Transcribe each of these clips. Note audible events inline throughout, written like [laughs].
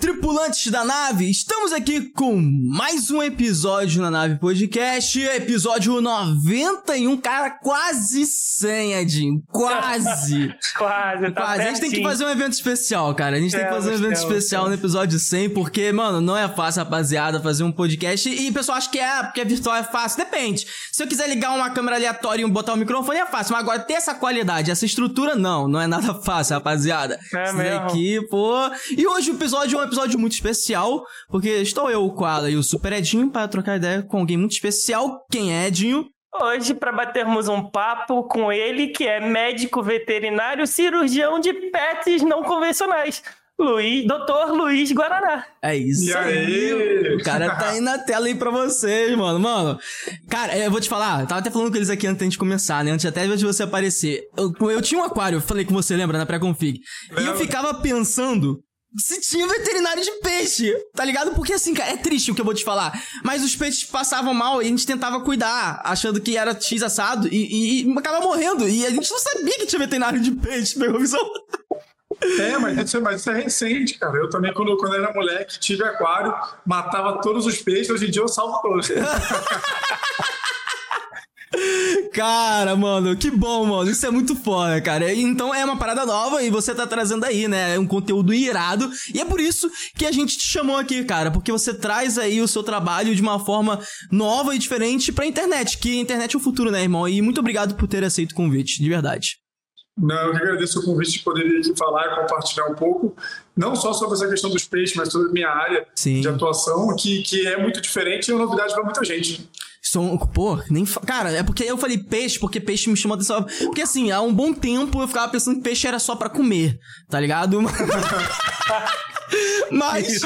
trip tripulantes da nave, estamos aqui com mais um episódio na Nave Podcast, episódio 91, cara, quase 100, Edinho, quase. [laughs] quase, tá quase. A gente tem que fazer um evento especial, cara, a gente tem que fazer um evento especial no episódio 100, porque, mano, não é fácil, rapaziada, fazer um podcast, e o pessoal acha que é, porque virtual é fácil, depende. Se eu quiser ligar uma câmera aleatória e botar o um microfone é fácil, mas agora ter essa qualidade, essa estrutura, não, não é nada [laughs] fácil, rapaziada. É Isso mesmo. daqui, pô... E hoje o episódio é um episódio muito especial, porque estou eu, o Koala e o Super Edinho para trocar ideia com alguém muito especial. Quem é Edinho? Hoje, para batermos um papo com ele, que é médico veterinário cirurgião de pets não convencionais. Luiz, doutor Luiz Guaraná. É isso E aí. aí? O cara tá aí na tela aí pra vocês, mano. Mano, cara, eu vou te falar, eu tava até falando com eles aqui antes de começar, né? Antes até de você aparecer. Eu, eu tinha um aquário, eu falei com você, lembra, na pré-config. E eu ficava pensando se tinha veterinário de peixe, tá ligado? Porque assim, cara, é triste o que eu vou te falar. Mas os peixes passavam mal e a gente tentava cuidar, achando que era X assado e, e, e acaba morrendo. E a gente não sabia que tinha veterinário de peixe, pegou visão. É, mas isso, é- mas isso é recente, cara. Eu também, quando, quando era moleque, tive aquário, matava todos os peixes, hoje em dia eu salvo todos. [laughs] Cara, mano, que bom, mano. Isso é muito foda, cara. Então é uma parada nova e você tá trazendo aí, né? É um conteúdo irado. E é por isso que a gente te chamou aqui, cara. Porque você traz aí o seu trabalho de uma forma nova e diferente pra internet. Que a internet é o futuro, né, irmão? E muito obrigado por ter aceito o convite, de verdade. Não, eu que agradeço o convite de poder vir aqui falar e compartilhar um pouco, não só sobre essa questão dos peixes, mas sobre a minha área Sim. de atuação, que, que é muito diferente e é uma novidade para muita gente. São, pô, nem. Cara, é porque eu falei peixe, porque peixe me chamou atenção. Porque assim, há um bom tempo eu ficava pensando que peixe era só pra comer, tá ligado? [laughs] Mas,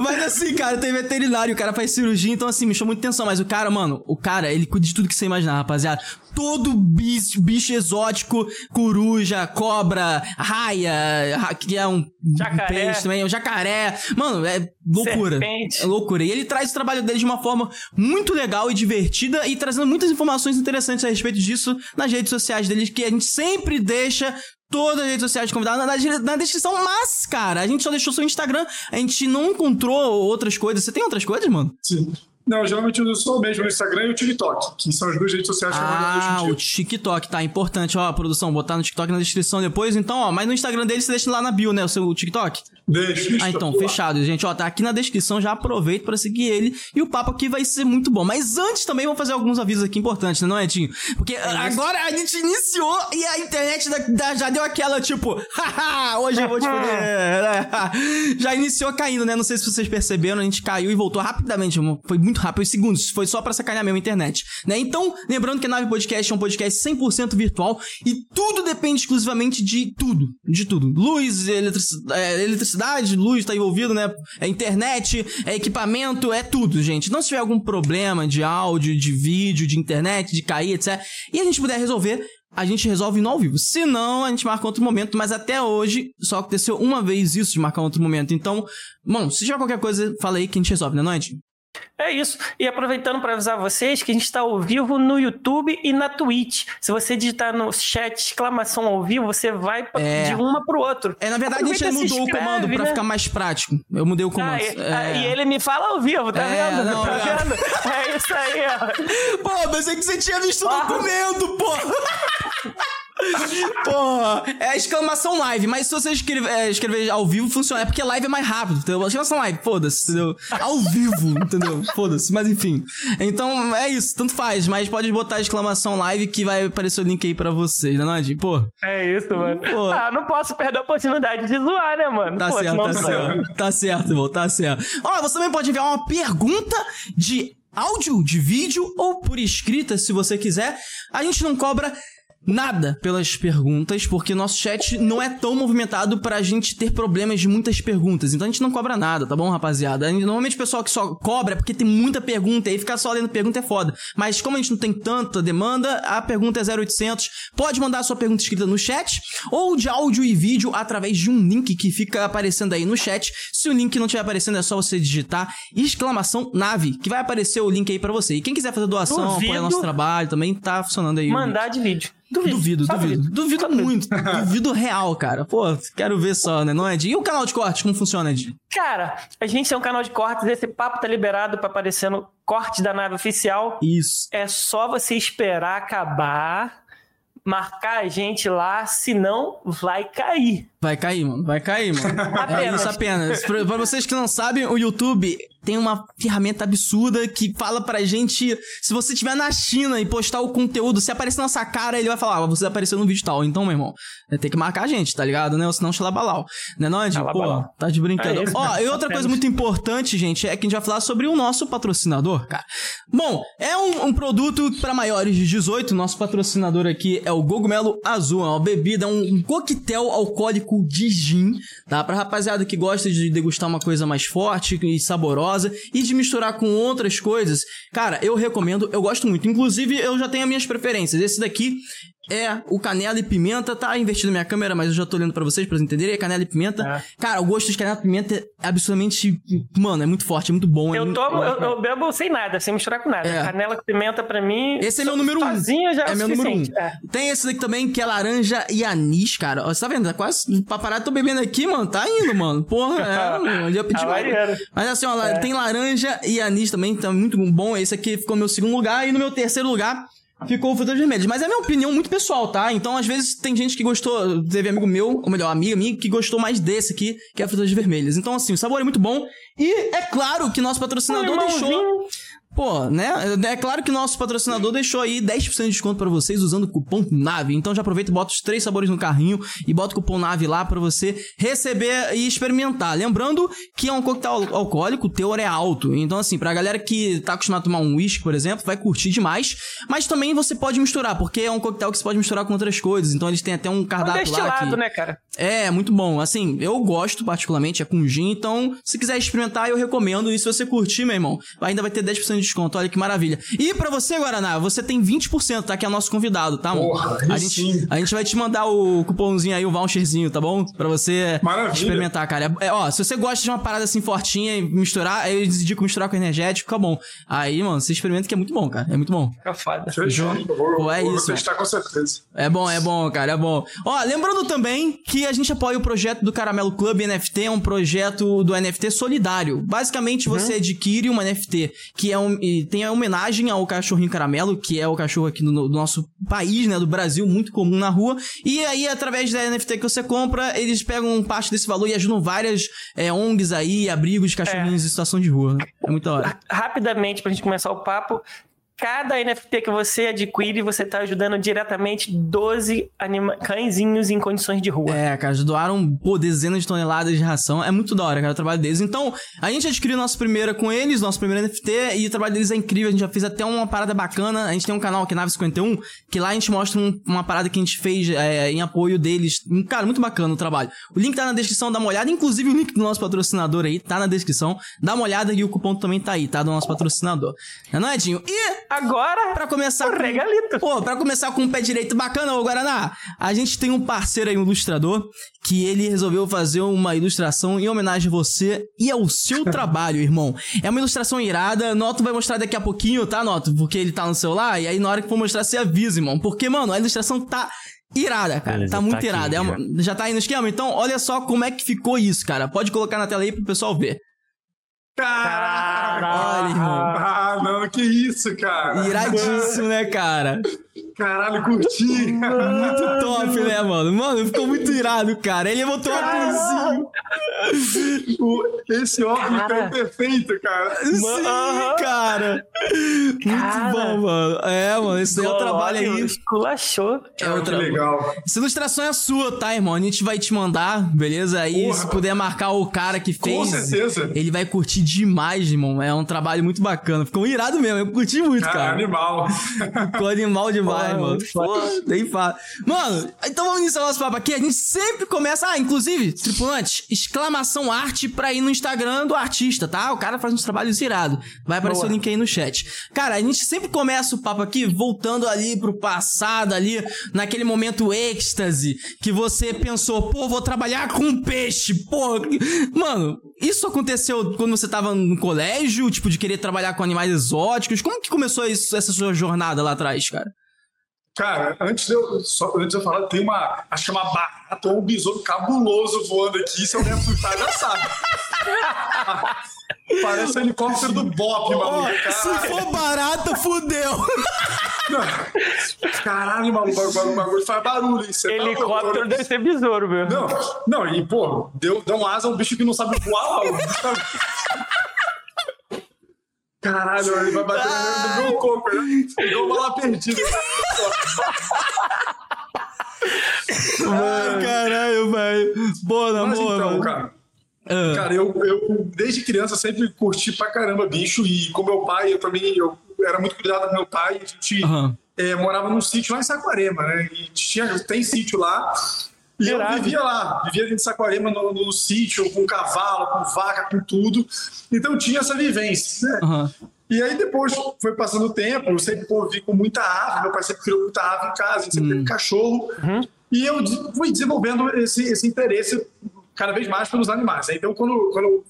mas assim, cara, tem veterinário, o cara faz cirurgia, então assim, me chamou muita atenção. Mas o cara, mano, o cara, ele cuida de tudo que você imaginar, rapaziada. Todo bicho, bicho exótico, coruja, cobra, raia, ra- que é um Jacaré. peixe também, um jacaré. Mano, é loucura. Serpente. É loucura. E ele traz o trabalho dele de uma forma muito legal e divertida e trazendo muitas informações interessantes a respeito disso nas redes sociais dele, que a gente sempre deixa todas as redes sociais de convidado na, na- na descrição, mas, cara, a gente só deixou seu Instagram, a gente não encontrou outras coisas. Você tem outras coisas, mano? Sim. Não, geralmente eu uso só o mesmo no Instagram e o TikTok, que são as duas redes sociais que eu Ah, o. TikTok, tá? Importante, ó, produção, botar no TikTok na descrição depois. Então, ó, mas no Instagram dele você deixa lá na bio, né? O seu TikTok. Deixa, Ah, então, lá. fechado, gente. Ó, tá aqui na descrição, já aproveita pra seguir ele. E o papo aqui vai ser muito bom. Mas antes também vou fazer alguns avisos aqui importantes, né, não é, Tinho? Porque agora a gente iniciou e a internet da- da- já deu aquela, tipo, [laughs] haha, hoje eu vou te foder. né? [laughs] já iniciou caindo, né? Não sei se vocês perceberam, a gente caiu e voltou rapidamente. Foi muito rápido, segundos. Foi só pra sacanear mesmo a internet, né? Então, lembrando que a Nave Podcast é um podcast 100% virtual e tudo depende exclusivamente de tudo. De tudo. Luz, é, eletricidade, luz tá envolvido, né? É internet, é equipamento, é tudo, gente. Então, se tiver algum problema de áudio, de vídeo, de internet, de cair, etc. E a gente puder resolver, a gente resolve no ao vivo. Se não, a gente marca outro momento. Mas até hoje, só aconteceu uma vez isso de marcar outro momento. Então, mano, se tiver qualquer coisa, fala aí que a gente resolve, né, não é? É isso. E aproveitando para avisar vocês que a gente está ao vivo no YouTube e na Twitch. Se você digitar no chat exclamação ao vivo, você vai É. de uma pro outro. É, na verdade, a gente Aproveita e se mudou o comando né? ficar mais prático. Eu mudei o Ah, comando. e, É. ah, e ele me fala ao vivo, tá É, vendo? não, tá é. vendo? É isso aí, ó. Pô, pensei que você tinha visto o Ah. documento, pô! [laughs] [laughs] Pô, é exclamação live, mas se você escrever, é, escrever ao vivo, funciona. É porque live é mais rápido, entendeu? Exclamação live, foda-se, entendeu? Ao vivo, [laughs] entendeu? Foda-se, mas enfim. Então é isso, tanto faz, mas pode botar exclamação live que vai aparecer o link aí pra vocês, né, Nod? Pô, É isso, mano. Pô. Ah, não posso perder a oportunidade de zoar, né, mano? Tá Pô, certo, tá certo. Tá certo, irmão, tá certo. Ó, você também pode enviar uma pergunta de áudio, de vídeo ou por escrita, se você quiser. A gente não cobra nada pelas perguntas, porque nosso chat não é tão movimentado pra gente ter problemas de muitas perguntas. Então a gente não cobra nada, tá bom, rapaziada? Normalmente o pessoal que só cobra é porque tem muita pergunta e aí ficar só lendo pergunta é foda. Mas como a gente não tem tanta demanda, a pergunta é 0800. Pode mandar a sua pergunta escrita no chat ou de áudio e vídeo através de um link que fica aparecendo aí no chat. Se o link não estiver aparecendo, é só você digitar exclamação nave, que vai aparecer o link aí pra você. E quem quiser fazer doação, Duvido. apoiar nosso trabalho também, tá funcionando aí. Mandar de vídeo. Duvido. Duvido, duvido. Duvido duvido. muito. duvido real, cara. Pô, quero ver só, né? Não é, Ed? E o canal de corte, como funciona, Ed? Cara, a gente tem um canal de cortes, esse papo tá liberado pra aparecer no corte da nave oficial. Isso. É só você esperar acabar, marcar a gente lá, senão vai cair. Vai cair, mano. Vai cair, mano. [laughs] É Apenas. isso apenas. Pra, pra vocês que não sabem, o YouTube tem uma ferramenta absurda que fala pra gente. Se você estiver na China e postar o conteúdo, se aparecer nossa cara, ele vai falar: ah, você apareceu no vídeo tal. Então, meu irmão, tem que marcar a gente, tá ligado? Né? Ou senão xalabalau. Né, não, Ed? Pô, tá de brincadeira. É Ó, e outra apenas. coisa muito importante, gente, é que a gente vai falar sobre o nosso patrocinador, cara. Bom, é um, um produto pra maiores de 18. Nosso patrocinador aqui é o Gogumelo Azul. É uma bebida, um, um coquetel alcoólico de gin, tá? Pra rapaziada que gosta de degustar uma coisa mais forte e saborosa e de misturar com outras coisas. Cara, eu recomendo, eu gosto muito. Inclusive, eu já tenho as minhas preferências. Esse daqui é o canela e pimenta, tá invertido na minha câmera, mas eu já tô olhando pra vocês pra vocês entenderem. É canela e pimenta. É. Cara, o gosto de canela e pimenta é absolutamente. Mano, é muito forte, é muito bom. é Eu muito- tomo, eu, eu bebo sem nada, sem misturar com nada. É. Canela com pimenta pra mim. Esse é meu número um. Sozinho já é, É meu número um. É. Tem esse daqui também, que é laranja e anis, cara. Ó, Você tá vendo? Tá quase. Pra parar, tô bebendo aqui, mano. Tá indo, mano. Porra, é. [laughs] Eu mais. maneiro. Mas assim, ó, É. tem laranja e anis também, tá muito bom. Esse aqui ficou no meu segundo lugar. E no meu terceiro lugar. Ficou o frutas vermelhas. Mas é minha opinião muito pessoal, tá? Então, às vezes, tem gente que gostou. Teve amigo meu, ou melhor, amiga minha, que gostou mais desse aqui, que é frutas vermelhas. Então, assim, o sabor é muito bom. E é claro que nosso patrocinador deixou. Pô, né? É claro que nosso patrocinador deixou aí 10% de desconto pra vocês usando o cupom NAVE. Então já aproveita e bota os três sabores no carrinho e bota o cupom NAVE lá pra você receber e experimentar. Lembrando que é um coquetel al- alcoólico, o teor é alto. Então, assim, pra galera que tá acostumada a tomar um whisky, por exemplo, vai curtir demais. Mas também você pode misturar, porque é um coquetel que você pode misturar com outras coisas. Então eles têm até um um cardápio lá. destilado, Que... né, cara? É, muito bom. Assim, eu gosto particularmente, é com gin, então se quiser experimentar, eu recomendo. E se você curtir, meu irmão, ainda vai ter 10% de desconto. Olha que maravilha. E pra você, Guaraná, você tem 20%, tá? Que é nosso convidado, tá, mano? Porra, a, gente, sim. a gente vai te mandar o cupomzinho aí, o voucherzinho, tá bom? Pra você Maravilha. experimentar, cara. É, ó, se você gosta de uma parada assim fortinha e misturar, aí eu indico misturar com energético, fica bom. Aí, mano, você experimenta que é muito bom, cara. É muito bom. Fechou. Vou, Pô, é vou isso, testar com certeza. É bom, é bom, cara, é bom. Ó, lembrando também que a gente apoia o projeto do Caramelo Club NFT, é um projeto do NFT solidário. Basicamente, você adquire uma NFT que é um, e tem a homenagem ao cachorrinho caramelo, que é o cachorro aqui do, do nosso país, né, do Brasil, muito comum na rua. E aí, através da NFT que você compra, eles pegam parte desse valor e ajudam várias é, ONGs aí, abrigos de cachorrinhos em situação de rua. É muito hora. Rapidamente, pra gente começar o papo. Cada NFT que você adquire, você tá ajudando diretamente 12 anima... cãezinhos em condições de rua. É, cara, doaram, pô, dezenas de toneladas de ração. É muito da hora, cara, o trabalho deles. Então, a gente adquiriu nossa primeira com eles, nosso primeiro NFT, e o trabalho deles é incrível. A gente já fez até uma parada bacana. A gente tem um canal aqui, Nave 51, que lá a gente mostra um- uma parada que a gente fez é, em apoio deles. Cara, muito bacana o trabalho. O link tá na descrição, dá uma olhada. Inclusive, o link do nosso patrocinador aí tá na descrição. Dá uma olhada e o cupom também tá aí, tá? Do nosso patrocinador. É, não, Edinho? E Agora, Pra começar o com... regalito. Pô, pra começar com o pé direito bacana, ô Guaraná, a gente tem um parceiro aí, um ilustrador, que ele resolveu fazer uma ilustração em homenagem a você e ao seu [laughs] trabalho, irmão. É uma ilustração irada, Noto vai mostrar daqui a pouquinho, tá, Noto? Porque ele tá no celular, e aí na hora que for mostrar, você avisa, irmão. Porque, mano, a ilustração tá irada, cara. Beleza, tá tá muito aqui irada. É uma- já tá aí no esquema? Então, olha só como é que ficou isso, cara. Pode colocar na tela aí pro pessoal ver. Caraca! Olha, irmão. Ah, não, que isso, cara? Iradíssimo, né, cara? Caralho, curti. Muito top, né, mano? Mano, ficou muito irado, cara. Ele botou um óculosinho. O- Esse óculos Cara. tá perfeito, cara. Sim, cara. Muito Cara. bom, mano. É, mano, esse daí é o trabalho aí. Esculachou. É o que tra- legal. Essa ilustração é sua, tá, irmão? A gente vai te mandar, beleza? Aí, Porra. se puder marcar o cara que fez. Com certeza. Ele vai curtir demais, irmão. É um trabalho muito bacana. Ficou irado mesmo. Eu curti muito, Cara, cara. animal. Ficou animal [laughs] demais, Porra, mano. Pô, nem fala. Mano, então vamos iniciar nosso papo aqui. A gente sempre começa. Ah, inclusive, tripulantes, exclamação arte pra ir no Instagram do artista, tá? O cara faz uns trabalhos irados. Vai aparecer Boa. o link aí no chat. Cara, a gente sempre começa o papo aqui voltando ali pro passado, ali, naquele momento êxtase, que você pensou, pô, vou trabalhar com peixe, pô. Mano, isso aconteceu quando você tava no colégio, tipo, de querer trabalhar com animais exóticos? Como que começou isso, essa sua jornada lá atrás, cara? Cara, antes de, eu, só, antes de eu falar, tem uma. Acho que é uma barata ou um besouro cabuloso voando aqui. Se eu me assustar, já sabe. [laughs] Parece o helicóptero do Bop, maluco. Se for barata, fudeu. [laughs] Caralho, maluco, o bagulho faz barulho. Isso é Helicóptero deve ser besouro, meu. Não, não, e, pô, deu, deu um asa a um bicho que não sabe voar lá. [laughs] Caralho, ele vai bater no meu corpo, né? Igual uma lá perdida. Ai, caralho, velho. Boa, na Mas boa, então, mano. cara. Ah. Cara, eu, eu desde criança sempre curti pra caramba bicho e com meu pai, eu também eu era muito cuidado do meu pai, a gente Aham. eh, morava num sítio lá em Saquarema, né? E tinha, tem sítio lá. E eu vivia lá, vivia dentro de Saquarema no, no sítio, com cavalo, com vaca, com tudo. Então tinha essa vivência, né? Aham. E aí depois foi passando o tempo, eu sempre convivi com muita ave, meu pai sempre criou muita ave em casa, a gente sempre teve cachorro. E eu fui desenvolvendo esse, esse interesse cada vez mais pelos animais. né? Então, quando, quando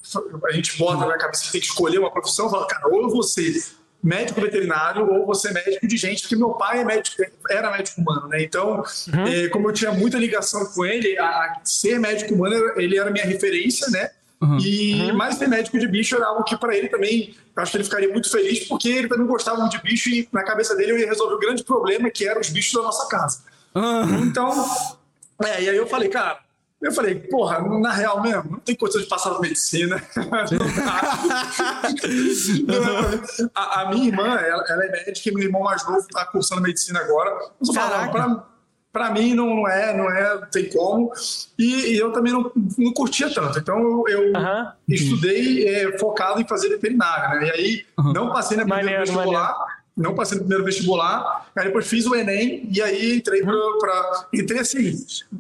a gente bota na cabeça que tem que escolher uma profissão, eu falo, cara, ou eu vou ser médico veterinário ou vou ser médico de gente, porque meu pai é médico, era médico humano, né? Então, eh, como eu tinha muita ligação com ele, a, a ser médico humano, ele era minha referência, né? Uhum. E mais ser médico de bicho era algo que para ele também, acho que ele ficaria muito feliz, porque ele também gostava muito de bicho e na cabeça dele eu ia resolver o grande problema que eram os bichos da nossa casa. Aham. Então, é, e aí eu falei, cara, eu falei, porra, na real mesmo, não tem condição de passar por medicina. [laughs] A, a minha irmã, ela, ela é médica e meu irmão mais novo está cursando medicina agora. Mas eu falo, Caraca. pra, pra mim não, não é, não é, não tem como. E, e eu também não, não curtia tanto. Então eu, eu estudei é, focado em fazer veterinária, né? E aí não passei na primeira Maneiro, vestibular. Não passei no primeiro vestibular, aí depois fiz o Enem e aí entrei pra, pra- entrei assim,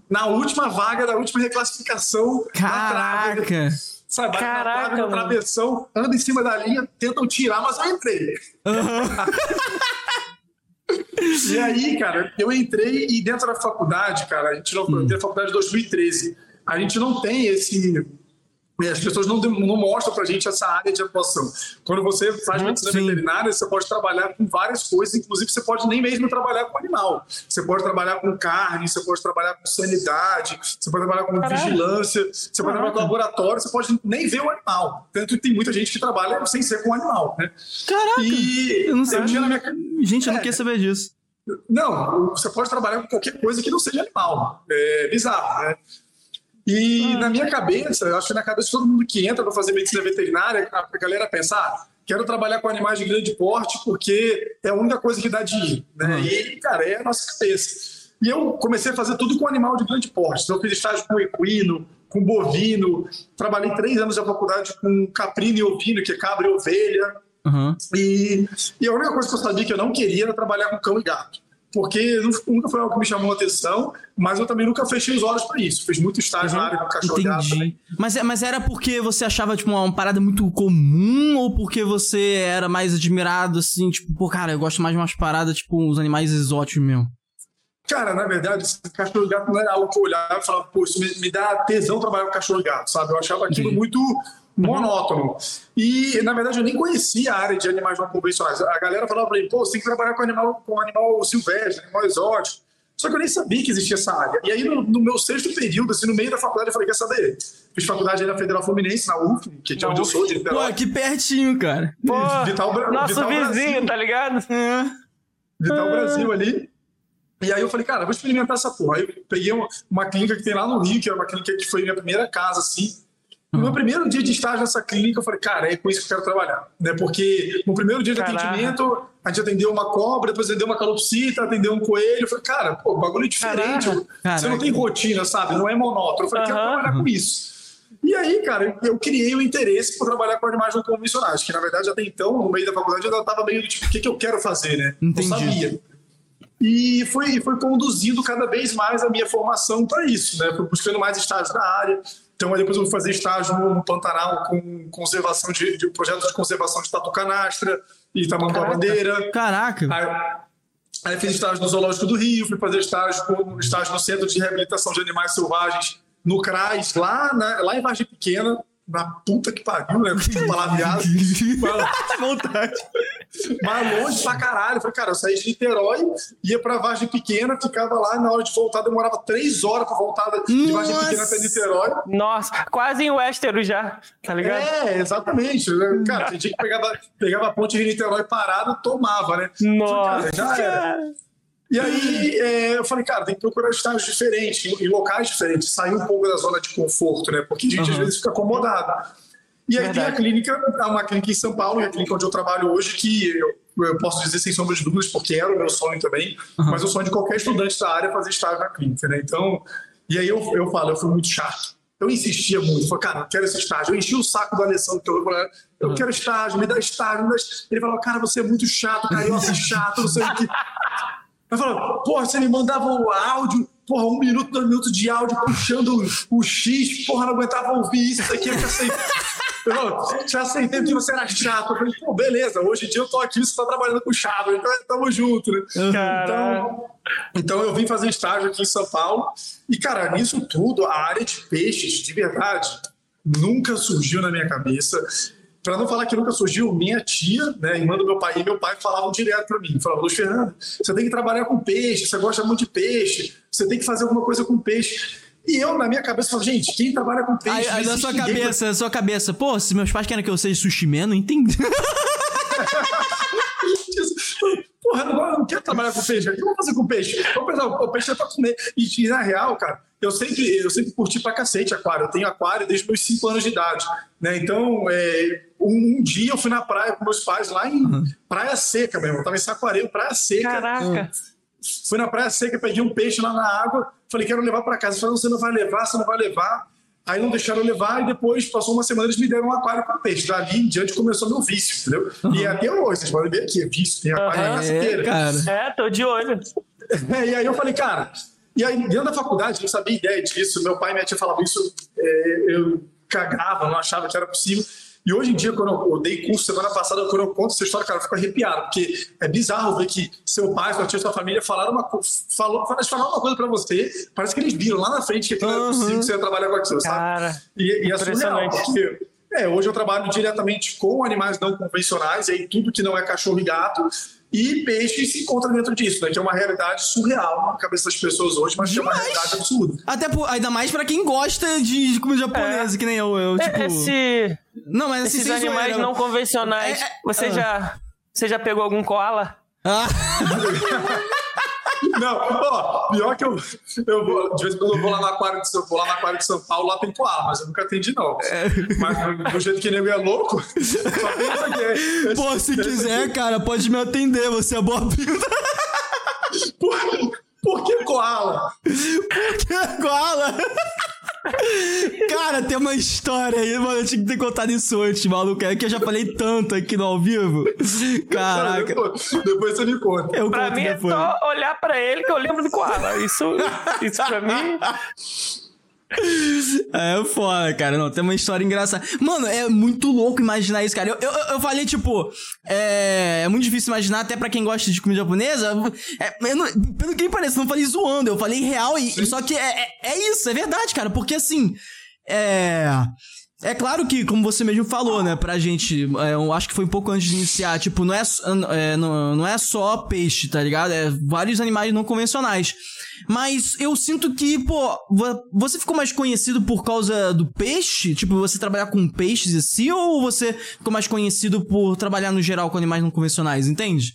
na última vaga da última reclassificação. trave, Caraca. Sabe, Caraca, na trave, travessão, anda em cima da linha, tentam tirar, mas eu entrei. [laughs] e aí, cara, eu entrei e dentro da faculdade, cara, a gente não eu entrei na faculdade em 2013. A gente não tem esse. As pessoas não, não mostram pra gente essa área de atuação. Quando você faz medicina sim. veterinária, você pode trabalhar com várias coisas, inclusive você pode nem mesmo trabalhar com animal. Você pode trabalhar com carne, você pode trabalhar com sanidade, você pode trabalhar com vigilância, você pode trabalhar com laboratório, você pode nem ver o animal. Tanto que tem muita gente que trabalha sem ser com animal, né? Caraca. E Eu não sei. na minha Gente, eu não É. queria saber disso. não, você pode trabalhar com qualquer coisa que não seja animal. É bizarro, né? E na minha cabeça, eu acho que na cabeça de todo mundo que entra para fazer medicina veterinária, a galera pensa, ah, quero trabalhar com animais de grande porte porque é a única coisa que dá dinheiro, né? E, cara, é a nossa cabeça. E eu comecei a fazer tudo com animal de grande porte. Então, eu fiz estágio com equino, com bovino, trabalhei três anos da faculdade com caprino e ovino, que é cabra e ovelha. Aham. E, e a única coisa que eu sabia que eu não queria era trabalhar com cão e gato. Porque nu- nunca foi algo que me chamou a atenção, mas eu também nunca fechei os olhos para isso. Fiz muito estágio na área e gato. Entendi. Mas, é- mas era porque você achava, tipo, uma, uma parada muito comum ou porque você era mais admirado, assim, tipo, pô, cara, eu gosto mais de umas paradas, tipo, os animais exóticos mesmo. Cara, na verdade, cachorro gato não era algo que eu olhava e falava, pô, isso me, me dá tesão trabalhar com cachorro gato, sabe? Eu achava aquilo muito monótono. E, na verdade, eu nem conhecia a área de animais não convencionais. A galera falava pra mim, pô, você tem que trabalhar com animal, com animal silvestre, animal exótico. Só que eu nem sabia que existia essa área. E aí, no, no meu sexto período, assim, no meio da faculdade, eu falei, quer saber? Fiz faculdade aí na Federal Fluminense, na UF, que é onde eu sou, de Pô, aqui pertinho, cara. Pô, Vital Bra- nosso Vital vizinho, Brasil. tá ligado? É. Vital Ah. Brasil ali. E aí eu falei, cara, vou experimentar essa porra. Aí eu peguei uma, uma clínica que tem lá no Rio, que é uma clínica que foi minha primeira casa, assim. No meu primeiro dia de estágio nessa clínica, eu falei, cara, é com isso que eu quero trabalhar. Né? Porque no primeiro dia de Caraca. atendimento, a gente atendeu uma cobra, depois atendeu uma calopsita, atendeu um coelho. Eu falei, cara, pô, o bagulho é diferente. Caraca. Você Caraca. não tem rotina, sabe? Não é monótono. Eu falei, quero Aham. trabalhar com isso. E aí, cara, eu criei o interesse por trabalhar com animais não convencionais, que na verdade até então, no meio da faculdade, eu estava meio tipo, o que, que eu quero fazer, né? Entendi. Não sabia. E foi, foi conduzindo cada vez mais a minha formação para isso, né? Fui buscando mais estágios na área. Então, aí depois eu vou fazer estágio no Pantanal com conservação de, de projetos de conservação de tatu canastra e Caraca. bandeira. Caraca. Aí, aí fiz estágio no Zoológico do Rio, fui fazer estágio, estágio no Centro de Reabilitação de Animais Selvagens, no CRAS, lá, na- lá em Vargem Pequena, na puta que pariu, né? Palavreado. [laughs] [laughs] vontade. Mas longe pra caralho. Eu falei, cara, eu saí de Niterói, ia pra Vargem Pequena, ficava lá, na hora de voltar, demorava três horas pra voltar de Vargem Pequena até Niterói. Nossa, quase em Westeros já, tá ligado? É, exatamente. Cara, tinha que pegava, pegava a ponte de Niterói parada, tomava, né? Nossa, Falei, cara, já era. E aí é, eu falei, cara, tem que procurar estágios diferentes, em, em locais diferentes, sair um pouco da zona de conforto, né? Porque a gente às vezes fica acomodado. E aí tem a Verdade. clínica, uma clínica em São Paulo, é a clínica onde eu trabalho hoje, que eu, eu posso dizer sem sombra de dúvidas, porque era o meu sonho também, mas o sonho de qualquer estudante da área é fazer estágio na clínica, né? Então, e aí eu, eu falo, eu fui muito chato. Eu insistia muito, eu falei, cara, eu quero esse estágio. Eu enchi o saco do Alessandro, que eu, falei, eu quero estágio, me dá estágio, me dá. Ele falou, cara, você é muito chato, carioca chato, não sei o que. Eu falava, porra, você me mandava o áudio, porra, um minuto, dois minutos de áudio puxando o, o X, porra, não aguentava ouvir isso daqui, eu já sei. Eu já aceitei que você era chato. Eu falei, pô, beleza, hoje em dia eu tô aqui, você tá trabalhando com chato, então tamo junto, né? Então, então eu vim fazer estágio aqui em São Paulo, e cara, nisso tudo, a área de peixes, de verdade, nunca surgiu na minha cabeça. Para não falar que nunca surgiu, minha tia, né, irmã do meu pai, e meu pai falavam direto para mim, falavam, Luiz Fernando, você tem que trabalhar com peixe, você gosta muito de peixe, você tem que fazer alguma coisa com peixe. E eu, na minha cabeça, falo, gente, quem trabalha com peixe... Aí, na sua cabeça, na sua cabeça, pô, se meus pais querem que eu seja sushi man, não entendi. [laughs] Porra, eu não, quero trabalhar com peixe. O que eu vou fazer com peixe? Vamos pensar, o peixe é pra comer. E, e, na real, cara, eu sempre, eu sempre curti pra cacete aquário. Eu tenho aquário desde meus 5 anos de idade. Né? Então, é, um, um dia eu fui na praia com meus pais lá em Praia Seca mesmo. Eu tava em Saquarema, Praia Seca. Caraca. Fui na Praia Seca, peguei um peixe lá na água. Falei, quero levar pra casa. Falaram, você não vai levar, você não vai levar. Aí não deixaram levar e depois, passou uma semana, eles me deram um aquário com peixe. Dali em diante começou meu vício, entendeu? E até hoje, vocês podem ver aqui, é vício, tem aquário na Aham, casa É, inteira. cara. É, tô de olho. É, [laughs] e aí eu falei, cara, e aí dentro da faculdade, eu não sabia ideia disso, meu pai e minha tia falavam isso, é, eu cagava, não achava que era possível. E hoje em dia, quando eu, eu dei curso semana passada, quando eu conto essa história, cara, eu fico arrepiado, porque é bizarro ver que seu pai, sua tia, sua família falaram uma, falou, falaram uma coisa pra você, parece que eles viram lá na frente que aquilo era possível que você ia trabalhar com aquilo, sabe? Cara, E, e é surreal, porque é, hoje eu trabalho diretamente com animais não convencionais, e aí tudo que não é cachorro e gato, e peixe se encontra dentro disso, né? Que é uma realidade surreal na cabeça das pessoas hoje, mas que é uma realidade absurda. Até por- ainda mais pra quem gosta de, comida japonesa, que nem eu. eu tipo... É, esse, Não, mas assim, esses sem animais zoeira. não convencionais, É, é, você, ah. já, você já pegou algum koala? Ah, [laughs] [laughs] Não, ó, pior que eu, eu vou, de vez em quando eu vou lá no aquário de São, vou lá no aquário de São Paulo, lá tem koala, mas eu nunca atendi, não. Mas do jeito que nego é louco, só tem isso aqui. pô, se quiser, cara, pode me atender, você é boa pinta. Por, por que koala? Que koala. Cara, tem uma história aí, mano. Eu tinha que ter contado isso antes, maluco. É que eu já falei tanto aqui no ao vivo. Caraca. Depois, depois você me conta. Eu Pra conto mim é depois. só olhar pra ele que eu lembro do koala. Isso, isso pra mim. [laughs] É foda, cara. Não, tem uma história engraçada. Mano, é muito louco imaginar isso, cara. Eu, eu, eu falei, tipo, é, é muito difícil imaginar, até pra quem gosta de comida japonesa. É, não- pelo que me parece, não falei zoando, eu falei real. E, só que é, é, é isso, é verdade, cara. Porque assim, é. É claro que, como você mesmo falou, né, pra gente, é, eu acho que foi um pouco antes de iniciar, tipo, não é, é, não, não é só peixe, tá ligado? É vários animais não convencionais. Mas eu sinto que, pô, vo- você ficou mais conhecido por causa do peixe? Tipo, você trabalhar com peixes assim? Ou você ficou mais conhecido por trabalhar no geral com animais não convencionais, entende?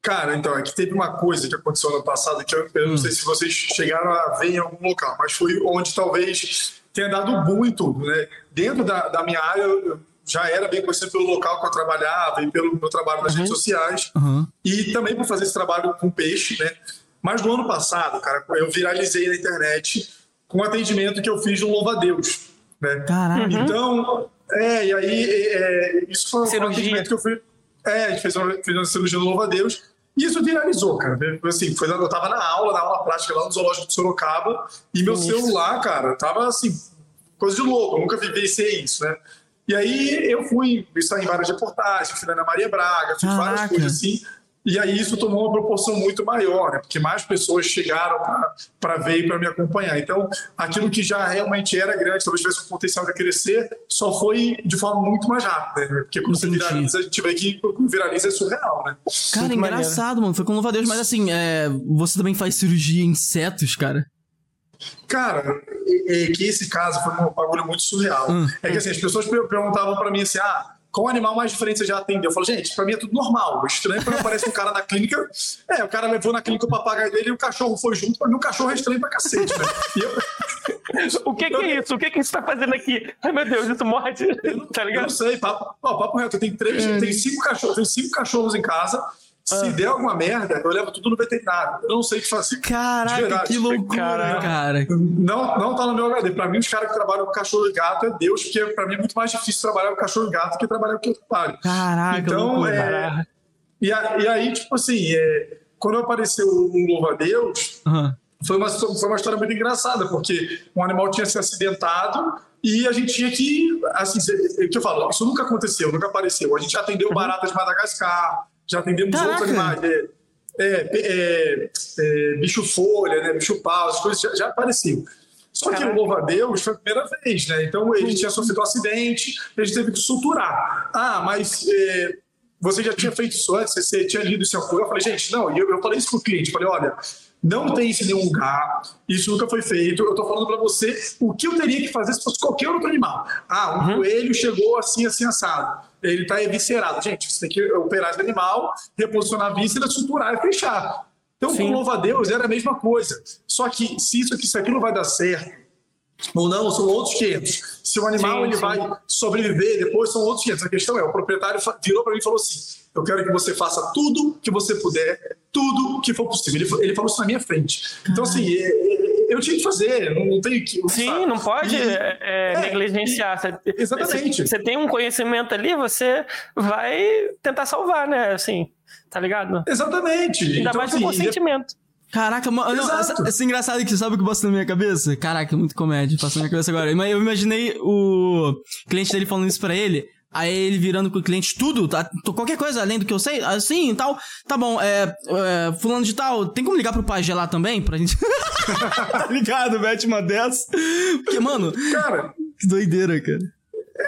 Cara, então, é que teve uma coisa que aconteceu ano passado que eu, eu não sei se vocês chegaram a ver em algum local, mas foi onde talvez tenha dado boom em tudo, né? Dentro da, da minha área, eu já era bem conhecido pelo local que eu trabalhava e pelo meu trabalho nas redes sociais Aham. e também por fazer esse trabalho com peixe, né? Mas no ano passado, cara, eu viralizei na internet com um atendimento que eu fiz no Louva Deus, né? Caraca. Então, é, e aí, é, isso foi um Cirurgia. atendimento que eu fui. É, a gente fez uma, fez uma cirurgia no Louva a Deus. E isso viralizou, cara. Assim, foi, eu tava na aula, na aula prática lá no Zoológico de Sorocaba, e meu Sinistro. celular, cara, tava assim, coisa de louco. Eu nunca vivenciei isso, né? E aí eu fui, isso em várias reportagens, fui na Ana Maria Braga, fiz várias Caraca. coisas assim. E aí isso tomou uma proporção muito maior, né? porque mais pessoas chegaram para ver e para me acompanhar. Então, aquilo que já realmente era grande, talvez tivesse um potencial de crescer, só foi de forma muito mais rápida, né? Porque quando Entendi. você viraliza, a gente vê que viraliza é surreal, né? Cara, muito engraçado, maneiro. mano. Foi com louva a Deus, mas assim, é, você também faz cirurgia em insetos, cara? Cara, é, é que esse caso foi um bagulho muito surreal. Hum. É que assim, as pessoas perguntavam para mim assim, ah, qual animal mais diferente você já atendeu? Eu falo, gente, pra mim é tudo normal. O estranho é quando aparece um cara na clínica. É, o cara levou na clínica o papagaio dele e o cachorro foi junto. Pra mim, o cachorro é estranho pra cacete, né? Eu... [laughs] O que, que é isso? O que, que isso tá fazendo aqui? Ai, meu Deus, isso morde. [laughs] tá ligado? Eu não sei, papo, ó, papo reto. Tem três, hum. tem cinco cachorros, tem cinco cachorros em casa. Se ah. der alguma merda, eu levo tudo no veterinário. Eu não sei o que fazer. Caraca, que loucura, cara. Não, não tá no meu HD. Pra mim, os caras que trabalham com cachorro e gato é Deus, porque pra mim é muito mais difícil trabalhar com cachorro e gato do que trabalhar com o que eu trabalho. Caraca, então, loucura, é... E, a, e, aí, tipo assim, é... quando apareceu um louva-a-Deus, uhum. foi, uma, foi uma história muito engraçada, porque um animal tinha se acidentado e a gente tinha que, assim, o que eu falo, isso nunca aconteceu, nunca apareceu. A gente atendeu uhum. baratas de Madagascar, já atendemos Caraca. outros animais. É, é, é, é, bicho folha, né, bicho pau, as coisas já, já apareciam. Só que o louva a Deus foi a primeira vez, né? Então ele tinha sofrido um acidente, a gente teve que suturar. Ah, mas é, você já tinha feito isso antes, você tinha lido isso em algum Eu falei, gente, não, eu, eu falei isso pro cliente, falei, olha, não tem isso em nenhum lugar, isso nunca foi feito. Eu estou falando para você o que eu teria que fazer se fosse qualquer outro animal. Ah, um uhum. coelho chegou assim, assim, assado. Ele está eviscerado. Gente, você tem que operar esse animal, reposicionar a víscera, suturar e fechar. Então, Sim. com louva a Deus, era a mesma coisa. Só que se isso aqui, se aquilo vai dar certo ou não, são outros 500. Se o animal sim, ele sim. vai sobreviver, depois são outros 500. A questão é, o proprietário virou para mim e falou assim, eu quero que você faça tudo que você puder, tudo que for possível. Ele, ele falou isso na minha frente. Então, assim, é, é, eu tinha que fazer, não, não tenho que. Sim, sabe? não pode e, é, é, negligenciar. Você, exatamente. Você, você tem um conhecimento ali, você vai tentar salvar, né? Assim, tá ligado? Exatamente. Ainda então, mais assim, com consentimento. Caraca, mano, não, esse, esse engraçado que sabe o que passou na minha cabeça? Caraca, muito comédia, passou na minha cabeça agora. Eu imaginei o cliente dele falando isso pra ele. Aí ele virando com o cliente tudo, tá? Qualquer coisa além do que eu sei, assim e tal. Tá bom, é, é. Fulano de tal, tem como ligar pro pajé lá também? Pra gente. [laughs] tá ligado, mete uma dessa. Porque, mano. Cara. Que doideira, cara.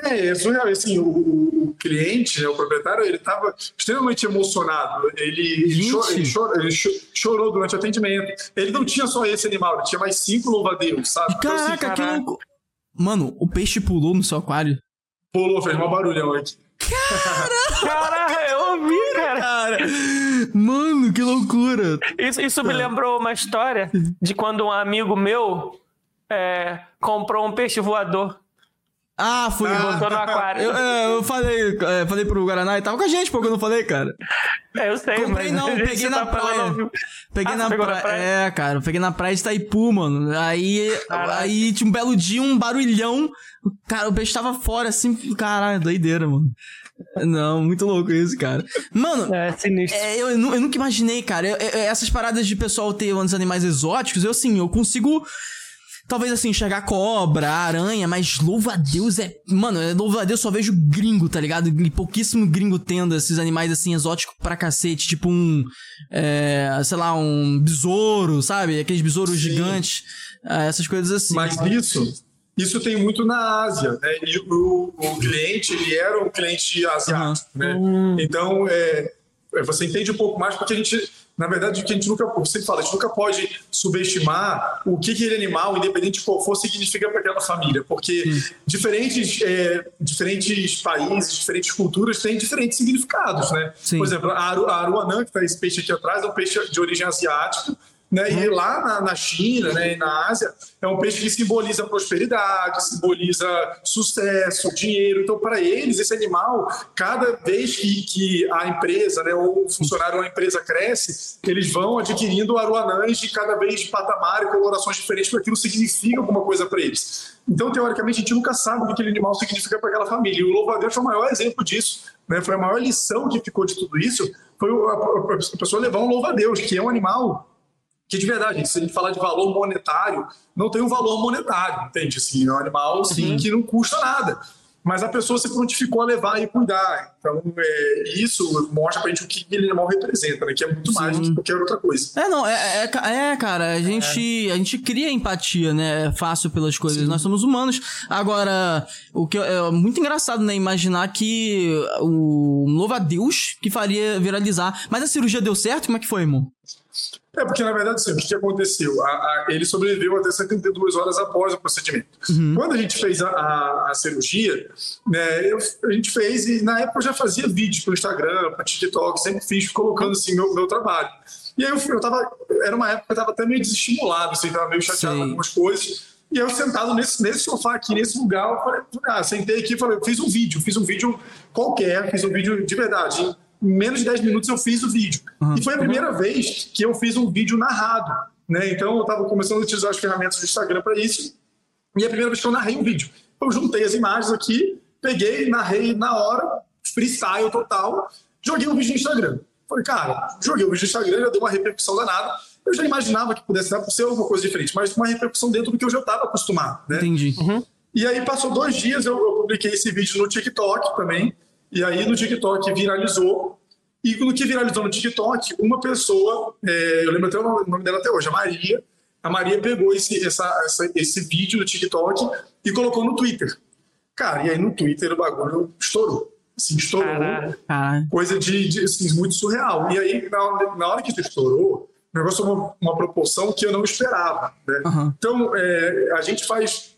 É, é surreal. Assim, o, o, cliente, né, o proprietário, ele estava extremamente emocionado. Ele, chorou, ele, chorou, ele, chorou, durante o atendimento. Ele não tinha só esse animal, ele tinha mais cinco louvadeiros, sabe? Caraca, então, assim, que louco. Mano, o peixe pulou no seu aquário? Pulou, fez uma barulhão aqui. Cara! cara, [laughs] eu ouvi, cara. cara. Mano, que loucura. Isso, isso me lembrou uma história de quando um amigo meu é, comprou um peixe voador. Ah, fui. Ah, botou no [laughs] aquário. Eu, é, eu falei, é, falei pro Guaraná e tava com a gente, porque eu não falei, cara. É, eu sei, Comprei não, peguei na tá praia. Peguei ah, na, pra... na, praia. É, cara, peguei na praia de Itaipu, mano. Aí, aí tinha um belo dia, um barulhão. Cara, o peixe tava fora, assim, caralho, doideira, mano. Não, muito louco isso, cara. Mano, é, sinistro. É, eu, eu, eu, nunca imaginei, cara. Eu, essas paradas de pessoal ter uns animais exóticos, eu assim, eu consigo Talvez assim, enxergar cobra, aranha, mas louva a Deus é. Mano, é, louva a Deus só vejo gringo, tá ligado? E pouquíssimo gringo tendo esses animais assim exóticos pra cacete. Tipo um. É, sei lá, um besouro, sabe? Aqueles besouros Sim. gigantes. É, essas coisas assim. Mas isso. Isso tem muito na Ásia, né? E o, o cliente, ele era um cliente asiático, uhum. né? Uhum. Então, é, você entende um pouco mais porque a gente na verdade, que a gente nunca, sempre fala, a gente nunca pode subestimar o que aquele animal, independente de qual for, significa para aquela família, porque diferentes, é, diferentes países, diferentes culturas têm diferentes significados, né? Sim. Por exemplo, a, a aruanã, que está esse peixe aqui atrás, é um peixe de origem asiática, né? E lá na, na, China né, e na Ásia, é um peixe que simboliza prosperidade, simboliza sucesso, dinheiro. Então, para eles, esse animal, cada vez que, que a empresa né, ou o funcionário ou a empresa cresce, eles vão adquirindo aruanãs de cada vez de patamar e colorações diferentes, porque aquilo significa alguma coisa para eles. Então, teoricamente, a gente nunca sabe o que aquele animal significa para aquela família. E o louva-a-Deus foi o maior exemplo disso. Né? Foi a maior lição que ficou de tudo isso, foi a, a pessoa levar um louva-a-Deus, que é um animal que de verdade, se a gente falar de valor monetário, não tem um valor monetário, entende? Assim, é um animal assim, que não custa nada. mas a pessoa se prontificou a levar e cuidar. Então, é, isso mostra pra gente o que aquele animal representa, né? Que é muito mais do que qualquer outra coisa. É, não, é, é, é, cara, a gente, a gente cria empatia, né? Fácil pelas coisas. Nós somos humanos. Agora, o que é é muito engraçado, né? Imaginar que o louva a Deus que faria viralizar. Mas a cirurgia deu certo? Como é que foi, irmão? É, porque na verdade, assim, o que aconteceu? A- a- ele sobreviveu até 72 horas após o procedimento. Quando a gente fez a, a- a cirurgia, né, eu- a gente fez e na época eu já fazia vídeos pro Instagram, pro TikTok, sempre fiz colocando assim meu, meu trabalho. E aí eu, eu tava, era uma época que eu tava até meio desestimulado, assim, tava meio chateado Sei. com algumas coisas. E eu sentado nesse, nesse sofá aqui, nesse lugar, eu falei, ah, sentei aqui e falei, eu fiz um vídeo, fiz um vídeo qualquer, fiz um vídeo de verdade. Em menos de 10 minutos eu fiz o vídeo. E foi a primeira vez que eu fiz um vídeo narrado. Né? Então eu estava começando a utilizar as ferramentas do Instagram para isso. E é a primeira vez que eu narrei um vídeo. Eu juntei as imagens aqui, peguei, narrei na hora, freestyle total, joguei um vídeo no Instagram. Falei, cara, joguei o vídeo no Instagram, já deu uma repercussão danada. Eu já imaginava que pudesse dar por ser alguma coisa diferente, mas uma repercussão dentro do que eu já estava acostumado. Né? Entendi. E aí passou dois dias, eu, eu publiquei esse vídeo no TikTok também. E aí no TikTok viralizou. E no que viralizou no TikTok, uma pessoa, é, eu lembro até o nome- dela até hoje, a Maria. A Maria pegou esse, essa, essa- esse vídeo do TikTok e colocou no Twitter. Cara, e aí no Twitter o bagulho estourou. Assim, estourou. Caralho. Coisa de, de, assim, muito surreal. E aí, na, hora- na hora que isso estourou, o negócio tomou uma proporção que eu não esperava. Né? Aham. Então, é, a gente faz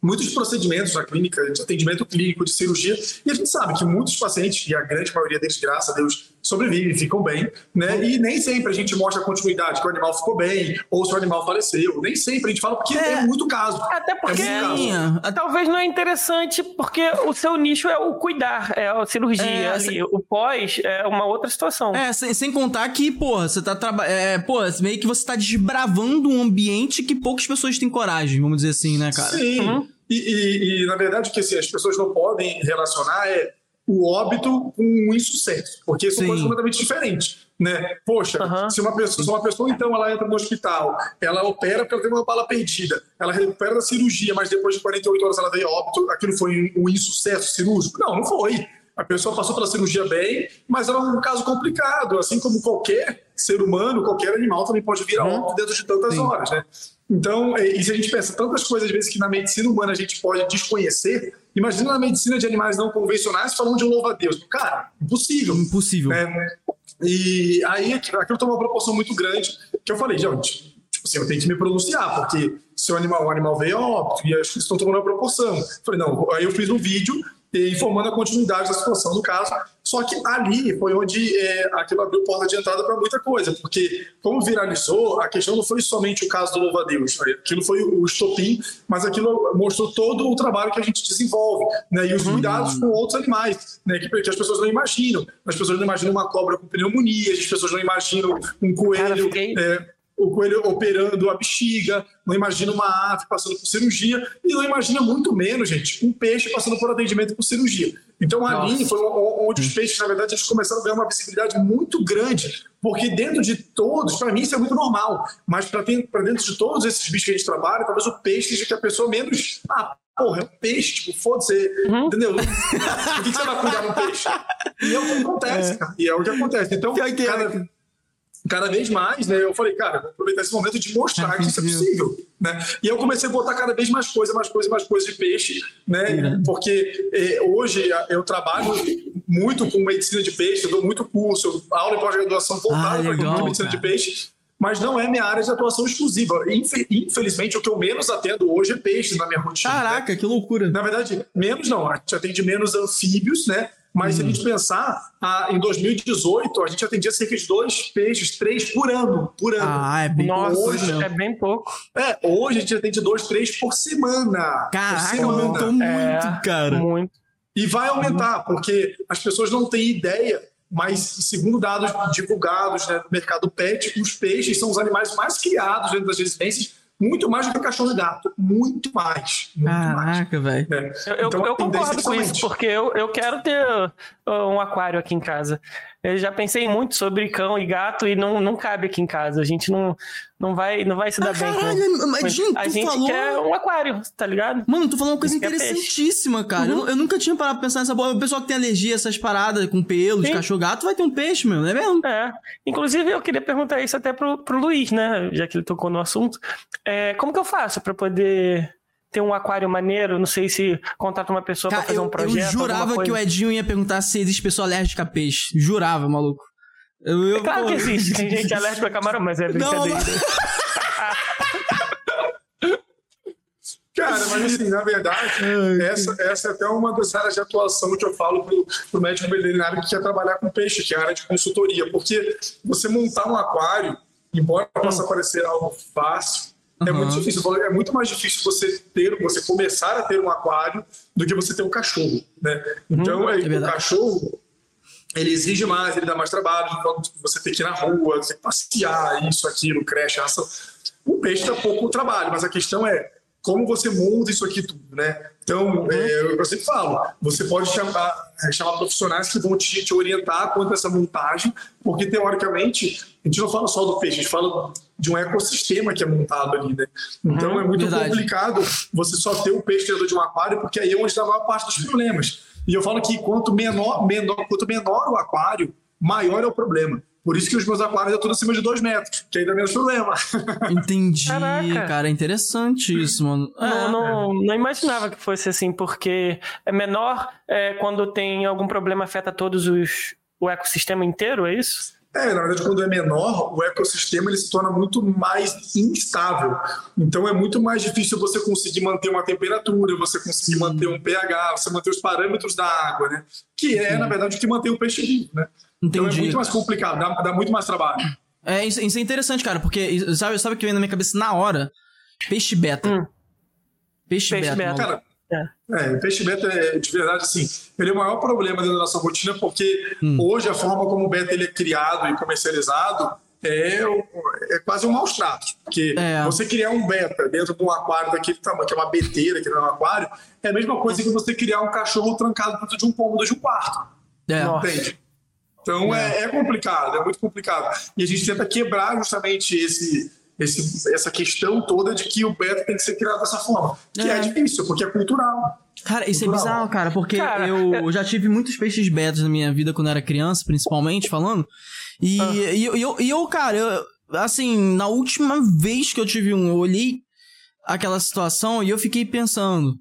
muitos procedimentos na clínica, de atendimento clínico, de cirurgia, e a gente sabe que muitos pacientes, e a grande maioria deles, graças a Deus, sobrevivem, ficam bem, né? E nem sempre a gente mostra a continuidade, que o animal ficou bem, ou se o animal faleceu. Nem sempre a gente fala, porque é, É. muito caso. Até porque É muito Sim, caso. talvez não é interessante, porque o seu nicho é o cuidar, é a cirurgia É, ali. O pós é uma outra situação. É, sem, sem contar que, porra, você tá trabalhando. É, pô, meio que você tá desbravando um ambiente que poucas pessoas têm coragem, vamos dizer assim, né, cara? Sim. Uhum. E, e- e, na verdade, o que assim, as pessoas não podem relacionar é o óbito com o insucesso, porque são Sim. coisas completamente diferentes. Né? Poxa, Aham. se, uma pessoa, se uma pessoa, então, ela entra no hospital, ela opera porque ela tem uma bala perdida, ela recupera da cirurgia, mas depois de 48 horas ela veio a óbito, aquilo foi um insucesso cirúrgico? Não, não foi. A pessoa passou pela cirurgia bem, mas era um caso complicado, assim como qualquer ser humano, qualquer animal também pode vir a óbito dentro de tantas Sim. horas, né? Então, é, e se a gente pensa tantas coisas, às vezes, que na medicina humana a gente pode desconhecer, imagina na medicina de animais não convencionais falando de um louva-a-Deus. Cara, impossível. Impossível. né? E aí aquilo aquilo tomou uma proporção muito grande, que eu falei, gente, tipo assim, eu tenho que me pronunciar, porque se o animal, o animal veio a óbito, e acho que estão tomando uma proporção. Eu Falei, não, aí eu fiz um vídeo eh, informando a continuidade da situação do caso, só que ali foi onde eh, aquilo abriu porta de entrada para muita coisa, porque como viralizou, a questão não foi somente o caso do louva-a-Deus, né? aquilo foi o estopim, mas aquilo mostrou todo o trabalho que a gente desenvolve, né? e os cuidados com outros animais, né? que, que as pessoas não imaginam. As pessoas não imaginam uma cobra com pneumonia, as pessoas não imaginam um coelho... Cara, fiquei- eh, o coelho operando a bexiga, não imagina uma ave passando por cirurgia e não imagina muito menos, gente, um peixe passando por atendimento por cirurgia. Então ali foi o- onde os peixes, na verdade, eles começaram a ganhar uma visibilidade muito grande, porque dentro de todos, para mim isso é muito normal, mas para dentro de todos esses bichos que a gente trabalha, talvez o peixe seja que a pessoa menos. Ah, porra, é um peixe, tipo, foda-se, entendeu? Por que, que você vai cuidar de um peixe? E é o que acontece, cara. E é o que acontece. Então, que é, cada, cada vez mais, né? Eu falei, cara, vou aproveitar esse momento de mostrar que isso é possível, né? E eu comecei a botar cada vez mais coisa, mais coisa, mais coisa de peixe, né? Porque eh, hoje eu trabalho muito com medicina de peixe, eu dou muito curso, aula e pós-graduação voltada Ah, para medicina de cara. peixe. Mas não é minha área de atuação exclusiva. Infe- Infelizmente, o que eu menos atendo hoje é peixe na minha rotina. né? Caraca, que loucura. Na verdade, menos não, gente atende menos anfíbios, né? Mas se a gente pensar, ah, em 2018, a gente atendia cerca de dois peixes, três por ano. Por ano. Ah, é bem Nossa, coisa mesmo. é bem pouco. É, hoje a gente atende dois, três por semana. por Caraca, semana. aumentou muito, É, cara. Muito. E vai aumentar, porque as pessoas não têm ideia, mas segundo dados divulgados né, do mercado pet, os peixes são os animais mais criados dentro das residências, muito mais do que cachorro e gato. Muito mais. Muito mais. Caraca, velho. né? Eu, eu- Então, eu concordo com isso, porque eu, eu quero ter uh, um aquário aqui em casa. Eu já pensei muito sobre cão e gato e não, não cabe aqui em casa. A gente não, não, vai, não vai se dar Ah, bem. caralho, com- mas, a gente falou- quer um aquário, tá ligado? Mano, tu falou uma coisa é interessantíssima, cara. Eu, eu nunca tinha parado pra pensar nessa boa. O pessoal que tem alergia a essas paradas com pelo, de Sim. cachorro gato, vai ter um peixe, meu, não é mesmo? É. Inclusive, eu queria perguntar isso até pro, pro Luiz, né? Já que ele tocou no assunto. É, como que eu faço pra poder ter um aquário maneiro? Não sei se contrata uma pessoa Cara, pra fazer eu, um projeto. eu jurava que o. Edinho ia perguntar se existe pessoa alérgica a peixe. Jurava, maluco. Eu, eu, É claro pô, que existe. Tem gente alérgica a camarão, mas é Não, brincadeira. [laughs] Cara, mas assim, na verdade, essa, essa é até uma das áreas de atuação que eu falo pro, pro médico veterinário que quer trabalhar com peixe, que é a área de consultoria. Porque você montar um aquário, embora possa parecer algo fácil, é muito Uhum. difícil. É muito mais difícil você ter, você começar a ter um aquário do que você ter um cachorro, né? Então, é, o cachorro, ele exige mais, ele dá mais trabalho, então você tem que ir na rua, você tem que passear, isso, aquilo, creche, ração. O peixe dá pouco trabalho, mas a questão é como você monta isso aqui tudo, né? Então, é, eu sempre falo, você pode chamar, é, chamar profissionais que vão te, te orientar quanto a essa montagem, porque teoricamente a gente não fala só do peixe, a gente fala de um ecossistema que é montado ali, né? Então é muito verdade. complicado você só ter o peixe dentro de um aquário, porque aí é onde está a maior parte dos problemas. E eu falo que quanto menor, menor, quanto menor o aquário, maior é o problema. Por isso que os meus aquários é tudo acima de dois metros, que aí dá menos problema. [laughs] Entendi, Caraca. cara. É interessante isso, mano. Não, É. não, não imaginava que fosse assim, porque é menor é, quando tem algum problema afeta todos os o ecossistema inteiro, é isso? É, na verdade, quando é menor, o ecossistema ele se torna muito mais instável. Então, é muito mais difícil você conseguir manter uma temperatura, você conseguir manter um pH, você manter os parâmetros da água, né? Que é, na verdade, o que mantém o peixe vivo, né? Então, é Entendi. muito mais complicado, dá, dá muito mais trabalho. É, isso, isso é interessante, cara, porque sabe, sabe o que vem na minha cabeça na hora? Peixe beta. Hum. Peixe, Peixe beta. beta. Cara, é, o peixe beta é, de verdade, assim, ele é o maior problema dentro da nossa rotina, porque hoje a forma como o beta ele é criado e comercializado é, é quase um maus tratos. Porque É. você criar um beta dentro de um aquário daquele tamanho, que é uma beteira, que não é um aquário, é a mesma coisa que você criar um cachorro trancado dentro de um cômodo de um quarto. É. Entende? Então é. é complicado, é muito complicado. E a gente tenta quebrar justamente esse, esse, essa questão toda de que o beta tem que ser criado dessa forma. Que é, É. difícil, porque é cultural. Cara, isso é Cultural. bizarro, cara, porque Cara, eu já tive muitos peixes betas na minha vida quando eu era criança, principalmente, falando. E, Ah. e, eu- e eu, e eu, cara, eu- assim, na última vez que eu tive um, eu olhei aquela situação e eu fiquei pensando.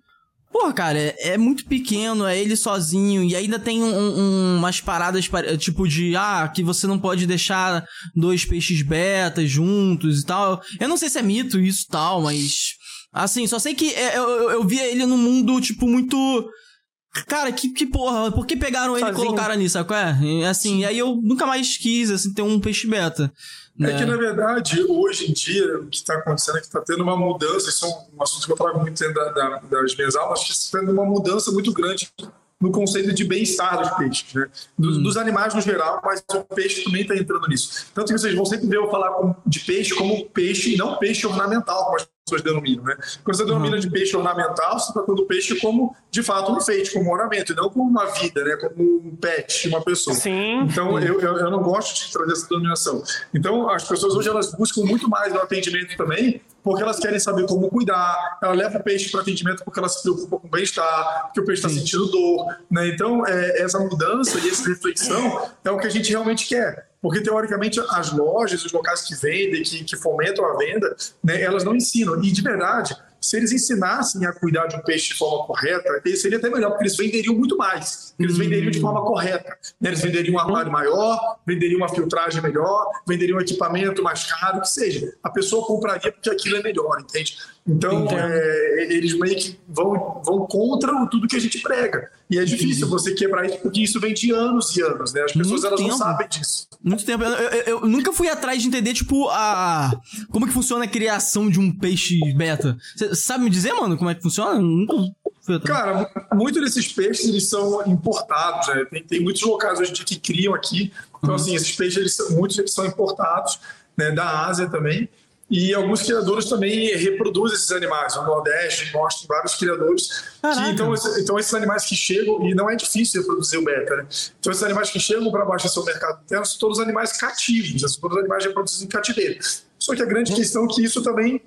Porra, cara, é, é muito pequeno, é ele sozinho, e ainda tem um- um- umas paradas, tipo de, ah, que você não pode deixar dois peixes betas juntos e tal. Eu não sei se é mito isso tal, mas. Assim, só sei que é, eu, eu, eu via ele num mundo, tipo, muito. Cara, que, que porra, por que pegaram ele e Sozinho. colocaram ali, sabe qual é? E, assim, aí eu nunca mais quis, assim, ter um peixe beta. Né? É que, na verdade, hoje em dia, o que está acontecendo é que está tendo uma mudança, isso é um assunto que eu trago muito dentro da, da, das minhas aulas, que está tendo uma mudança muito grande no conceito de bem-estar dos peixes, né? dos, dos animais no geral, mas o peixe também está entrando nisso. Tanto que vocês vão sempre ver eu falar de peixe como peixe e não peixe ornamental, como as pessoas denominam. Né? Quando você denomina de peixe ornamental, você está tratando o peixe como, de fato, um enfeite, como um ornamento, e não como uma vida, né? como um pet uma pessoa. Sim. Então, eu, eu, eu não gosto de trazer essa denominação. Então, as pessoas hoje elas buscam muito mais no atendimento também, porque elas querem saber como cuidar. Ela leva o peixe para atendimento porque ela se preocupa com o bem-estar, porque o peixe está sentindo dor. Né? Então, é, essa mudança e essa reflexão é o que a gente realmente quer. Porque, teoricamente, as lojas, os locais que vendem, que, que fomentam a venda, né, elas não ensinam. E, de verdade, se eles ensinassem a cuidar de um peixe de forma correta, seria até melhor, porque eles venderiam muito mais. Eles venderiam de forma correta. né? Eles venderiam um aquário maior, venderiam uma filtragem melhor, venderiam um equipamento mais caro, que seja. A pessoa compraria porque aquilo é melhor, entende? Então, é, eles meio que vão, vão contra tudo que a gente prega. E é difícil você quebrar isso, porque isso vem de anos e anos, né? As pessoas Muito elas não sabem disso. Muito tempo. Eu, eu- eu nunca fui atrás de entender, tipo, a. Como que funciona a criação de um peixe beta. Você sabe me dizer, mano, como é que funciona? Eu nunca. Cara, mu- muito desses peixes eles são importados, né? Tem, tem muitos locais hoje em dia que criam aqui. Então, assim, esses peixes, eles são, muitos eles são importados, né? Da Ásia também. E alguns criadores também reproduzem esses animais. No Nordeste, no Norte, vários criadores. Que, então, então, esses animais que chegam, e não é difícil reproduzir o beta, né? Então, esses animais que chegam para abastecer o mercado interno são todos animais cativos, são todos animais reproduzidos em cativeiro. Só que a grande questão é que isso também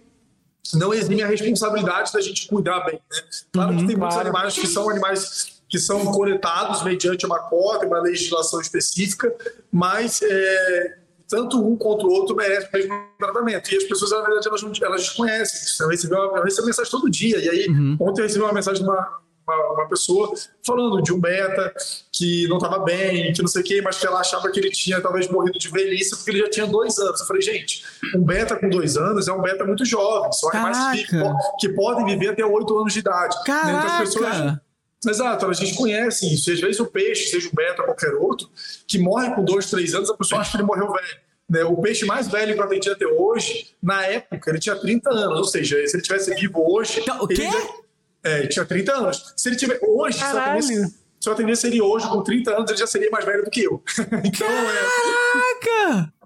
não exime a responsabilidade da gente cuidar bem. Né? Claro que tem muitos animais que são animais que são coletados mediante uma cota, uma legislação específica, mas é, tanto um quanto o outro merece o mesmo tratamento. E as pessoas, na verdade, elas, não, elas desconhecem isso. Eu recebo, eu recebo mensagem todo dia. E aí, uhum. ontem eu recebi uma mensagem de uma, uma, uma, pessoa falando de um beta que não estava bem, que não sei o quê, mas que ela achava que ele tinha talvez morrido de velhice porque ele já tinha dois anos. Eu falei, gente, um beta com dois anos é um beta muito jovem. São animais que, que, podem viver até oito anos de idade. Caraca! Então, as pessoas Exato, a gente conhece isso. Às vezes o peixe, seja o beta ou qualquer outro, que morre com dois, três anos, a pessoa acha que ele morreu velho. Né? O peixe mais velho que eu atendi até hoje, na época, ele tinha 30 anos. Ou seja, se ele tivesse vivo hoje. O quê? Ele, é, ele tinha 30 anos. Se ele tiver. Hoje, se eu, atendesse, se eu atendesse ele hoje com 30 anos, ele já seria mais velho do que eu. [laughs] então, Caraca! É.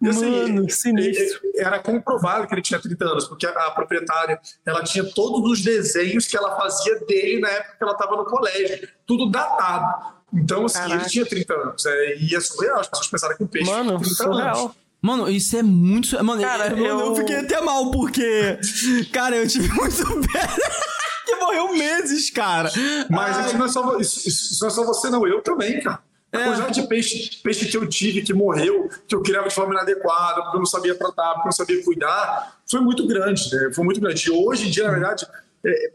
E, assim, Mano, sinistro. Era comprovado que ele tinha 30 anos, porque a, a, proprietária ela tinha todos os desenhos que ela fazia dele na época que ela estava no colégio, tudo datado. Então, assim, Caraca. ele tinha 30 anos. É, e é surreal, as pessoas pensaram que o peixe Mano, 30 surreal. anos. Mano, isso é muito. Mano, cara, eu, eu... eu fiquei até mal, porque. Cara, eu tive [laughs] muito que morreu meses, cara. Mas isso não, é só, isso, isso não é só você, não. Eu também, cara. A é. quantidade de peixe, peixe que eu tive, que morreu, que eu criava de forma inadequada, porque eu não sabia tratar, porque eu não sabia cuidar, foi muito grande, né? Foi muito grande. E hoje em dia, na verdade,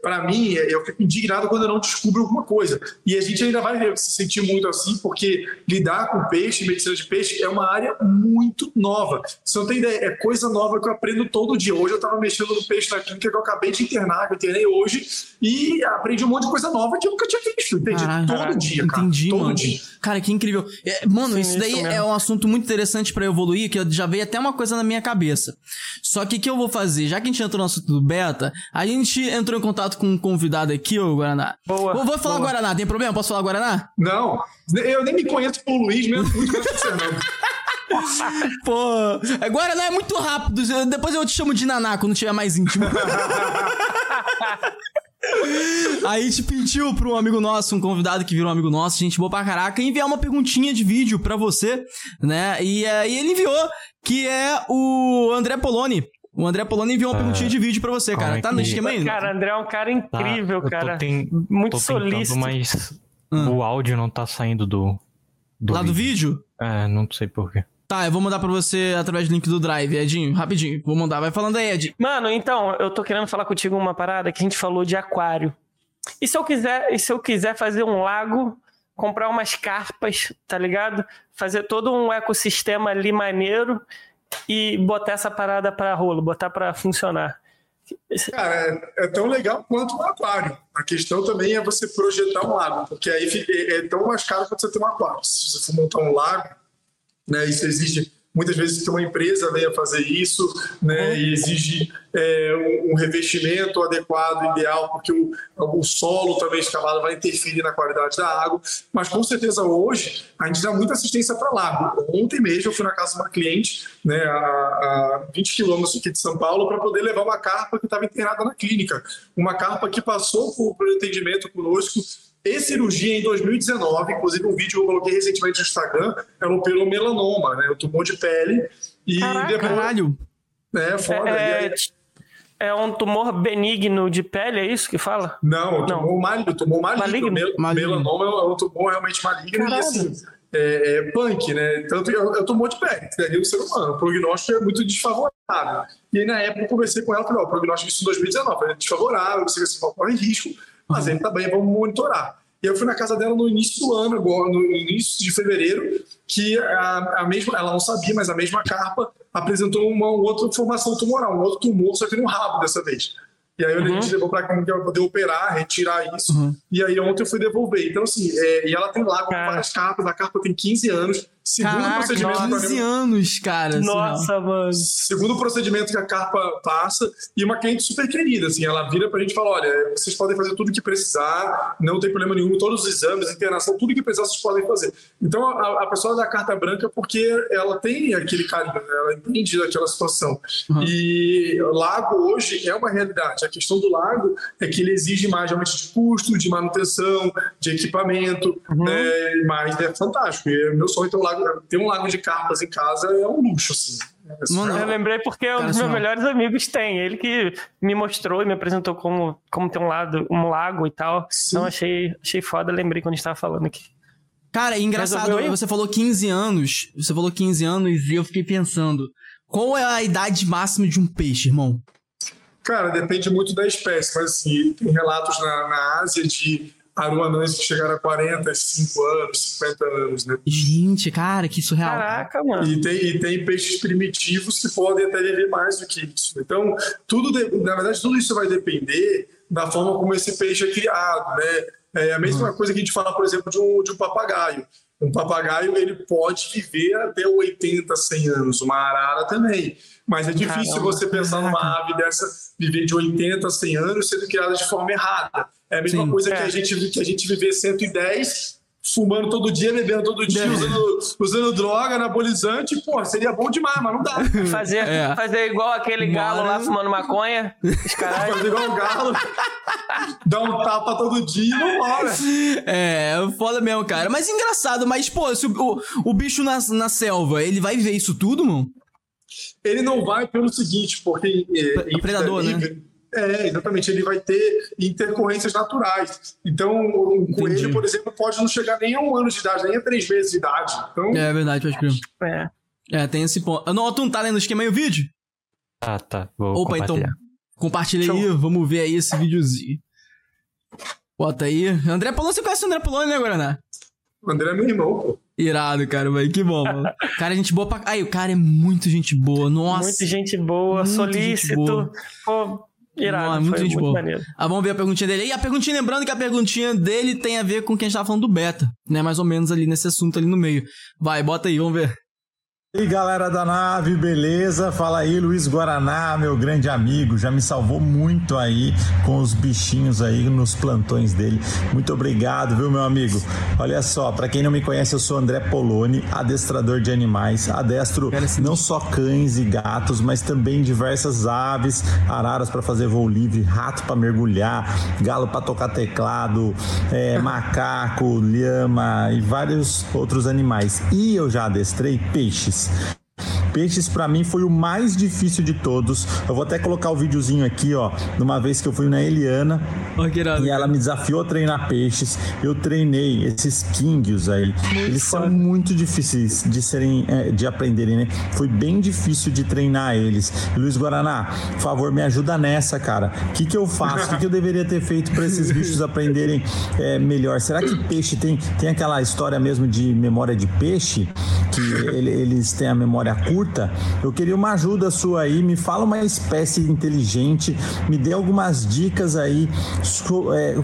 para mim, é, eu fico indignado quando eu não descubro alguma coisa. E a gente ainda vai se sentir muito assim, porque lidar com peixe, medicina de peixe, é uma área muito nova. Você não tem ideia, é coisa nova que eu aprendo todo dia. Hoje eu estava mexendo no peixe na clínica que eu acabei de internar, que eu internei hoje, e aprendi um monte de coisa nova que eu nunca tinha visto, entende? todo dia, cara. Entendi, todo mano. dia. Cara, que incrível. É, mano, Sim, isso daí isso é um assunto muito interessante para evoluir, que já veio até uma coisa na minha cabeça. Só que o que eu vou fazer? Já que a gente entrou no assunto do beta, a gente entrou em contato com um convidado aqui, ô Guaraná. Boa. Vou, vou falar boa. Guaraná, tem problema? Posso falar Guaraná? Não, eu nem me conheço por Luiz mesmo, muito não. [laughs] Pô, Guaraná é muito rápido. Depois eu te chamo de Naná quando tiver mais íntimo. [laughs] Aí a gente pediu pra um amigo nosso, um convidado que virou um amigo nosso, gente boa pra caraca, enviar uma perguntinha de vídeo pra você, né? E aí ele enviou, que é o André Poloni. O André Poloni enviou uma perguntinha de vídeo pra você, cara. É tá no esquema aí? Cara, André é um cara incrível, tá, cara. Tem, Muito solícito. Mas hum. o áudio não tá saindo do. do Lá vídeo. do vídeo? É, não sei porquê. Tá, eu vou mandar pra você através do link do Drive, Edinho. Rapidinho, vou mandar. Vai falando aí, Ed. Mano, então, eu tô querendo falar contigo uma parada que a gente falou de aquário. E se eu quiser, e se eu quiser fazer um lago, comprar umas carpas, tá ligado? Fazer todo um ecossistema ali maneiro e botar essa parada para rolo, botar para funcionar. Cara, é, tão legal quanto um aquário. A questão também é você projetar um lago, porque aí é, é tão mais caro quanto você ter um aquário. Se você for montar um lago, né, isso exige muitas vezes que uma empresa venha fazer isso, né, e exige é, um, revestimento adequado, ideal, porque o, o solo também escavado vai interferir na qualidade da água. Mas com certeza hoje a gente dá muita assistência para lago. Ontem mesmo eu fui na casa de uma cliente, né, a, a 20 quilômetros aqui de São Paulo, para poder levar uma carpa que estava internada na clínica. Uma carpa que passou por, por atendimento conosco e cirurgia em 2019, inclusive um vídeo que eu coloquei recentemente no Instagram, ela operou melanoma, né? O tumor de pele. E Caraca, depois, caralho! É, foda. É, aí, é, um tumor benigno de pele, é isso que fala? Não, tumor maligno. Tumor maligno. maligno. Melanoma é um tumor realmente maligno Caralho. e assim, é, é, punk, né? Tanto é um tumor de pele, que é do ser humano. O prognóstico é muito desfavorável. E aí, na época, eu conversei com ela e falei: ó, o prognóstico isso em 2019 é desfavorável, você assim, corre risco mas ele tá bem, vamos monitorar. E eu fui na casa dela no início do ano, no início de fevereiro, que a, a mesma, ela não sabia, mas a mesma carpa apresentou uma outra formação tumoral, um outro tumor, só que no rabo dessa vez. E aí uhum. a gente levou para cá para poder operar, retirar isso. Uhum. E aí ontem eu fui devolver. Então, assim, é, e ela tem lá com várias carpas, a carpa tem 15 anos, Segundo Caraca, procedimento pra 15 mim- anos, cara. surreal. Nossa, mano. segundo o procedimento que a carpa passa, e uma cliente super querida, assim, ela vira pra gente e fala, olha, vocês podem fazer tudo que precisar, não tem problema nenhum, todos os exames, internação, tudo que precisar vocês podem fazer. Então, a, a pessoa dá carta branca porque ela tem aquele carinho, né? ela entende daquela situação. Uhum. E o lago hoje é uma realidade. A questão do lago é que ele exige mais realmente de custo, de manutenção, de equipamento, né? mas é fantástico. E meu sonho é ter um lago, ter um lago de carpas em casa é um luxo, assim. É Mano, Eu lembrei porque um Cara, dos meus só- melhores amigos tem. Ele que me mostrou e me apresentou como, como tem um, lado, um lago e tal. Sim. Então achei, achei foda, lembrei quando a gente tava falando aqui. Cara, é engraçado, Resolveu aí? você falou 15 anos, você falou 15 anos e eu fiquei pensando, qual é a idade máxima de um peixe, irmão? Cara, depende muito da espécie, mas assim, tem relatos na, na Ásia de aruanãs que chegaram a 45 anos, 50 anos, né? Gente, cara, que surreal. Caraca, mano. E tem, e tem peixes primitivos que podem até viver mais do que isso. Então, tudo de- na verdade, tudo isso vai depender da forma como esse peixe é criado, né? É a mesma coisa que a gente fala, por exemplo, de um, de um papagaio. Um papagaio ele pode viver até 80, 100 anos, uma arara também. Mas é difícil Caramba, você pensar numa ave dessa viver de 80, 100 anos sendo criada de forma errada. É a mesma Sim. coisa que É. a gente que a gente viver 110 fumando todo dia, bebendo todo dia, É. usando, usando droga, anabolizante, pô, seria bom demais, mas não dá. [laughs] Fazer, É. fazer igual aquele galo Bora. lá fumando maconha. Os caras. Fazer igual o galo, [laughs] dar um tapa todo dia e vambora. É, foda mesmo, cara. Mas engraçado, mas, pô, se o, o, o bicho na, na selva, ele vai ver isso tudo, mano? Ele não vai pelo seguinte, porque... É, É predador, né? É, exatamente. Ele vai ter intercorrências naturais. Então, um Entendi. coelho, por exemplo, pode não chegar nem a um ano de idade, nem a três meses de idade. Então, É verdade, pode crer. É. É, tem esse ponto. Não, tu não tá lendo o esquema aí o vídeo? Ah, tá. Vou Opa, então, compartilha aí, vamos ver aí esse videozinho. Bota aí. André Poloni, você conhece o André Poloni, né, Guaraná? o André é meu irmão, pô. Irado, cara, velho. Que bom, mano. Cara, gente boa pra. Aí, o cara é muito gente boa. Nossa. Muita gente boa, Muita solícito. gente boa. Pô, irado. Não, é foi gente muito boa. maneiro. Ah, vamos ver a perguntinha dele. E a perguntinha, lembrando que a perguntinha dele tem a ver com quem a gente tava falando do beta, né? Mais ou menos ali nesse assunto ali no meio. Vai, bota aí, vamos ver. E aí, galera da nave, beleza? Fala aí, Luiz Guaraná, meu grande amigo, já me salvou muito aí com os bichinhos aí nos plantões dele. Muito obrigado, viu, meu amigo? Olha só, pra quem não me conhece, eu sou André Poloni, adestrador de animais, adestro não só cães e gatos, mas também diversas aves, araras para fazer voo livre, rato para mergulhar, galo para tocar teclado, é, [laughs] macaco, lhama e vários outros animais. E eu já adestrei peixes. Yes. Peixes pra mim foi o mais difícil de todos. Eu vou até colocar o videozinho aqui, ó, de uma vez que eu fui na Eliana Ó, que irado. e ela me desafiou a treinar peixes. Eu treinei esses kingios aí. Eles são muito difíceis de serem, é, de aprenderem, né? Foi bem difícil de treinar eles. Luiz Guaraná, por favor, me ajuda nessa, cara. O que, que eu faço? O que, que eu deveria ter feito para esses bichos aprenderem é, melhor? Será que peixe tem, tem aquela história mesmo de memória de peixe? Que ele- eles têm a memória curta? Eu queria uma ajuda sua aí. Me fala uma espécie inteligente. Me dê algumas dicas aí é,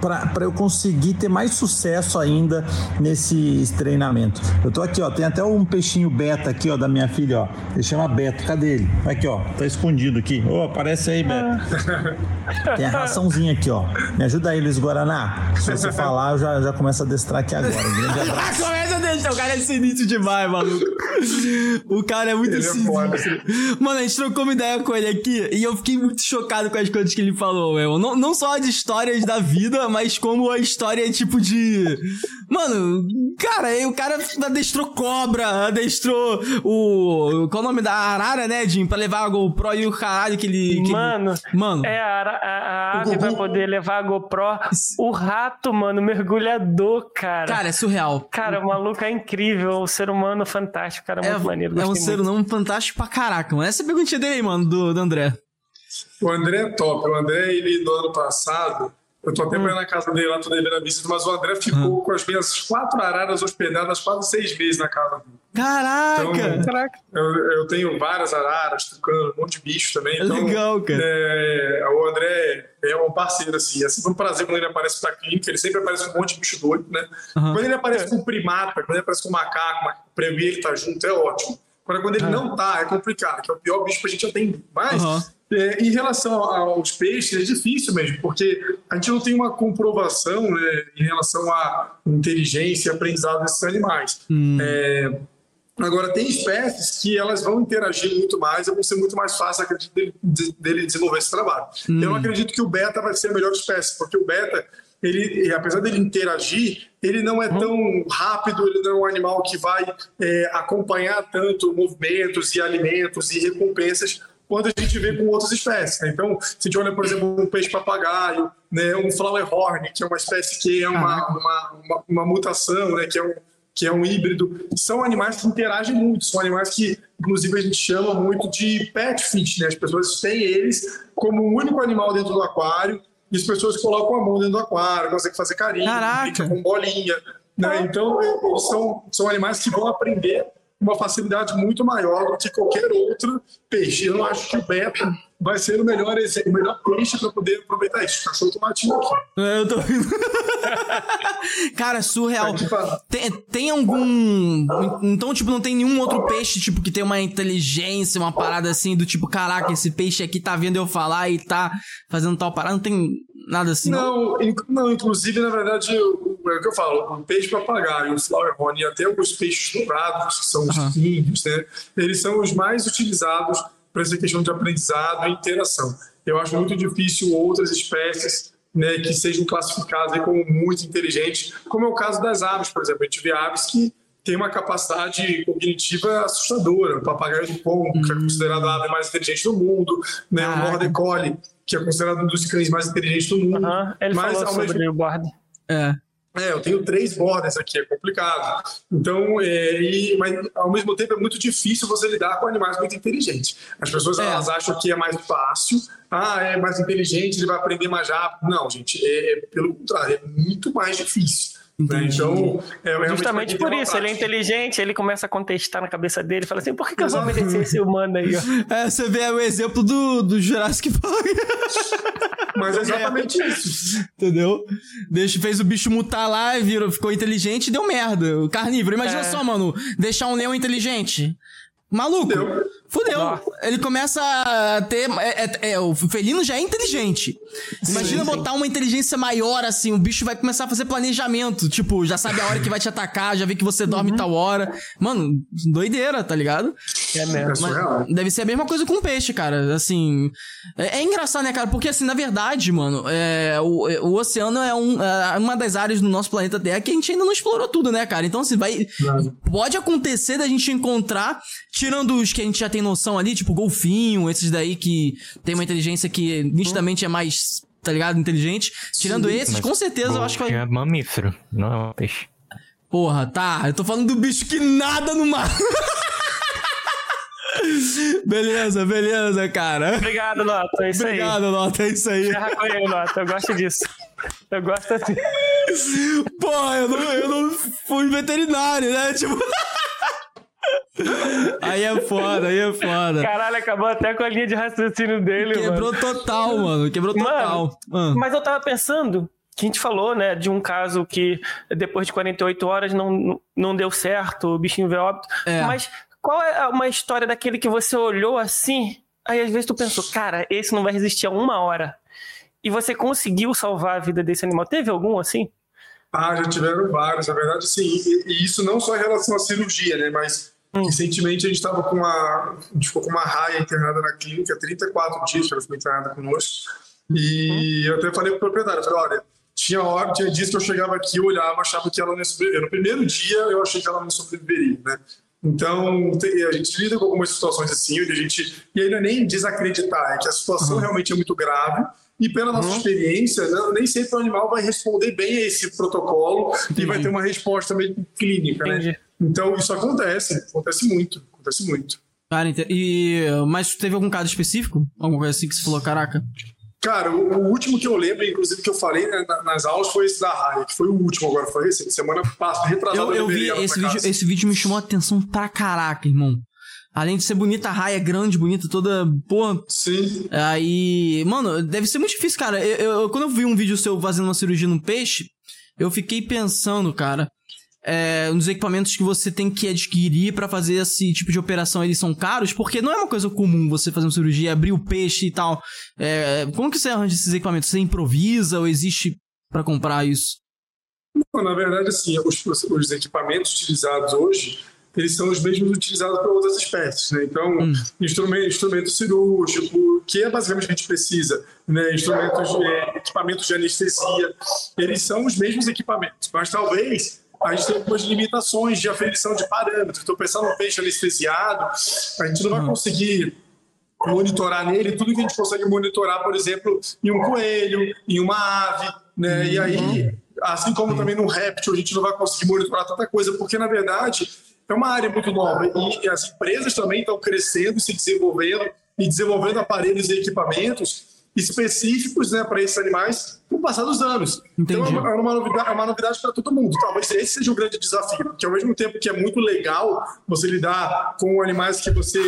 para eu conseguir ter mais sucesso ainda nesse treinamento. Eu tô aqui, ó, tem até um peixinho beta aqui, ó, da minha filha, ó. Ele chama Beto. Cadê ele? Aqui, ó, tá escondido aqui. Ô, aparece aí, Beto. Tem a raçãozinha aqui, ó. Me ajuda aí, Luiz Guaraná. Se você [laughs] falar, eu já, já começo a destrar aqui agora. Um grande [laughs] abraço. Ah, começa a deixar. O cara é sinistro demais, maluco. O [laughs] cara é muito é sinistro. Mano, a gente trocou uma ideia com ele aqui e eu fiquei muito chocado com as coisas que ele falou, meu. Não, não só de histórias da vida, mas como a história, tipo, de. Mano, cara, aí o cara adestrou cobra, adestrou o. Qual o nome da arara, né, Jim? Pra levar a GoPro e o caralho que ele. que ele- Mano, Mano. é a, a, a ave pra poder levar a GoPro. O rato, mano, mergulhador, cara. Cara, é surreal. Cara, o maluco é incrível, o ser humano fantástico, cara, É, muito maneiro. é um ser muito. humano fantástico pra caraca, mano. Essa é a perguntinha dele aí, mano, do, do André. O André é top. O André, ele, do ano passado, eu tô até Hum. na casa dele lá, tô devendo a visita, mas o André ficou com as minhas quatro araras hospedadas quase seis meses na casa dele. Caraca! Então, Caraca. Eu, eu tenho várias araras, tucano, um monte de bicho também. É Então, legal, cara. é, o André é um parceiro, assim. É sempre um prazer quando ele aparece pra clínica. Ele sempre aparece com um monte de bicho doido, né? Aham. Quando ele aparece com primata, quando ele aparece com macaco, ma- prevenir ele estar junto, é ótimo. Agora, quando ele não tá, é complicado, que é o pior bicho que a gente atender. Mas, Aham. é, em relação aos peixes, é difícil mesmo, porque a gente não tem uma comprovação né, em relação à inteligência e aprendizado desses animais. É, agora, tem espécies que elas vão interagir muito mais vão ser muito mais fácil, acredito, dele, de- dele desenvolver esse trabalho. Eu não acredito que o beta vai ser a melhor espécie, porque o beta, ele, apesar dele interagir, ele não é tão rápido, ele não é um animal que vai é, acompanhar tanto movimentos e alimentos e recompensas quando a gente vê com outras espécies. né? Então, se a gente olha, por exemplo, um peixe papagaio, né, um flower horn, que é uma espécie que é uma, uma, uma, uma mutação, né, que é um que é um híbrido, são animais que interagem muito, são animais que, inclusive, a gente chama muito de pet fit, né? As pessoas têm eles como o único animal dentro do aquário e as pessoas colocam a mão dentro do aquário, conseguem fazer carinho, Caraca! brinca com bolinha, né? Então, eles são, são animais que vão aprender uma facilidade muito maior do que qualquer outro peixe. Eu não acho que o beta vai ser o melhor, o melhor peixe para poder aproveitar isso. Cachorro tomatinho aqui. É, Eu tô vendo. [laughs] Cara, surreal. Aqui pra- Tem, tem algum. Então, tipo, não tem nenhum outro peixe, tipo, que tem uma inteligência, uma parada assim, do tipo, caraca, esse peixe aqui tá vendo eu falar e tá fazendo tal parada. Não tem nada assim. Não, inc- não, inclusive, na verdade, o- é o que eu falo, o peixe papagaio, o flower horn e até alguns peixes dourados, que são os índios, né? Eles são os mais utilizados para essa questão de aprendizado e interação. Eu acho muito difícil outras espécies né, que sejam classificadas como muito inteligentes, como é o caso das aves, por exemplo. A gente vê aves que têm uma capacidade cognitiva assustadora. O papagaio do Congo, que é considerado a ave mais inteligente do mundo, né? o. Border Collie, que é considerado um dos cães mais inteligentes do mundo. Aham, Ele Mas, falou ao sobre mesmo o board. É. é, eu tenho três bordas aqui, é complicado. Então, é, e, mas ao mesmo tempo é muito difícil você lidar com animais muito inteligentes. As pessoas É. elas acham que é mais fácil, ah, é mais inteligente, ele vai aprender mais rápido. Não, gente, é, é pelo contrário, é muito mais difícil. Né? Entendi. Então, é, realmente Justamente por isso, ele é inteligente, ele começa a contestar na cabeça dele, fala assim, por que, que eu vou [laughs] obedecer esse humano aí, ó? É, você vê o exemplo do, do Jurassic Park. [laughs] Mas é exatamente isso. Entendeu? Deixa, fez o bicho mutar lá, virou, ficou inteligente e deu merda. O carnívoro. Imagina É. só, mano, deixar um leão inteligente. Maluco. Fudeu. Fudeu. Ele começa a ter. É, é- é, o felino já é inteligente. Imagina sim. botar uma inteligência maior, assim. O bicho vai começar a fazer planejamento. Tipo, já sabe a hora que vai te atacar, já vê que você Uhum. dorme tal hora. Mano, doideira, tá ligado? É É mesmo. surreal. Deve ser a mesma coisa com peixe, cara. Assim. É, é engraçado, né, cara? Porque, assim, na verdade, mano, é, o, é, o oceano é um, é uma das áreas do nosso planeta Terra que a gente ainda não explorou tudo, né, cara? Então, assim, vai. Pode acontecer da gente encontrar, tirando os que a gente já tem noção ali, tipo golfinho, esses daí que tem uma inteligência que nitidamente é mais. Tá ligado? Inteligente. Tirando esses, Mas com certeza eu acho que vai. É mamífero, não é um peixe. Porra, tá. Eu tô falando do bicho que nada no mar. [laughs] beleza, beleza, cara. Obrigado, Nota, é isso aí. Obrigado, Nota, é isso aí. Com ele, Nota, eu gosto disso. Eu gosto assim. Porra, eu não, eu não fui veterinário, né? Tipo. [laughs] aí é foda, aí é foda. Caralho, acabou até com a linha de raciocínio dele, mano. Quebrou total, mano. Quebrou total. Ah. Mas eu tava pensando que a gente falou, né, de um caso que depois de 48 horas não, não deu certo, o bichinho veio óbito. É. Mas qual é uma história daquele que você olhou assim, aí às vezes tu pensou, cara, esse não vai resistir a uma hora. E você conseguiu salvar a vida desse animal. Teve algum assim? Ah, já tiveram vários, na verdade, sim. E, e isso não só em relação à cirurgia, né? Mas recentemente a gente estava com uma. A gente ficou com uma raia internada na clínica, 34 dias que ela foi internada conosco. E eu até falei pro proprietário, eu falei, olha, tinha hora, tinha dias que eu chegava aqui, eu olhava, achava que ela não ia sobreviver. No primeiro dia eu achei que ela não sobreviveria, né? Então, a gente lida com algumas situações assim, onde a gente. E aí não é nem desacreditar, é que a situação realmente é muito grave. E pela nossa experiência, não- nem sempre o animal vai responder bem a esse protocolo e vai ter uma resposta meio clínica, né? Entendi. Então, isso acontece, acontece muito, acontece muito. Cara, e. Mas teve algum caso específico? Alguma coisa assim que você falou, caraca? Cara, o, o último que eu lembro, inclusive, que eu falei né, na- nas aulas foi esse da raia, que foi o último agora, foi esse, semana passada, retrasada. Eu, eu vi esse casa. vídeo, esse vídeo me chamou a atenção pra caraca, irmão. Além de ser bonita, a raia é grande, bonita, toda. Porra. Sim, Aí. Mano, deve ser muito difícil, cara. Eu, eu- quando eu vi um vídeo seu fazendo uma cirurgia num peixe, eu fiquei pensando, cara. é, os equipamentos que você tem que adquirir para fazer esse tipo de operação, eles são caros? Porque não é uma coisa comum você fazer uma cirurgia, abrir o peixe e tal. É, como que você arranja esses equipamentos? Você improvisa ou existe para comprar isso? Na verdade, assim, os, os equipamentos utilizados hoje, eles são os mesmos utilizados para outras espécies. Né? Então, hum. instrumento, instrumento cirúrgico, que é basicamente o que a gente precisa, né? instrumentos, é, equipamentos de anestesia, eles são os mesmos equipamentos, mas talvez a gente tem algumas limitações de aferição de parâmetros. Estou pensando no peixe anestesiado, a gente não vai hum. conseguir monitorar nele tudo que a gente consegue monitorar, por exemplo, em um coelho, em uma ave, né? E aí, uhum. assim como também no réptil, a gente não vai conseguir monitorar tanta coisa, porque na verdade é uma área muito nova e as empresas também estão crescendo, se desenvolvendo e desenvolvendo aparelhos e equipamentos específicos né, para esses animais com o passar dos anos. Entendi. Então é uma novidade, é uma novidade para todo mundo. Talvez esse seja o um grande desafio, porque ao mesmo tempo que é muito legal você lidar com animais que você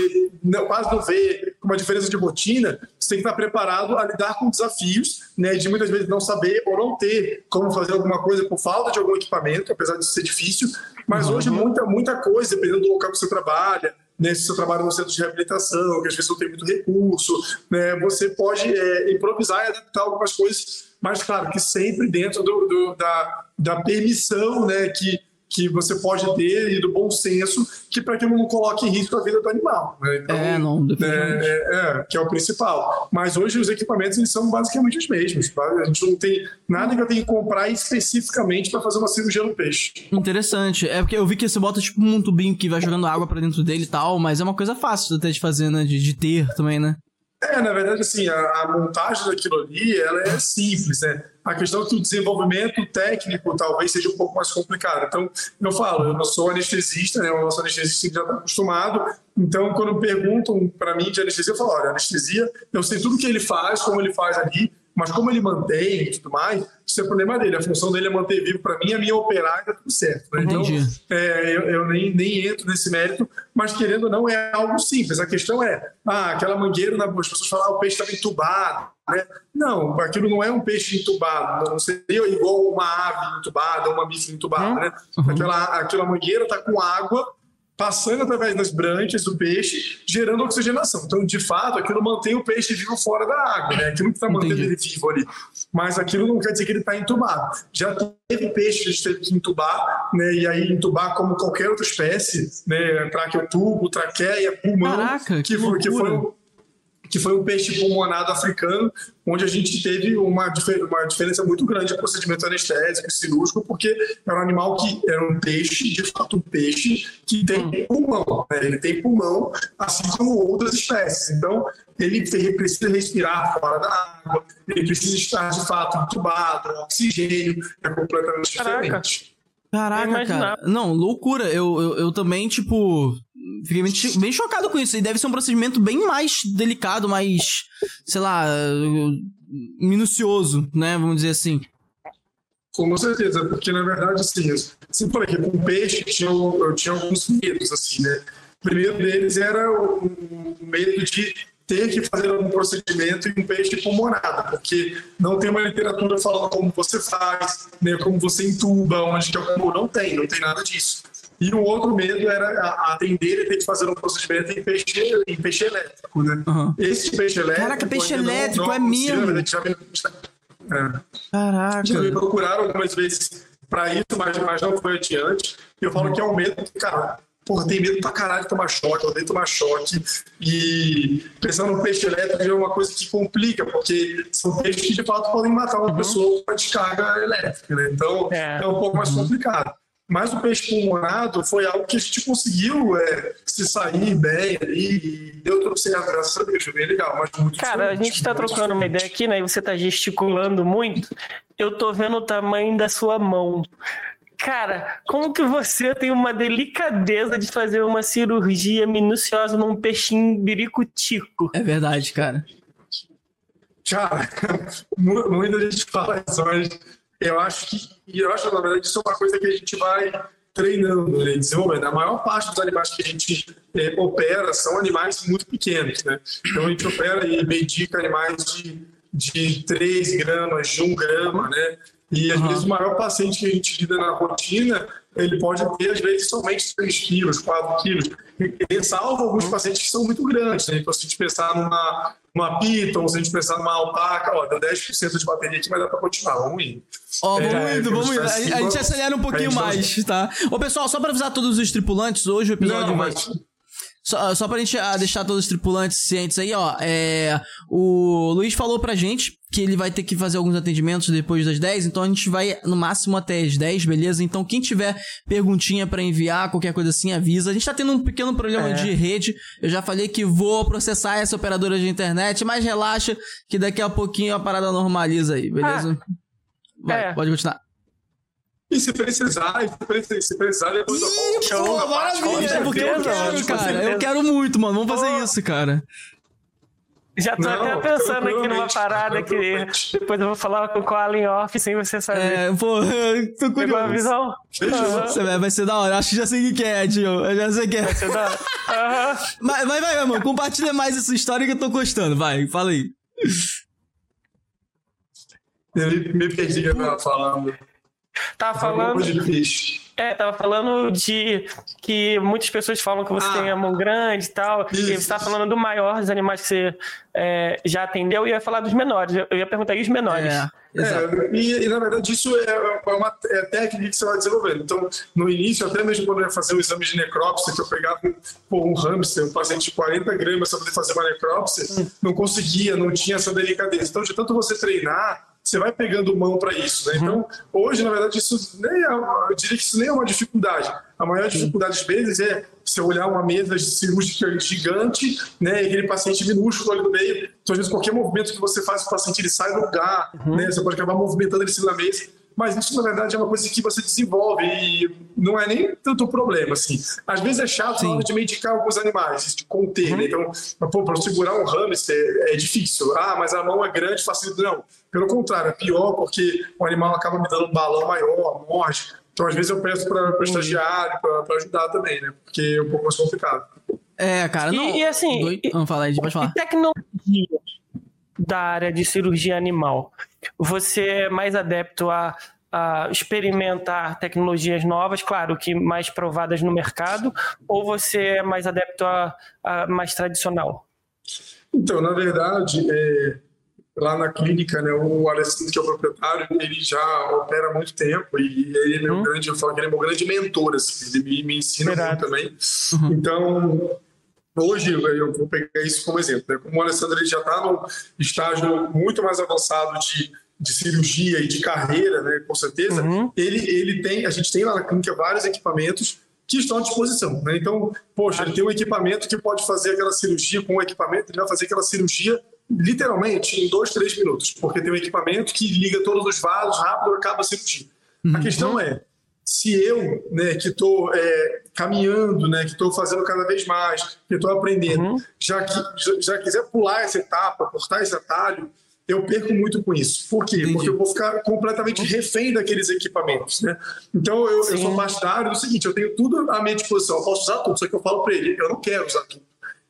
não, quase não vê, com uma diferença de rotina, você tem que estar preparado a lidar com desafios, né, de muitas vezes não saber ou não ter como fazer alguma coisa por falta de algum equipamento, apesar de ser difícil. Mas uhum. hoje muita muita coisa, dependendo do local que você trabalha, né, se você trabalha no centro de reabilitação, que às vezes não tem muito recurso, né, você pode é, improvisar e adaptar algumas coisas, mas claro que sempre dentro do, do, da, da permissão né, que que você pode ter e do bom senso que para que não coloque em risco a vida do animal. Né? Então, é, não, definitivamente. É, é, que é o principal. Mas hoje os equipamentos eles são basicamente os mesmos. Tá? A gente não tem nada que eu tenha que comprar especificamente para fazer uma cirurgia no peixe. Interessante. É porque eu vi que você bota tipo um tubinho que vai jogando água para dentro dele e tal, mas é uma coisa fácil até de fazer, né? De, de ter também, né? É, na verdade, assim, a, a, montagem daquilo ali, ela é simples, né? A questão é que o desenvolvimento técnico talvez seja um pouco mais complicado. Então, eu falo, eu não sou anestesista, né? O nosso anestesista já está acostumado. Então, quando perguntam para mim de anestesia, eu falo, olha, anestesia, eu sei tudo que ele faz, como ele faz ali, mas como ele mantém e tudo mais, isso é problema dele. A função dele é manter vivo para mim, a minha operar e tá tudo certo. Né? Então, é, eu, eu, nem, nem entro nesse mérito, mas querendo ou não, é algo simples. A questão é, ah, aquela mangueira, as pessoas falam, ah, o peixe estava entubado. Né? Não, aquilo não é um peixe entubado, não seria igual uma ave entubada, uma bife entubada. Né? Uhum. Aquela, aquela mangueira está com água passando através das branquias do peixe, gerando oxigenação. Então, de fato, aquilo mantém o peixe vivo fora da água, né? Aquilo que está mantendo ele vivo ali. Mas aquilo não quer dizer que ele está entubado. Já teve peixe que a gente teve que entubar, né? E aí entubar como qualquer outra espécie, né? Traqueotubo, traqueia, pulmão, Caraca, que, que, que foi que foi um peixe pulmonado africano, onde a gente teve uma, uma diferença muito grande de procedimento anestésico e cirúrgico, porque era um animal que era um peixe, de fato um peixe, que tem hum. pulmão, né? ele tem pulmão, assim como outras espécies. Então, ele precisa respirar fora da água, ele precisa estar de fato entubado, oxigênio, é completamente Caraca. diferente. Caraca, cara. Não, loucura. Eu, eu, eu também, tipo, fiquei bem chocado com isso. E deve ser um procedimento bem mais delicado, mais, sei lá, minucioso, né? Vamos dizer assim. Com certeza, porque na verdade, assim, assim falei que com peixe tinha, eu tinha alguns medos, assim, né? O primeiro deles era o medo de ter que fazer algum procedimento em um peixe pulmonado, porque não tem uma literatura falando como você faz, né, como você entuba, onde que é o pulmão. Não tem, não tem nada disso. E o outro medo era atender e ter que fazer um procedimento em peixe, em peixe elétrico, né? Uhum. Esse peixe elétrico... Caraca, peixe elétrico não, não é mesmo! Já me, é. Caraca! Já me procuraram algumas vezes para isso, mas, mas não foi adiante. E eu falo uhum. que é um medo, cara, porra, tem medo pra caralho de tomar choque, eu odeio tomar choque. E pensando no peixe elétrico é uma coisa que complica, porque são peixes que de fato podem matar uma uhum. pessoa com a descarga elétrica, né? Então é, é um pouco mais uhum. complicado. Mas o peixe pulmonado foi algo que a gente conseguiu é, se sair bem ali e deu tudo certo, graças a Deus, foi bem legal. Mas muito Cara, a gente está trocando uma ideia aqui, né? E você está gesticulando muito. Eu tô vendo o tamanho da sua mão. Cara, como que você tem uma delicadeza de fazer uma cirurgia minuciosa num peixinho biricutico? É verdade, cara. Cara, [laughs] muita gente fala isso, mas eu acho que, eu acho, na verdade, isso é uma coisa que a gente vai treinando, né, desenvolvendo. A maior parte dos animais que a gente é, opera são animais muito pequenos, né? Então a gente opera e medica animais de, de 3 gramas, de 1 grama, né? E às Aham. vezes o maior paciente que a gente lida na rotina, ele pode ter às vezes somente 3 quilos, 4 quilos. E salvo alguns pacientes que são muito grandes. Né? Então, se a gente pensar numa, numa Python, se a gente pensar numa alpaca, ó, deu 10% de bateria aqui, mas dá para continuar. Vamos indo. Ó, vamos É, indo, vamos indo. A, assim, a gente vamos- acelera um pouquinho mais, tá? Ô, pessoal, só pra avisar todos os tripulantes, hoje o episódio Não, vai... mas Só, só pra gente ah, deixar todos os tripulantes cientes aí, ó. É, o Luiz falou pra gente que ele vai ter que fazer alguns atendimentos depois das 10, então a gente vai no máximo até as 10, beleza? Então quem tiver perguntinha pra enviar, qualquer coisa assim, avisa. A gente tá tendo um pequeno problema É. de rede. Eu já falei que vou processar essa operadora de internet, mas relaxa que daqui a pouquinho a parada normaliza aí, beleza? Vai, é. pode continuar. E se precisar, se precisar, depois eu volto. Ih, Show, pô, rapaz, maravilha, com é porque eu quero, cara. certeza. Eu quero muito, mano. Vamos fazer Pô. isso, cara. Já tô Não, até pensando aqui numa parada que depois eu vou falar com o Allen Off sem você saber. É, pô, [laughs] tô Pegou a curioso. visão? Fechou. Aham. Você vai, vai ser da hora. Acho que já sei o que é, tio. Eu já sei o que é. Você dá? [laughs] Aham. Mas vai, vai, mano. Compartilha mais essa história que eu tô gostando. Vai, fala aí. Eu me, me perdi que eu tava falando. Tava Falando falando. de peixe. É, tava falando de que muitas pessoas falam que você Ah. tem a mão grande e tal. E Isso. você tava falando do maior dos animais que você é, já atendeu e ia falar dos menores. Eu ia perguntar e os menores. É, exato. É, e, e, na verdade isso é é uma é técnica que você vai desenvolvendo. Então, no início, até mesmo quando eu ia fazer um exame de necrópsia, que eu pegava pô, um hamster, um paciente de 40 gramas para poder fazer uma necrópsia, não conseguia, não tinha essa delicadeza. Então, de tanto você treinar, você vai pegando mão para isso. Né? Então, hoje, na verdade, isso nem é, eu diria que isso nem é uma dificuldade. A maior dificuldade, às vezes, é você olhar uma mesa cirúrgica gigante, né, e aquele paciente minúsculo ali no meio. Então, às vezes, qualquer movimento que você faz, o paciente ele sai do lugar, né, você pode acabar movimentando ele em cima da mesa. Mas isso, na verdade, é uma coisa que você desenvolve e não é nem tanto um problema, assim. Às vezes é chato Sim. na hora de medicar alguns animais, de conter, né? Então, pô, para segurar um hamster é difícil. Ah, mas a mão é grande, facilita. Não, pelo contrário, é pior porque o animal acaba me dando um balão maior, morde. Então, às vezes eu peço para estagiário, para ajudar também, né? Porque é um pouco mais complicado. É, cara, E- não. e assim, e- Vamos falar aí, pode E falar. tecnologia da área de cirurgia animal? Você é mais adepto a, a experimentar tecnologias novas, claro que mais provadas no mercado, ou você é mais adepto a, a mais tradicional? Então, na verdade, é, lá na clínica, né, o Alessandro, que é o proprietário, ele já opera há muito tempo e ele é meu Hum. grande, eu falo que ele é meu grande mentor, assim, ele me, me ensina muito também. Então, hoje eu vou pegar isso como exemplo. Né? Como o Alessandro ele já está num estágio muito mais avançado de, de cirurgia e de carreira, né, com certeza, Uhum. ele, ele tem, a gente tem lá na clínica vários equipamentos que estão à disposição. Né? Então, poxa, ele tem um equipamento que pode fazer aquela cirurgia com o equipamento, ele vai fazer aquela cirurgia literalmente em dois, três minutos, porque tem um equipamento que liga todos os vasos rápido e acaba a cirurgia. A questão é, se eu, né, que estou caminhando, né, que estou fazendo cada vez mais, que estou aprendendo, Uhum. já, que, já, já quiser pular essa etapa, cortar esse atalho, eu perco muito com isso. Por quê? Entendi. Porque eu vou ficar completamente refém daqueles equipamentos, né? Então, eu, eu sou partidário do seguinte, eu tenho tudo à minha disposição, eu posso usar tudo, só que eu falo para ele, eu não quero usar tudo.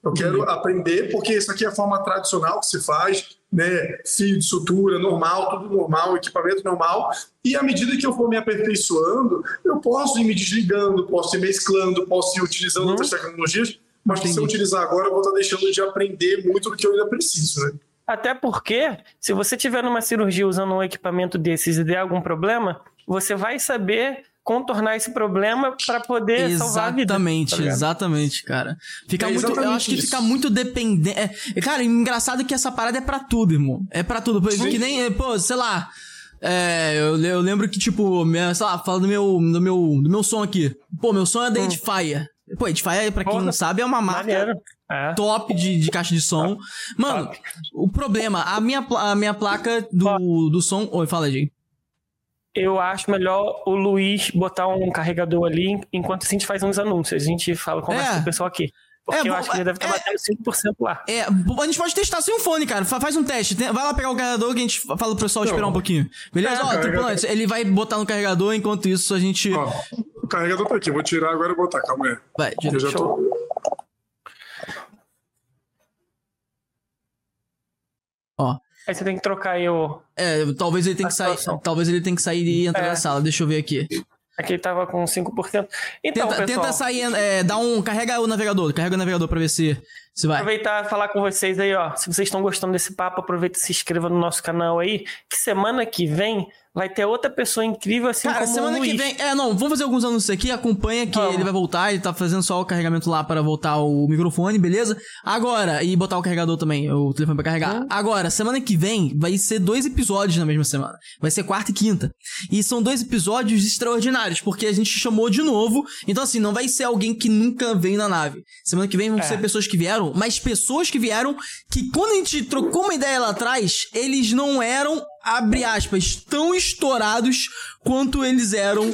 Eu quero aprender, porque isso aqui é a forma tradicional que se faz, né? Fio de sutura normal, tudo normal, equipamento normal. E à medida que eu for me aperfeiçoando, eu posso ir me desligando, posso ir mesclando, posso ir utilizando outras tecnologias, mas se eu Entendi. utilizar agora, eu vou estar deixando de aprender muito do que eu ainda preciso, né? Até porque, se você tiver numa cirurgia usando um equipamento desses e der algum problema, você vai saber contornar esse problema para poder salvar a vida. Exatamente, tá exatamente, cara. Fica É muito, eu exatamente acho que isso. fica muito dependente. É, cara, engraçado que essa parada é pra tudo, irmão. É pra tudo. Pô, Sim. Que nem, pô, sei lá. É, eu, eu lembro que, tipo, minha, sei lá, fala do meu, do meu, do meu som aqui. Pô, meu som é da Edifier. Pô, Edifier, pra quem Porra. não sabe, é uma marca Maneiro. É. top de, de caixa de som. Mano, o problema, a minha, a minha placa do, do som. Oi, fala, Jay. Eu acho melhor o Luiz botar um carregador ali enquanto a gente faz uns anúncios. A gente fala, conversa É. com o pessoal aqui. Porque É, eu bom, acho que ele deve estar é- batendo 5% lá. É, a gente pode testar sem um fone, cara. Fa- Faz um teste. Tem- Vai lá pegar o carregador que a gente fala pro pessoal esperar um pouquinho. Beleza? É, Ó, tripulantes, ele vai botar no carregador, enquanto isso a gente. Ó, o carregador tá aqui, vou tirar agora e botar, calma aí. Vai, Eu já tô... Ó. Aí você tem que trocar aí o. É, talvez ele tenha que sair. Talvez ele tenha que sair e entrar É. na sala. Deixa eu ver aqui. Aqui ele tava com 5%. Então, Tenta, pessoal, tenta sair, é, dá um. Carrega o navegador, carrega o navegador pra ver se, se vai. aproveitar e falar com vocês aí, ó. Se vocês estão gostando desse papo, aproveita e se inscreva no nosso canal aí. Que semana que vem vai ter outra pessoa incrível assim Cara, como semana o que Luiz. vem. É, não, vamos fazer alguns anúncios aqui. Acompanha que Vamos. ele vai voltar. Ele tá fazendo só o carregamento lá para voltar o microfone, beleza? Agora, e botar o carregador também, o telefone pra carregar. Hum. Agora, semana que vem vai ser dois episódios na mesma semana. Vai ser quarta e quinta. E são dois episódios extraordinários, porque a gente chamou de novo. Então, assim, não vai ser alguém que nunca veio na nave. Semana que vem vão É. ser pessoas que vieram, mas pessoas que vieram que quando a gente trocou uma ideia lá atrás, eles não eram, abre aspas, tão estourados quanto eles eram.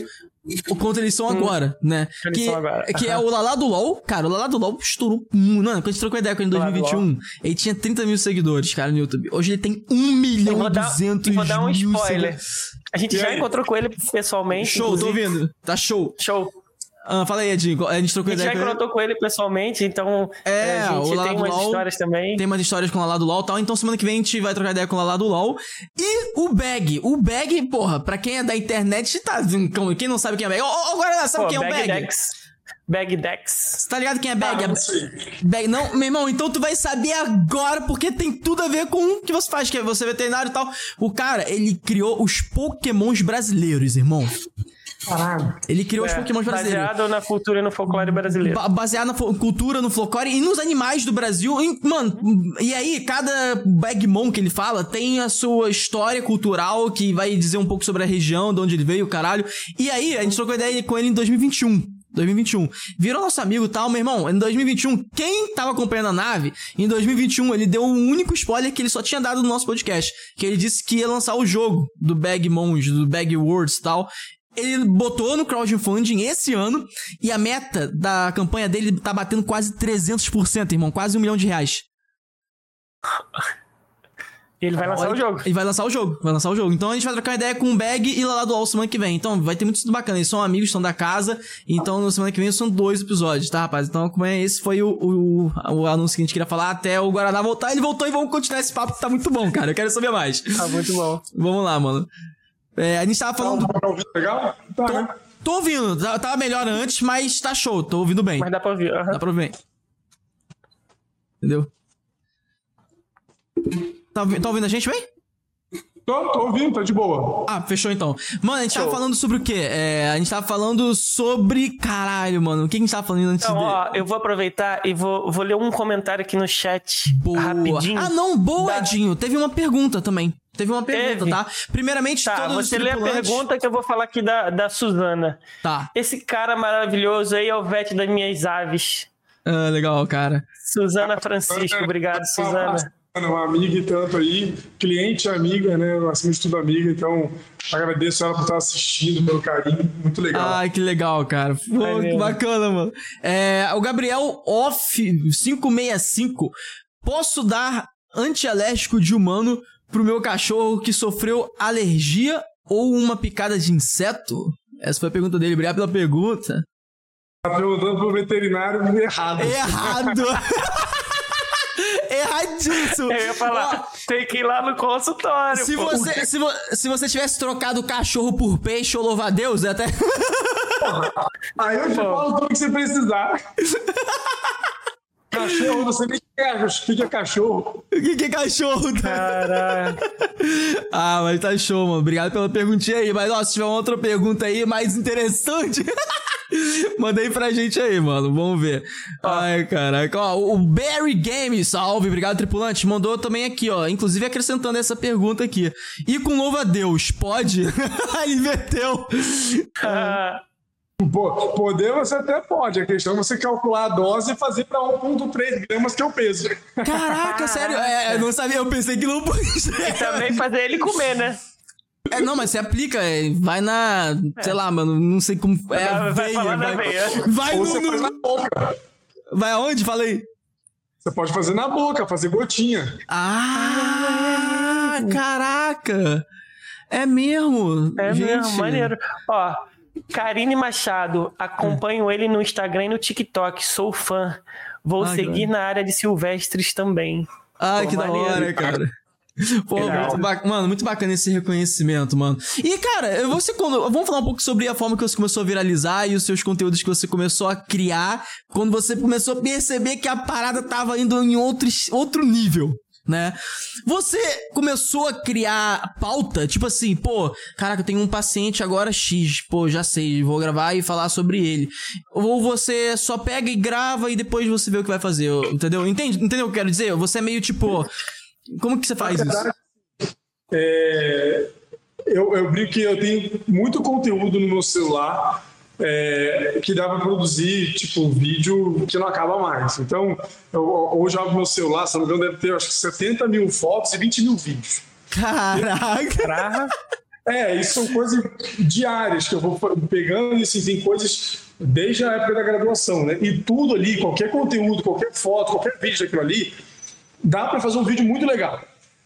O quanto eles são agora, né? Que são agora. que é o Lalá do LOL. Cara, o Lalá do LOL estourou. Mano, quando a gente trocou ideia com ele em Lalá do 2021, ele tinha 30 mil seguidores, cara, no YouTube. Hoje ele tem 1 milhão e dar- 200 vou dar um spoiler. seguidores. A gente E já aí? encontrou com ele pessoalmente. Show, tô inclusive. ouvindo. Tá show. Show. Ah, fala aí, Edinho. A gente trocou A gente já ideia com ele. encontrou com ele pessoalmente, então É, a o gente tem umas LOL histórias também. Tem umas histórias com o Lala do LOL e tal. Então semana que vem a gente vai trocar ideia com o Lala do LOL. E o Bag. O Bag, porra, pra quem é da internet, tá. Quem não sabe quem é Bag. Ô, ô, Guaraná, sabe Pô, quem é o Bag? Dex. Bag Dex. Você tá ligado quem é Bag? Ah, É- não. Bag. Não, meu irmão, então tu vai saber agora, porque tem tudo a ver com o que você faz, que é você veterinário e tal. O cara, ele criou os pokémons brasileiros, irmão. Caralho. Ele criou os É, pokémons brasileiros. baseado na cultura e no folclore brasileiro. Ba- baseado na cultura, no folclore e nos animais do Brasil. E, mano, e aí, cada Bagmon que ele fala tem a sua história cultural que vai dizer um pouco sobre a região, de onde ele veio, caralho. E aí, a gente trocou ideia com ele em 2021. 2021. Virou nosso amigo e tal, meu irmão. Em 2021, quem tava acompanhando a nave, em 2021 ele deu um único spoiler que ele só tinha dado no nosso podcast. Que ele disse que ia lançar o jogo do Bagmons, do Bag Words e tal. Ele botou no crowdfunding esse ano e a meta da campanha dele tá batendo quase 300%, irmão. Quase um milhão de reais. E ele vai lançar Olha, o jogo. Ele vai lançar o jogo, vai lançar o jogo. Então a gente vai trocar uma ideia com o Bag e Lala do All semana que vem. Então vai ter muito tudo bacana. Eles são amigos, são da casa. Então na semana que vem são dois episódios, tá, rapaz? Então acompanha. Esse foi o, o, o anúncio que a gente queria falar até o Guaraná voltar. Ele voltou e vamos continuar esse papo que tá muito bom, cara. Eu quero saber mais. Tá muito bom. Vamos lá, mano. É, a gente tava falando. Tá ouvindo legal? Tá, né? Tô ouvindo, tá- tava melhor antes, mas tá show, tô ouvindo bem. Mas dá pra ouvir. Dá pra ouvir. Entendeu? Tá, tá ouvindo a gente bem? Tô, tô ouvindo, tá de boa. Ah, fechou então. Mano, a gente tava Show. falando sobre o quê? É, a gente tava falando sobre. Caralho, mano. O que a gente tava falando antes Então, de. ó, eu vou aproveitar e vou, vou ler um comentário aqui no chat Boa. rapidinho. Ah, não, boa, Da- Edinho. Teve uma pergunta também. Teve uma pergunta, Teve. tá? Primeiramente, Tá, todos os você lê a tripulantes- pergunta que eu vou falar aqui da, da Suzana. Tá. Esse cara maravilhoso aí é o Vete das minhas aves. Ah, legal, cara. Suzana Francisco, obrigado, Suzana. Uma amiga e tanto aí, cliente amiga, né? Acima de tudo amiga, então agradeço ela por estar assistindo, pelo carinho, muito legal. Ai, que legal, cara. Pô, que mesmo. bacana, mano. É, o Gabriel Off 565. Posso dar antialérgico de humano pro meu cachorro que sofreu alergia ou uma picada de inseto? Essa foi a pergunta dele. Obrigado pela pergunta. Tá perguntando pro veterinário errado. Errado! [laughs] Erradíssimo! Eu ia falar, tem que ir lá no consultório. Se pô. você, se, vo- se você tivesse trocado o cachorro por peixe ou louva a Deus, é até. Aí eu te falo tudo que você precisar. [laughs] cachorro, [laughs] você nem quer, o que é cachorro? O que, que é cachorro? Caralho. Ah, mas tá show, mano. Obrigado pela perguntinha aí. Mas, ó, se tiver uma outra pergunta aí mais interessante, [laughs] manda aí pra gente aí, mano. Vamos ver. Ai, caraca. Ó, o Barry Games, salve. Obrigado, tripulante. Mandou também aqui, ó. Inclusive acrescentando essa pergunta aqui. E com louva a Deus, pode? [laughs] Ele inverteu. Ah, poder você até pode, a questão é você calcular a dose e fazer para 1,3 gramas, que é o peso. Caraca, sério. É, eu não sabia. Eu pensei que não podia. também fazer ele comer, né? É, não, mas você aplica, é, vai na. Sei lá, mano, não sei como. É, Vai- vai veia, vai, veia. vai Ou no, no- na boca. Vai aonde? Fala aí. Você pode fazer na boca, fazer gotinha. Ah, caraca! É mesmo? É gente. mesmo, maneiro. Ó, Karine Machado, acompanho ele no Instagram e no TikTok, sou fã. Vou Ah, seguir que na área de silvestres também. Ai, Pô, que da maneiro. hora, cara. Pô, muito mano, muito bacana esse reconhecimento, mano. E, cara, você quando. Vamos falar um pouco sobre a forma que você começou a viralizar e os seus conteúdos que você começou a criar quando você começou a perceber que a parada tava indo em outro, outro nível. Né? Você começou a criar pauta, tipo assim, pô, caraca, eu tenho um paciente agora X, pô, já sei, vou gravar e falar sobre ele. Ou você só pega e grava e depois você vê o que vai fazer, entendeu? Entende, entendeu o que eu quero dizer? Você é meio tipo. Como que você faz isso? É, eu, eu brinco que eu tenho muito conteúdo no meu celular é, que dá para produzir, tipo, vídeo que não acaba mais. Então, eu, hoje eu abro meu celular, se não me engano, deve ter acho que 70 mil fotos e 20 mil vídeos. Caraca! É, isso são coisas diárias que eu vou pegando e assim, tem coisas desde a época da graduação, né? E tudo ali, qualquer conteúdo, qualquer foto, qualquer vídeo daquilo ali, dá para fazer um vídeo muito legal.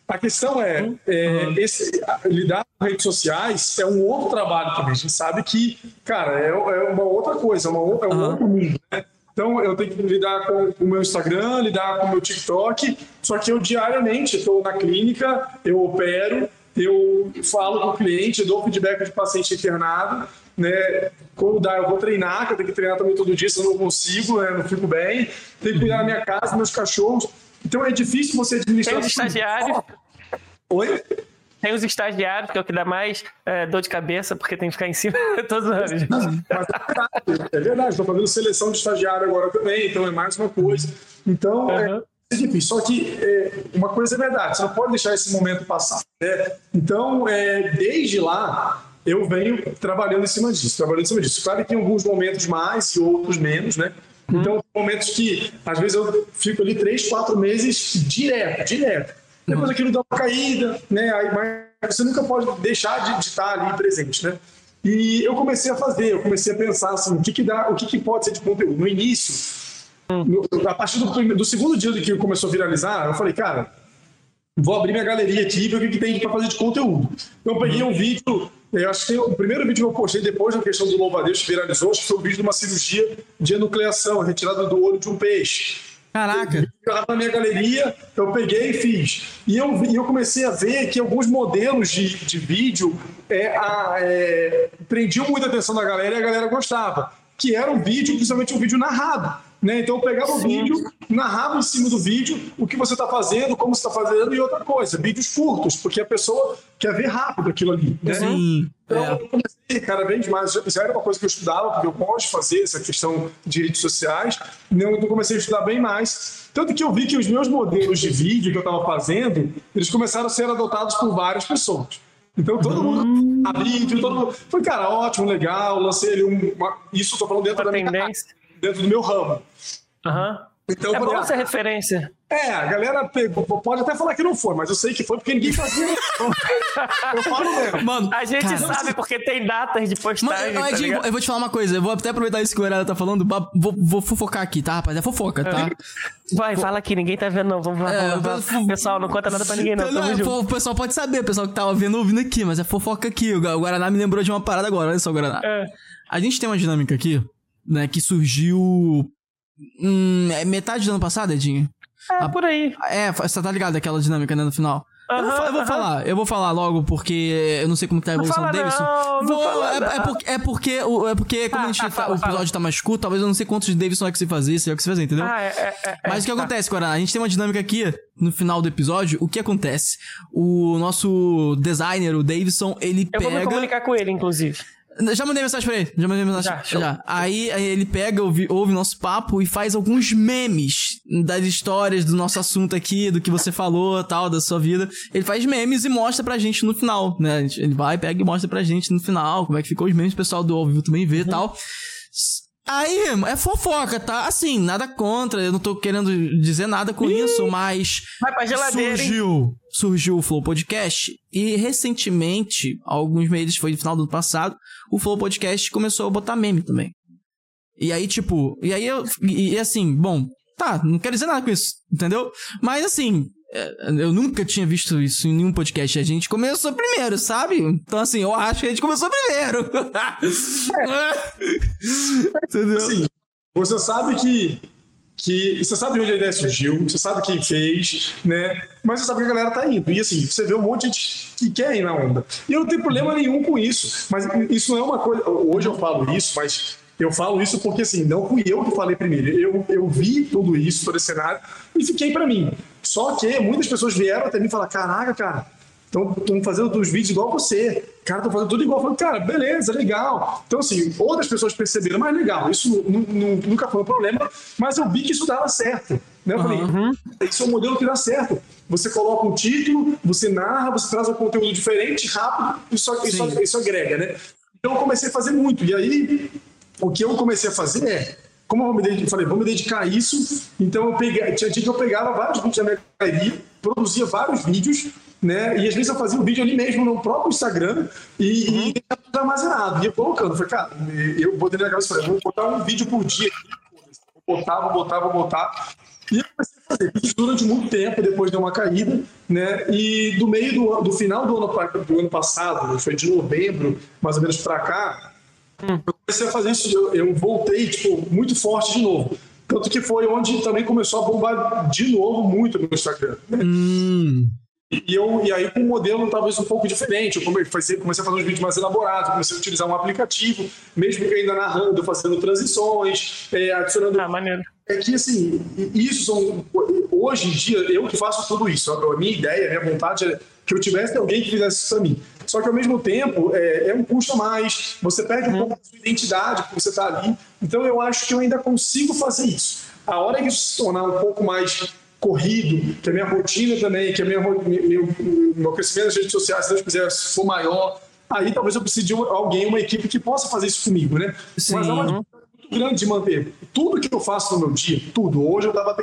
A questão é, é esse, lidar com redes sociais é um outro trabalho também. A gente sabe que, cara, é, é uma outra coisa, é, uma, é um outro mundo, né? Então eu tenho que lidar com o meu Instagram, lidar com o meu TikTok, só que eu diariamente estou na clínica, eu opero, eu falo com o cliente, dou feedback de paciente internado, né? Quando dá, eu vou treinar, que eu tenho que treinar também todo dia, senão eu não consigo, né? Não fico bem. Tenho que cuidar da minha casa, meus cachorros. Então é difícil você administrar. Tem os estagiários. Oi? Tem os estagiários, que é o que dá mais é, dor de cabeça, porque tem que ficar em cima [laughs] todos os anos. É verdade, é verdade. Estou fazendo seleção de estagiário agora também, então é mais uma coisa. Então é, Uhum. é difícil. Só que é, uma coisa é verdade, você não pode deixar esse momento passar. né? Então, é, desde lá, eu venho trabalhando em cima disso, trabalhando em cima disso. Claro que em alguns momentos mais e outros menos, né? Então, tem momentos que, às vezes, eu fico ali três, quatro meses direto, direto. Depois aquilo dá uma caída, né? Aí, mas você nunca pode deixar de, de estar ali presente, né? E eu comecei a fazer, eu comecei a pensar assim, o que que dá, o que que pode ser de conteúdo. No início, no- a partir do, do segundo dia que começou a viralizar, eu falei, cara, vou abrir minha galeria aqui e ver o que, que tem para fazer de conteúdo. Então eu peguei um vídeo, eu acho que o primeiro vídeo que eu postei depois da questão do louva-a-Deus que viralizou, acho que foi um vídeo de uma cirurgia de enucleação, retirada do olho de um peixe. Caraca! Lá na minha galeria, eu peguei e fiz. E eu, eu comecei a ver que alguns modelos de, de vídeo é, a- é, prendiam muita atenção da galera e a galera gostava. Que era um vídeo, principalmente um vídeo narrado. Né? Então eu pegava o vídeo, narrava em cima do vídeo o que você está fazendo, como você está fazendo e outra coisa, vídeos curtos, porque a pessoa quer ver rápido aquilo ali. Né? Sim. Então, É. eu comecei cada vez mais. Já- Já era uma coisa que eu estudava, porque eu gosto de fazer essa questão de redes sociais. né, Eu comecei a estudar bem mais. Tanto que eu vi que os meus modelos de vídeo que eu estava fazendo, eles começaram a ser adotados por várias pessoas. Então todo mundo a vídeo, todo mundo. Foi, cara, ótimo, legal. Lancei ali um, uma. Isso eu tô falando dentro Uma da minha tendência. Dentro do meu ramo. Aham. Então, eu É bom ser referência. é, a galera pegou, pode até falar que não foi, mas eu sei que foi porque ninguém fazia. [laughs] eu falo mesmo. Mano, A gente cara, sabe porque tem datas de Mano, postagem. eu, tá Edinho, ligado? eu vou te falar uma coisa, eu vou até aproveitar isso que o Herada tá falando, vou, vou fofocar aqui, tá, rapaz? É fofoca, tá? [laughs] Vai, fala aqui, ninguém tá vendo, não. Vamos lá. É, vamos lá. Pessoal, não conta nada pra ninguém, não. Não, Tamo é, junto. o pessoal pode saber, o pessoal que tá vendo ouvindo aqui, mas é fofoca aqui. O Guaraná me lembrou de uma parada agora, olha só, Guaraná. É. A gente tem uma dinâmica aqui, né, que surgiu. Hum, é metade do ano passado, Edinho? É, por aí. É, você tá ligado aquela dinâmica, né, no final? eu vou, eu vou aham. falar, eu vou falar logo porque eu não sei como que tá a Não evolução fala do Davidson. não, não Vou- fala é, é não. porque, é porque, é porque como Ah, a gente tá, tá- fala, o episódio fala. tá mais curto, talvez eu não sei quantos Davidson é que se fazer, se é o que se fazer, entendeu? Ah, é, é, é, Mas o que é, tá. acontece, Guaraná? A gente tem uma dinâmica aqui no final do episódio. O que acontece? O nosso designer, o Davidson, ele Eu vou me pega. comunicar com ele, inclusive. Já mandei mensagem pra ele. Já mandei mensagem. Já, show. Já. Aí, aí ele pega, ouve, ouve nosso papo e faz alguns memes das histórias do nosso assunto aqui, do que você falou, tal, da sua vida. Ele faz memes e mostra pra gente no final, né? Ele vai, pega e mostra pra gente no final como é que ficou os memes, o pessoal do ao vivo também vê e tal. Aí, é fofoca, tá? Assim, nada contra, eu não tô querendo dizer nada com isso, mas Vai pra geladeira, hein? surgiu, surgiu o Flow Podcast e recentemente, alguns meses, foi no final do ano passado, o Flow Podcast começou a botar meme também. E aí, tipo, e aí eu, e, e assim, bom, tá, não quero dizer nada com isso, entendeu? Mas assim, eu nunca tinha visto isso em nenhum podcast. A gente começou primeiro, sabe? Então, assim, eu acho que a gente começou primeiro. [laughs] entendeu? Assim, você sabe que, que você sabe onde a ideia surgiu, você sabe quem fez, né? Mas você sabe que a galera tá indo. E assim, você vê um monte de gente que quer ir na onda. E eu não tenho problema nenhum com isso. Mas isso não é uma coisa. Hoje eu falo isso, mas eu falo isso porque, assim, não fui eu que falei primeiro. Eu, eu vi tudo isso, todo esse cenário, e fiquei para mim. Só que muitas pessoas vieram até mim e falaram: caraca, cara, estão fazendo os vídeos igual você. Cara, estão fazendo tudo igual. Eu falei, cara, beleza, legal. Então, assim, outras pessoas perceberam, mas legal, isso nunca foi um problema, mas eu vi que isso dava certo. Né? Eu falei, uhum. isso é um modelo que dá certo. Você coloca um título, você narra, você traz um conteúdo diferente, rápido, isso, isso, isso agrega, né? Então eu comecei a fazer muito. E aí, o que eu comecei a fazer é, como eu me dedicar, falei, vou me dedicar a isso, então eu peguei, tinha dia que eu pegava vários vídeos da minha galeria, produzia vários vídeos, né? E às vezes eu fazia um vídeo ali mesmo no próprio Instagram e, uhum. e deixava tudo armazenado. Ia colocando. Eu falei, cara, eu botei na cabeça, falei, vou botar um vídeo por dia aqui. Vou botar, vou botar, vou botar. E eu comecei a fazer isso durante muito tempo, depois deu uma caída, né? E do meio do, do final do ano, do ano passado, foi de novembro, mais ou menos para cá, hum. eu comecei a fazer isso, eu, eu voltei, tipo, muito forte de novo. Tanto que foi onde também começou a bombar de novo muito no Instagram. Né? Hum. E, eu, e aí com um modelo talvez um pouco diferente. Eu comecei, comecei a fazer uns vídeos mais elaborados, comecei a utilizar um aplicativo, mesmo que ainda narrando, fazendo transições, é, adicionando. Ah, maneiro. É que assim, isso são. Hoje em dia, eu que faço tudo isso. A minha ideia, a minha vontade é que eu tivesse alguém que fizesse isso para mim. Só que ao mesmo tempo é, é um custo a mais, você perde um uhum. pouco da sua identidade porque você está ali. Então eu acho que eu ainda consigo fazer isso. A hora que isso se tornar um pouco mais corrido, que a minha rotina também, que a minha, meu, meu crescimento nas redes sociais, se Deus quiser, for maior, aí talvez eu precise de alguém, uma equipe que possa fazer isso comigo, né? Sim. Mas é uma muito grande de manter. Tudo que eu faço no meu dia, tudo, hoje eu estava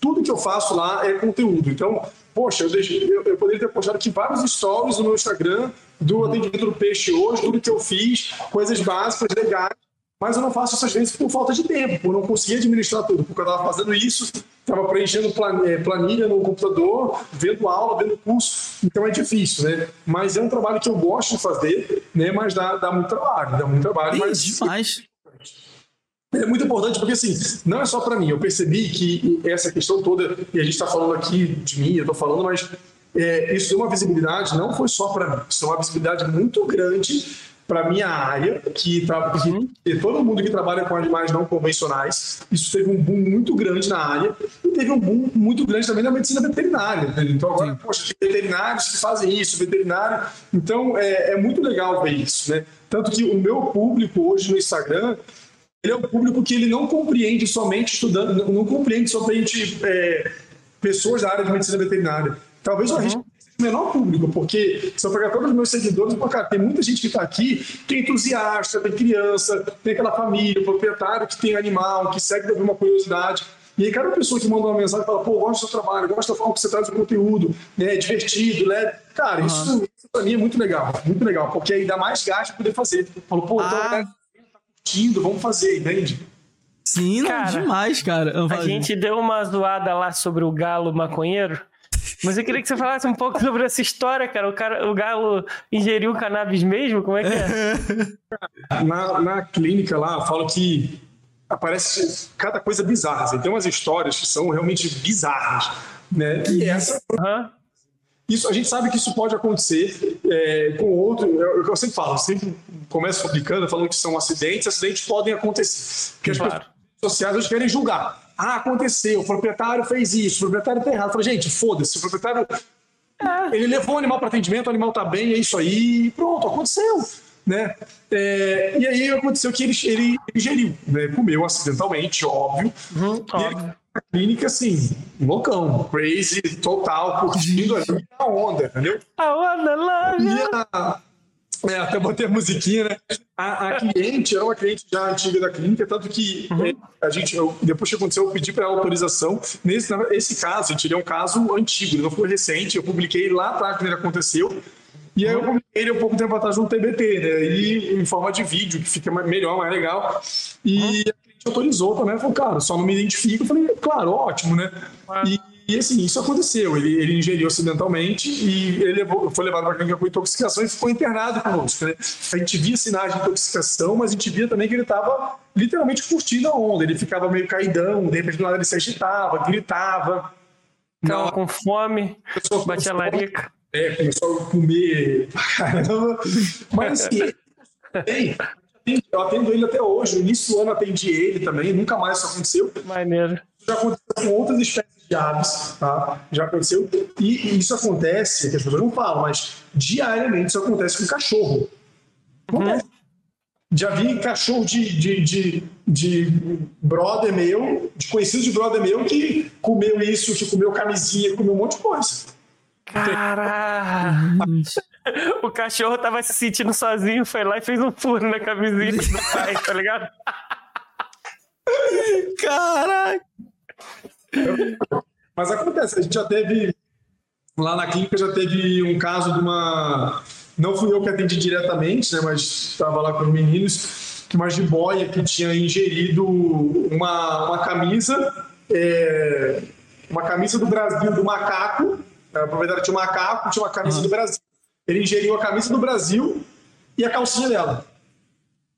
tudo que eu faço lá é conteúdo. Então, poxa, eu, deixei, eu, eu, poderia ter postado aqui vários stories no meu Instagram do atendimento do peixe hoje, tudo que eu fiz, coisas básicas, legais, mas eu não faço essas vezes por falta de tempo, por não conseguir administrar tudo, porque eu estava fazendo isso, estava preenchendo eh, planilha no computador, vendo aula, vendo curso, então é difícil, né? Mas é um trabalho que eu gosto de fazer, né? Mas dá, dá muito trabalho, dá muito trabalho. Ih, mas... demais. É muito importante porque, assim, não é só para mim. Eu percebi que essa questão toda, e a gente está falando aqui de mim, eu estou falando, mas é, isso deu uma visibilidade, não foi só para mim, isso é uma visibilidade muito grande para minha área, que, tá, que todo mundo que trabalha com animais não convencionais, isso teve um boom muito grande na área e teve um boom muito grande também na medicina veterinária. Então agora, Sim. poxa, tem veterinários que fazem isso, veterinário. Então é, é muito legal ver isso, né? Tanto que o meu público hoje no Instagram ele é um público que ele não compreende somente estudando, não compreende somente é, pessoas da área de medicina veterinária. Talvez uhum menor público, porque se eu pegar todos os meus seguidores, pô, cara, tem muita gente que está aqui que é entusiasta, tem criança, tem aquela família, proprietário que tem animal, que segue de alguma curiosidade. E aí, cada pessoa que manda uma mensagem fala, pô, gosto do seu trabalho, gosto da forma que você traz o conteúdo, né, é divertido, né? Cara, uhum. isso, isso pra mim é muito legal, muito legal, porque aí dá mais gasto para poder fazer. Falo, pô, ah. tô, né, tá curtindo, vamos fazer, entende? Sim, cara, não, demais, cara. A gente deu uma zoada lá sobre o galo maconheiro. Mas eu queria que você falasse um pouco sobre essa história, cara. O, cara, o galo ingeriu cannabis mesmo? Como é que é? [laughs] Na, na clínica lá, falo que aparece cada coisa bizarra. Assim. Tem umas histórias que são realmente bizarras. Né? E essa. Uhum. Isso, a gente sabe que isso pode acontecer é, com outro. Eu, eu sempre falo, sempre começo publicando falando que são acidentes, acidentes podem acontecer. Porque claro. as pessoas sociais hoje querem julgar. Ah, aconteceu, o proprietário fez isso, o proprietário tá errado. Falei, gente, foda-se, o proprietário. É, ele levou o animal para atendimento, o animal tá bem, é isso aí, pronto, aconteceu. Né? É, e aí aconteceu que ele, ele, ele geriu, né? comeu acidentalmente, óbvio. Uhum, óbvio. na clínica, assim, loucão, crazy, total, curtindo ali a onda, entendeu? A onda lá. É, até botei a musiquinha, né? A, a, cliente era uma cliente já antiga da clínica, tanto que uhum. é, a gente, eu, depois que aconteceu, eu pedi para ela autorização. Nesse esse caso, gente, ele é um caso antigo, ele não foi recente. Eu publiquei lá atrás quando ele aconteceu. E aí eu publiquei ele um pouco tempo atrás no TBT, né? E em forma de vídeo, que fica melhor, mais legal. E uhum. a cliente autorizou também, falou, cara, só não me identifico. Eu falei, claro, ótimo, né? Uhum. E e assim, isso aconteceu. Ele, ele ingeriu acidentalmente e ele levou, foi levado para a clínica com intoxicação e ficou internado conosco. Né? A gente via sinais de intoxicação, mas a gente via também que ele estava literalmente curtindo a onda. Ele ficava meio caidão, de repente do nada ele se agitava, gritava. Ficava Não, com fome, batia larica. É, começou a comer caramba. Mas assim, bem, eu atendo ele até hoje. No início do ano atendi ele também, nunca mais isso aconteceu. Maneiro. já aconteceu com outras espécies de aves, tá? Já aconteceu. E, isso acontece, que as pessoas não falam, mas diariamente isso acontece com cachorro. Acontece. Já vi cachorro de, de, de, de brother meu, de conhecido de brother meu, que comeu isso, que comeu camisinha, comeu um monte de coisa. Caraca! [laughs] O cachorro tava se sentindo sozinho, foi lá e fez um furo na camisinha do pai, tá ligado? Caraca! Mas acontece, a gente já teve. Lá na clínica já teve um caso de uma. Não fui eu que atendi diretamente, né? Mas estava lá com os meninos, que uma jiboia que tinha ingerido uma, uma camisa. é, uma camisa do Brasil do macaco. A proprietária tinha um macaco, tinha uma camisa do Brasil. Ele ingeriu a camisa do Brasil e a calcinha dela.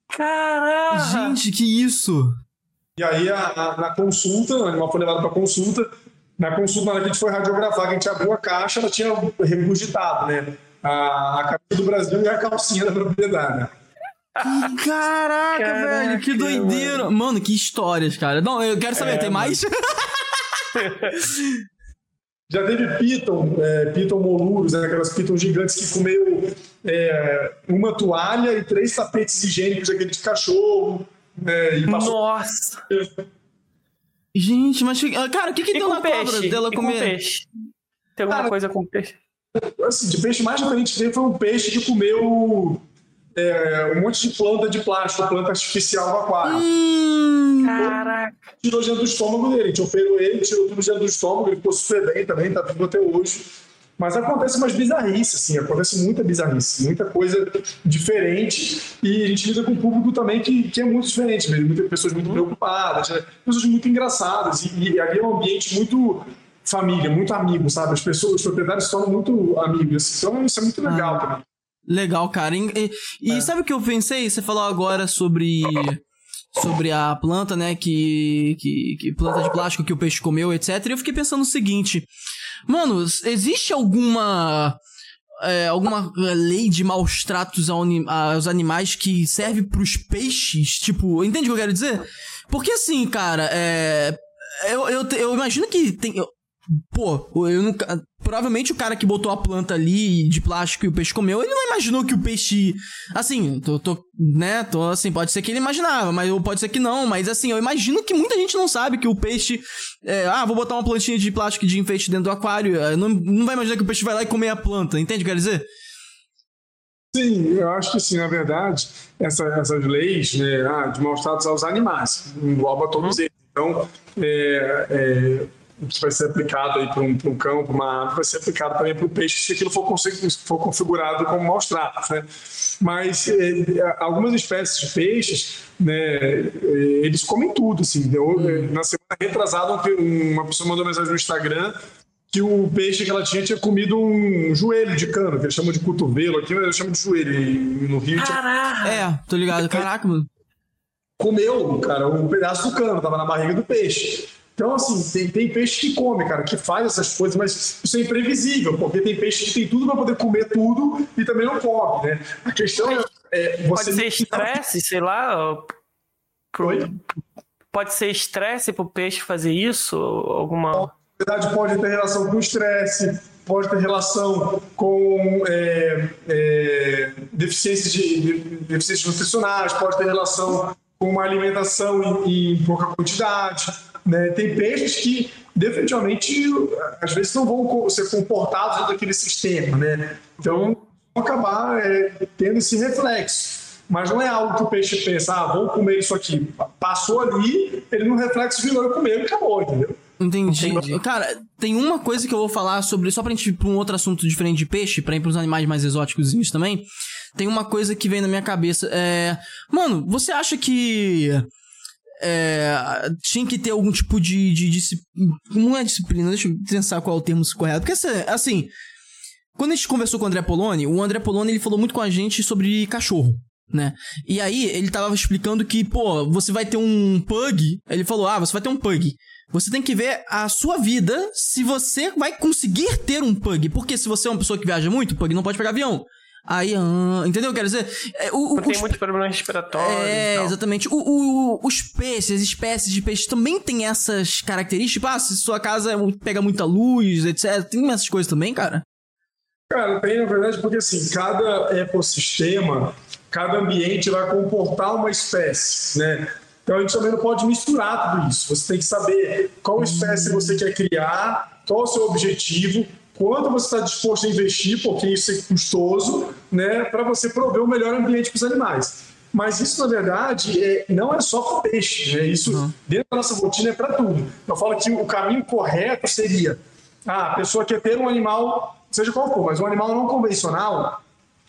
Caraca! Gente, que isso? E aí, a, a- na consulta, o animal foi levado para consulta. Na consulta, na hora que a gente foi radiografar, que a gente abriu a caixa, ela tinha regurgitado, né? A, a camisa do Brasil e a calcinha da propriedade. Caraca, Caraca, velho, que doideira. Mano. que histórias, cara. Não, eu quero saber, É, tem mais? [laughs] Já teve piton, é, piton moluros, né? aquelas pitons gigantes que comeu é, uma toalha e três tapetes higiênicos daquele de cachorro. Né? E passou Nossa! Gente, mas. ah, Cara, o que que E deu com na cobra peixe? dela E com comer? peixe? Tem alguma Cara, coisa com peixe? assim, de peixe mais diferente que teve foi um peixe que comeu é, um monte de planta de plástico, planta artificial no aquário. Hum, Caraca! tirou dentro do estômago dele. A gente operou ele, tirou tudo dentro do estômago, ele ficou super bem também, tá vivo até hoje. Mas acontece umas bizarrices, assim, acontece muita bizarrice, muita coisa diferente. E a gente lida com um público também que, que é muito diferente, mesmo. Muitas pessoas muito preocupadas, né? pessoas muito engraçadas. E, e ali é um ambiente muito família, muito amigo, sabe? As pessoas, os proprietários são muito amigos. Então isso é muito legal também. legal, cara. E, e- É. sabe o que eu pensei? Você falou agora sobre. Sobre a planta, né? Que, que, que planta de plástico que o peixe comeu, etc. E eu fiquei pensando o seguinte: Mano, existe alguma. é, alguma lei de maus tratos aos animais que serve pros peixes? Tipo, entende o que eu quero dizer? Porque assim, cara, é. Eu, eu, eu imagino que tem. Pô, eu nunca. Provavelmente o cara que botou a planta ali de plástico e o peixe comeu, ele não imaginou que o peixe. Assim, tô, tô. Né? Tô assim, pode ser que ele imaginava, mas ou pode ser que não. Mas assim, eu imagino que muita gente não sabe que o peixe. é, ah, vou botar uma plantinha de plástico de enfeite dentro do aquário. é, Não, não vai imaginar que o peixe vai lá e comer a planta, entende o que eu quero dizer? Sim, eu acho que sim, na verdade, essa- essas leis né, ah, de maus tratos aos animais, engloba todos eles. Então, é, é, que vai ser aplicado aí para um, pra um cão, para uma ave, vai ser aplicado também para o peixe se aquilo for, for configurado como maus tratos. Né? Mas é, algumas espécies de peixes, né, é, eles comem tudo. Assim, Eu, é, Na semana retrasada, um- uma pessoa mandou mensagem no Instagram que o peixe que ela tinha tinha comido um joelho de cano, que eles chamam de cotovelo aqui, mas eu chamo de joelho. No Rio tinha Caraca! É, tô ligado. Caraca, mano. comeu, cara, um pedaço do cano, tava na barriga do peixe. Então, assim, tem, tem peixe que come, cara, que faz essas coisas, mas isso é imprevisível, porque tem peixe que tem tudo para poder comer tudo e também não come, né? A questão é, é você... Pode ser estresse, sei lá. pro- Oi? Pode ser estresse pro peixe fazer isso? Alguma. Verdade, pode ter relação com estresse, pode ter relação com é, é, deficiências, de, de- deficiências nutricionais, pode ter relação com uma alimentação em, em pouca quantidade. Né? Tem peixes que definitivamente às vezes não vão ser comportados dentro daquele sistema. Né? Então, vão acabar é, tendo esse reflexo. Mas não é algo que o peixe pensa, ah, vou comer isso aqui. Passou ali, ele no reflexo virou e comeu e acabou, entendeu? Entendi. Cara, tem uma coisa que eu vou falar sobre, só pra gente ir pra um outro assunto diferente de peixe, pra ir pros animais mais exóticos também. Tem uma coisa que vem na minha cabeça. É. Mano, você acha que. É, tinha que ter algum tipo de, de, disciplina. Não é disciplina, deixa eu pensar qual é o termo correto. Porque assim, quando a gente conversou com o André Poloni, o André Poloni ele falou muito com a gente sobre cachorro. né? E aí ele tava explicando que, pô, você vai ter um pug. Ele falou: "Ah, você vai ter um pug. Você tem que ver a sua vida se você vai conseguir ter um pug, porque se você é uma pessoa que viaja muito, pug não pode pegar avião. Aí, ah, entendeu? Quero dizer, é, o, o, Tem os- muitos problemas respiratórios. e é, tal. exatamente. O, o- os peixes, as espécies de peixes também têm essas características. Tipo, ah, se sua casa pega muita luz, etc. Tem essas coisas também, cara? Cara, tem na verdade porque assim, cada ecossistema, cada ambiente vai comportar uma espécie, né? Então a gente também não pode misturar tudo isso. Você tem que saber qual espécie você quer criar, qual o seu objetivo, quanto você está disposto a investir, porque isso é custoso, né? Para você prover o melhor ambiente para os animais. Mas isso, na verdade, é, não é só para peixe, né? Isso dentro da nossa rotina é para tudo. Eu falo que o caminho correto seria ah, a pessoa quer ter um animal, seja qual for, mas um animal não convencional,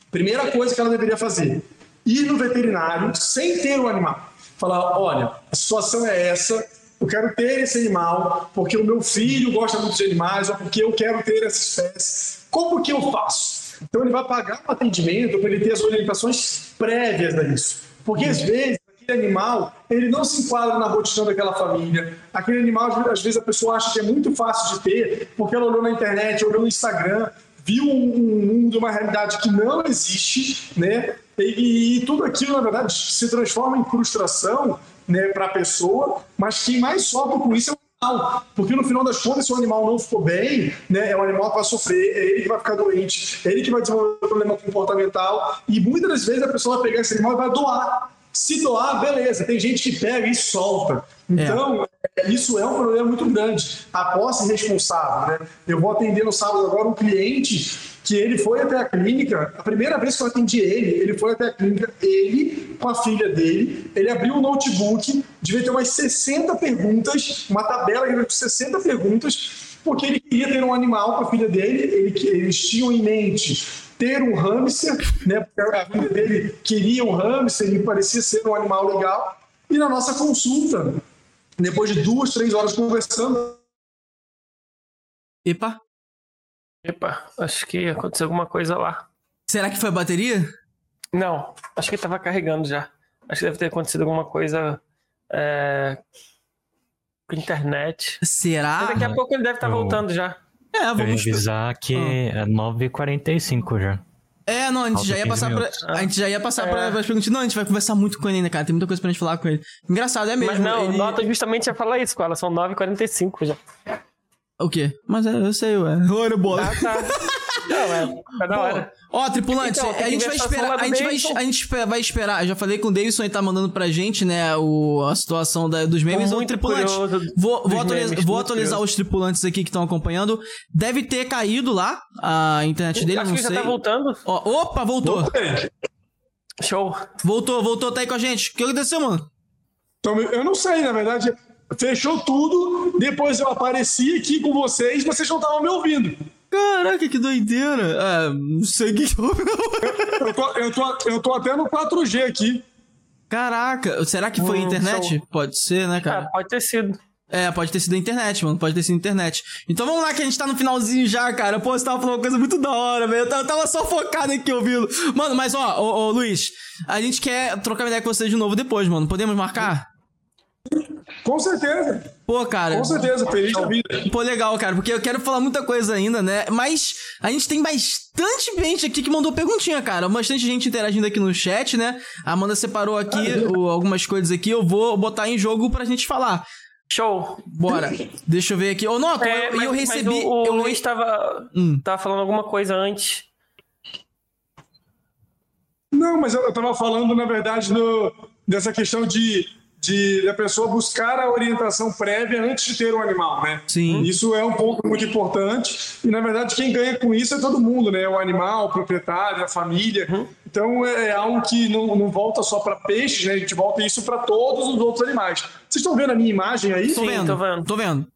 primeira coisa que ela deveria fazer, ir no veterinário sem ter o animal. Falar, olha, a situação é essa, eu quero ter esse animal porque o meu filho gosta muito de animais ou porque eu quero ter essa espécie. Como que eu faço? Então ele vai pagar um atendimento para ele ter as orientações prévias disso. Porque às vezes aquele animal ele não se enquadra na rotina daquela família. Aquele animal, às vezes, a pessoa acha que é muito fácil de ter, porque ela olhou na internet, olhou no Instagram, viu um mundo, uma realidade que não existe, né? E, e tudo aquilo, na verdade, se transforma em frustração né, para a pessoa, mas quem mais sofre com isso é o animal. Porque no final das contas, se o animal não ficou bem, né, é o animal que vai sofrer, é ele que vai ficar doente, é ele que vai desenvolver problema comportamental. E muitas das vezes a pessoa vai pegar esse animal e vai doar. Se doar, beleza. Tem gente que pega e solta. Então, isso é um problema muito grande. A posse responsável, né? Eu vou atender no sábado agora um cliente que ele foi até a clínica, a primeira vez que eu atendi ele, ele foi até a clínica, ele com a filha dele, ele abriu o notebook, devia ter umas 60 perguntas, uma tabela com 60 perguntas, porque ele queria ter um animal com a filha dele, ele, eles tinham em mente ter um hamster, né? Porque a filha dele queria um hamster, ele parecia ser um animal legal. E na nossa consulta, depois de duas, três horas conversando, Epa. Epa, acho que aconteceu alguma coisa lá. Será que foi a bateria? Não, acho que tava carregando já. Acho que deve ter acontecido alguma coisa é, com internet. Será? Mas daqui a pouco ele deve estar Eu- voltando já. É, Eu ia vamos. avisar que Ah. é 9h45 já. É, não, a gente Falta já ia 15 passar pra. minutos. A gente já ia passar pra, É. perguntas. Não, a gente vai conversar muito com ele ainda, cara. Tem muita coisa pra gente falar com ele. Engraçado, é mesmo. Mas não, ele... nota justamente ia falar isso com ela. São 9h45 já. O quê? Mas é, eu sei, ué. [laughs] Olha, bola. Ah, tá. não, é. Tá da hora. Ó, tripulante, Então, a gente vai esperar. A gente vai, a gente vai esperar. Eu já falei com o Davidson, ele tá mandando pra gente, né, o, a situação da- dos memes. Ô, tripulante, vou, vou, atualiza- memes, vou atualizar curioso. os tripulantes aqui que estão acompanhando. Deve ter caído lá a internet dele, Acho não que já sei. tá voltando. Ó, opa, voltou. Show. Voltou, voltou, tá aí com a gente. O que aconteceu, mano? Então, eu não sei, na verdade, fechou tudo. Depois eu apareci aqui com vocês, vocês não estavam me ouvindo. Caraca, que doideira. Ah, não sei o que. Eu tô, eu, tô, eu tô até no 4G aqui. Caraca, será que foi a Hum, internet? Pode ser, né, cara? Ah, pode ter sido. É, pode ter sido a internet, mano. Pode ter sido a internet. Então vamos lá, que a gente tá no finalzinho já, cara. Pô, você tava falando uma coisa muito da hora, velho. Eu tava, só focado aqui ouvindo. Mano, mas ó, ô, ô, Luiz, a gente quer trocar ideia com você de novo depois, mano. Podemos marcar? Com certeza, Pô, cara. com certeza, feliz da vida. Pô, legal, cara, porque eu quero falar muita coisa ainda, né? Mas a gente tem bastante gente aqui que mandou perguntinha, cara. Bastante gente interagindo aqui no chat, né? A Amanda separou aqui o- algumas coisas aqui. Eu vou botar em jogo pra gente falar. Show. Bora. Deixa eu ver aqui. Ô, Noto, É, eu, mas, eu mas recebi. o, o eu, Luiz tava, Hum. tava falando alguma coisa antes. Não, mas eu, eu tava falando, na verdade, no, dessa questão de, de da pessoa buscar a orientação prévia antes de ter um animal, né? Sim. Isso é um ponto muito importante. E, na verdade, quem ganha com isso é todo mundo, né? O animal, o proprietário, a família. Então, é algo que não, não volta só para peixes, né? A gente volta isso para todos os outros animais. Vocês estão vendo a minha imagem aí? Tô Sim, vendo, tô vendo. Tô vendo.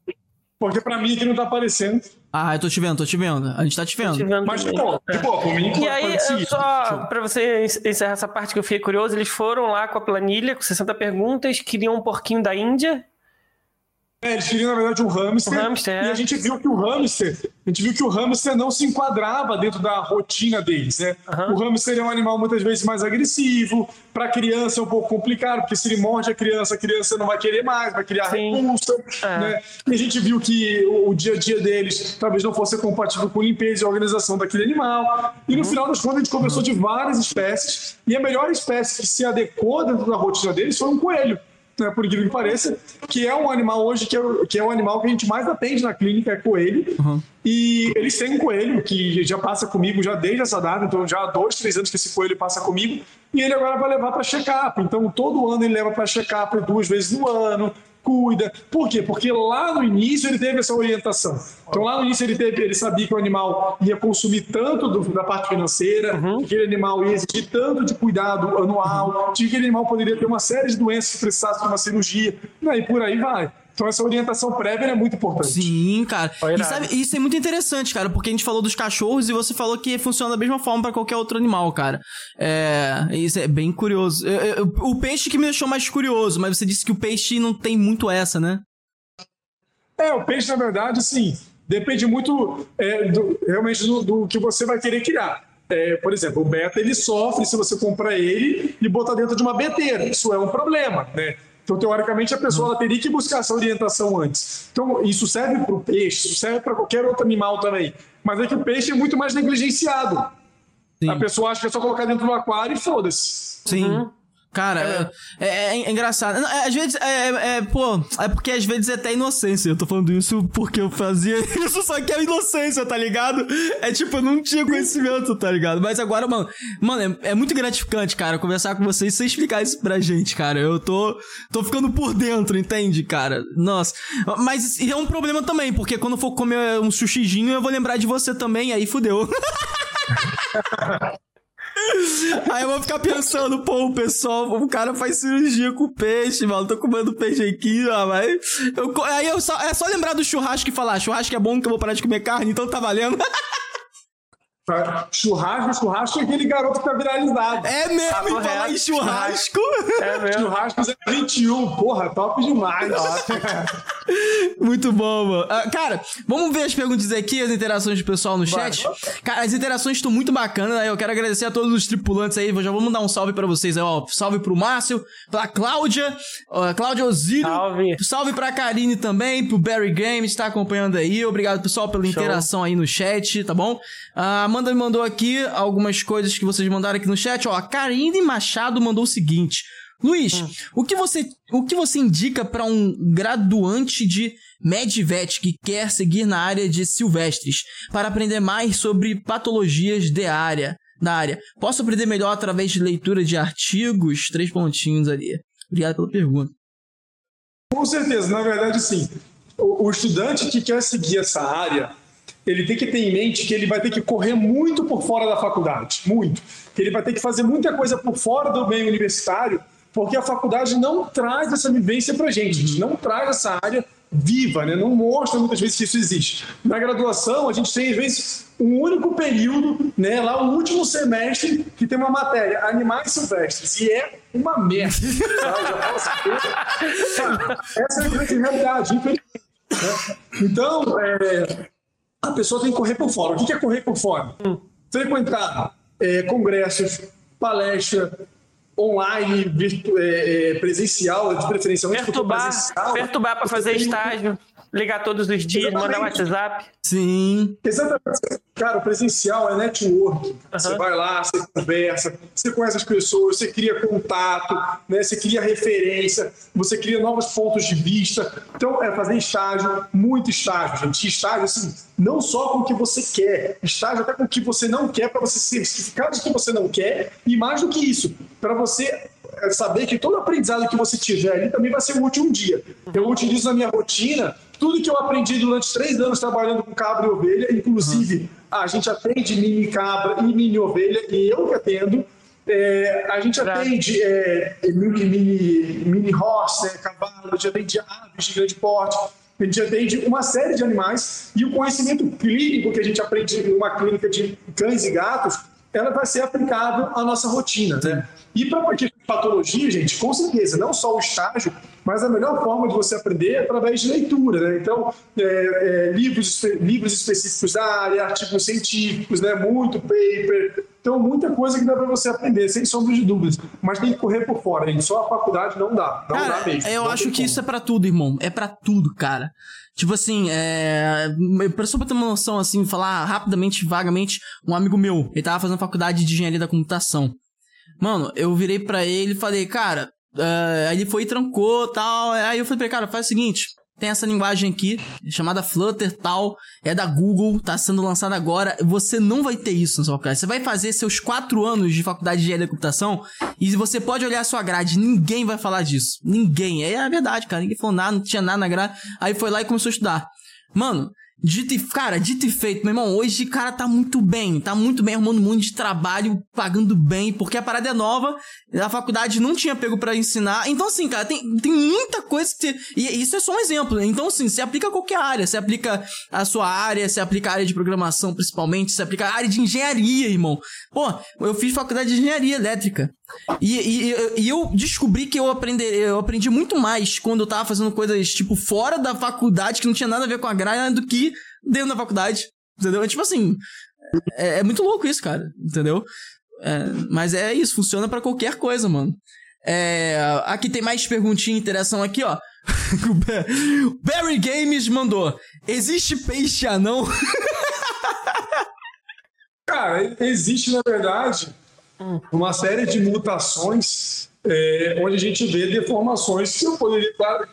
Porque para mim aqui não tá aparecendo. Ah, eu tô te vendo, tô te vendo. A gente tá te vendo. Tivendo Mas, também. pô, de boa, por mim, E aí, só pra você encerrar essa parte que eu fiquei curioso, eles foram lá com a planilha, com 60 perguntas, queriam um porquinho da Índia. É, eles queriam, na verdade, um hamster. Um hamster, é. E a gente viu que o hamster, a gente viu que o hamster não se enquadrava dentro da rotina deles, né? Aham. O hamster é um animal muitas vezes mais agressivo, para a criança é um pouco complicado, porque se ele morde a criança, a criança não vai querer mais, vai criar Sim. repulsa, É. né? E a gente viu que o, o dia a dia deles talvez não fosse compatível com a limpeza e a organização daquele animal. E Uhum. no final das contas, a gente conversou de várias espécies, e a melhor espécie que se adequou dentro da rotina deles foi um coelho né, por incrível que pareça, que é um animal hoje que é, que é o animal que a gente mais atende na clínica, é coelho. E eles têm um coelho que já passa comigo já desde essa data, então já há dois, três anos que esse coelho passa comigo, e ele agora vai levar para check-up. Então todo ano ele leva para check-up duas vezes no ano. Cuida. Por quê? Porque lá no início ele teve essa orientação. Então lá no início ele teve, ele sabia que o animal ia consumir tanto do- da parte financeira, que aquele animal ia exigir tanto de cuidado anual, de que aquele animal poderia ter uma série de doenças que precisasse de uma cirurgia, e por aí vai. Então essa orientação prévia é muito importante. Sim, cara. E sabe, isso é muito interessante, cara, porque a gente falou dos cachorros e você falou que funciona da mesma forma pra qualquer outro animal, cara. É, isso é bem curioso. Eu- eu- o peixe que me deixou mais curioso, mas você disse que o peixe não tem muito essa, né? É, o peixe, na verdade, assim, depende muito é, do- realmente do, do que você vai querer criar. É, por exemplo, o beta ele sofre se você comprar ele e botar dentro de uma beteira. Isso é um problema, né? Então, teoricamente, a pessoa ela teria que buscar essa orientação antes. Então, isso serve para o peixe, isso serve para qualquer outro animal também. Mas é que o peixe é muito mais negligenciado. Sim. A pessoa acha que é só colocar dentro do aquário e foda-se. Sim. Cara, é, é- é engraçado. Não, é, Às vezes, é, é- é, pô, é porque às vezes é até inocência. Eu tô falando isso porque eu fazia [laughs] isso, só que é inocência, tá ligado? É tipo, eu não tinha conhecimento, tá ligado? Mas agora, mano, mano, é, é muito gratificante, cara, conversar com vocês sem explicar isso pra gente, cara. Eu tô, tô ficando por dentro, entende, cara? Nossa. Mas é um problema também, porque quando eu for comer um sushizinho, eu vou lembrar de você também, aí fudeu. [laughs] Aí eu vou ficar pensando, pô, o pessoal, o cara faz cirurgia com peixe, mano. Tô comendo peixe aqui, ó, mas. Eu, aí eu só, é só lembrar do churrasco e falar: churrasco é bom que eu vou parar de comer carne, então tá valendo. [laughs] Churrasco, churrasco é aquele garoto que tá viralizado. É mesmo, Tá e falar em churrasco. É mesmo. Churrasco 21, porra, top demais. [laughs] Muito bom, mano. Ah, cara, vamos ver as perguntas aqui, as interações do pessoal no chat. Cara, as interações estão muito bacanas, né? Eu quero agradecer a todos os tripulantes aí. Eu já vou mandar um salve pra vocês aí, ó. Salve pro Márcio, pra Cláudia, ó, Cláudia Osírio. Salve. Salve pra Karine também, pro Barry Games, tá acompanhando aí. Obrigado, pessoal, pela Show. interação aí no chat, tá bom? A Amanda me mandou aqui algumas coisas que vocês mandaram aqui no chat. Ó, a Karine Machado mandou o seguinte. Luiz, Hum. o, que você, o que você indica pra um graduante de Medvet que quer seguir na área de silvestres para aprender mais sobre patologias de área, da área? Posso aprender melhor através de leitura de artigos? Três pontinhos ali. Obrigado pela pergunta. Com certeza, na verdade, sim. O, o estudante que quer seguir essa área, ele tem que ter em mente que ele vai ter que correr muito por fora da faculdade, muito. Que ele vai ter que fazer muita coisa por fora do meio universitário, porque a faculdade não traz essa vivência pra gente, não traz essa área viva, né? não mostra muitas vezes que isso existe. Na graduação, a gente tem, às vezes, um único período, né, lá o último semestre, que tem uma matéria, animais silvestres, e é uma merda. essa é a grande realidade, infelizmente. né? Então, é, a pessoa tem que correr por fora. O que é correr por fora? Frequentar é, congressos, palestra, online, virtu- é, é, presencial, de preferência. Perturbar, presencial, perturbar você fazer estágio, ligar todos os dias, mandar Exatamente. WhatsApp. Sim. Exatamente. Cara, o presencial é network. Você vai lá, você conversa, você conhece as pessoas, você cria contato, né? você cria referência, você cria novos pontos de vista. Então, é fazer estágio, muito estágio, gente. Estágio, assim, não só com o que você quer, estágio até com o que você não quer, para você certificar de que você não quer, e mais do que isso, para você é, saber que todo aprendizado que você tiver ali também vai ser útil um dia. Eu utilizo na minha rotina tudo que eu aprendi durante três anos trabalhando com cabra e ovelha, inclusive a gente atende mini cabra e mini ovelha, e eu que atendo. É, a gente atende é, mini, mini, mini horse, né, cavalo, a gente atende aves de grande porte, a gente atende uma série de animais, e o conhecimento clínico que a gente aprende numa clínica de cães e gatos, ela vai ser aplicável à nossa rotina. Né? E para patologia, gente, com certeza, não só o estágio, Mas a melhor forma de você aprender é através de leitura, né? Então, é, é, livros, livros específicos da área, artigos científicos, né? Muito paper. Então, muita coisa que dá para você aprender, sem sombra de dúvidas. Mas tem que correr por fora, hein? Só a faculdade não dá. Não cara, dá mesmo. Eu acho que como. isso é pra tudo, irmão. É pra tudo, cara. Tipo assim, é. Só pra ter uma noção, assim, falar rapidamente, vagamente, um amigo meu, ele tava fazendo faculdade de engenharia da computação. Mano, eu virei pra ele e falei, cara, eh, aí ele foi e trancou tal. Aí eu falei pra ele, cara, faz o seguinte. Tem essa linguagem aqui, chamada Flutter tal, é da Google, tá sendo lançada agora. Você não vai ter isso na sua faculdade. Você vai fazer seus quatro anos de faculdade de engenharia da computação e você pode olhar a sua grade. Ninguém vai falar disso. Ninguém. É a verdade, cara. Ninguém falou nada, não tinha nada na grade. Aí foi lá e começou a estudar. Mano, dito e, cara, dito e feito, meu irmão, hoje o cara tá muito bem, tá muito bem arrumando um monte de trabalho, pagando bem, porque a parada é nova, a faculdade não tinha pego pra ensinar. Então, assim, cara, tem, tem muita coisa que. E isso é só um exemplo. Então, assim, você aplica a qualquer área. Você aplica a sua área, você aplica a área de programação, principalmente, você aplica a área de engenharia, irmão. Pô, eu fiz faculdade de engenharia elétrica. E, e, e eu descobri que eu aprendi, eu aprendi muito mais quando eu tava fazendo coisas, tipo, fora da faculdade, que não tinha nada a ver com a grade, do que dentro da faculdade. Entendeu? É tipo assim. É, é muito louco isso, cara. Entendeu? É, mas é isso, funciona pra qualquer coisa, mano. É, aqui tem mais perguntinha, interação aqui, ó. [laughs] Barry Games mandou: Existe peixe anão? [laughs] Cara, existe, na verdade, uma série de mutações é, onde a gente vê deformações que eu poderia claro,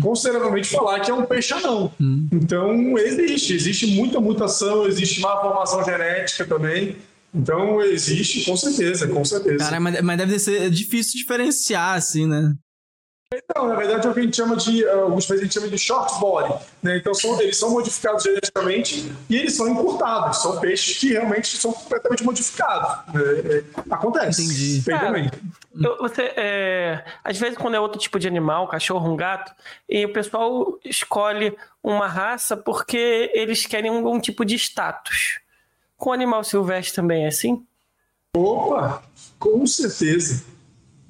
consideravelmente falar que é um peixe anão. Então, existe. Existe muita mutação, existe má formação genética também. Então, existe, com certeza, com certeza. Cara, mas, mas deve ser difícil diferenciar, assim, né? Então, na verdade, é o que a gente chama de, uh, alguns países a gente chama de short body. Né? Então, são, eles são modificados geneticamente e eles são encurtados. São peixes que realmente são completamente modificados. né? É, acontece. Entendi. Eu- você, é, às vezes, quando é outro tipo de animal, um cachorro, um gato, e o pessoal escolhe uma raça porque eles querem algum tipo de status. Com animal silvestre também é assim? Opa, com certeza.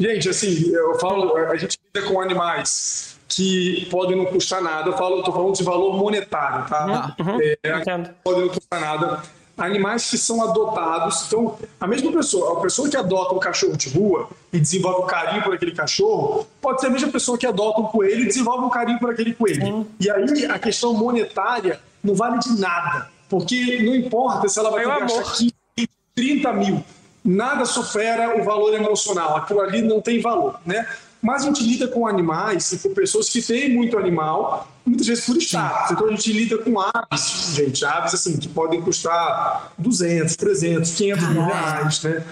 Gente, assim, eu falo, a gente lida com animais que podem não custar nada. Eu falo, tô falando de valor monetário, tá? É, Entendo. podem não custar nada. Animais que são adotados. Então, a mesma pessoa, a pessoa que adota um cachorro de rua e desenvolve um carinho por aquele cachorro, pode ser a mesma pessoa que adota um coelho e desenvolve um carinho por aquele coelho. E aí, a questão monetária não vale de nada. Porque não importa se ela vai gastar amor. 15, 30 mil. Nada supera o valor emocional. Aquilo ali não tem valor, né? Mas a gente lida com animais e com pessoas que têm muito animal, muitas vezes por status. Então a gente lida com aves, gente, aves assim, que podem custar 200, 300, 500 mil reais, né?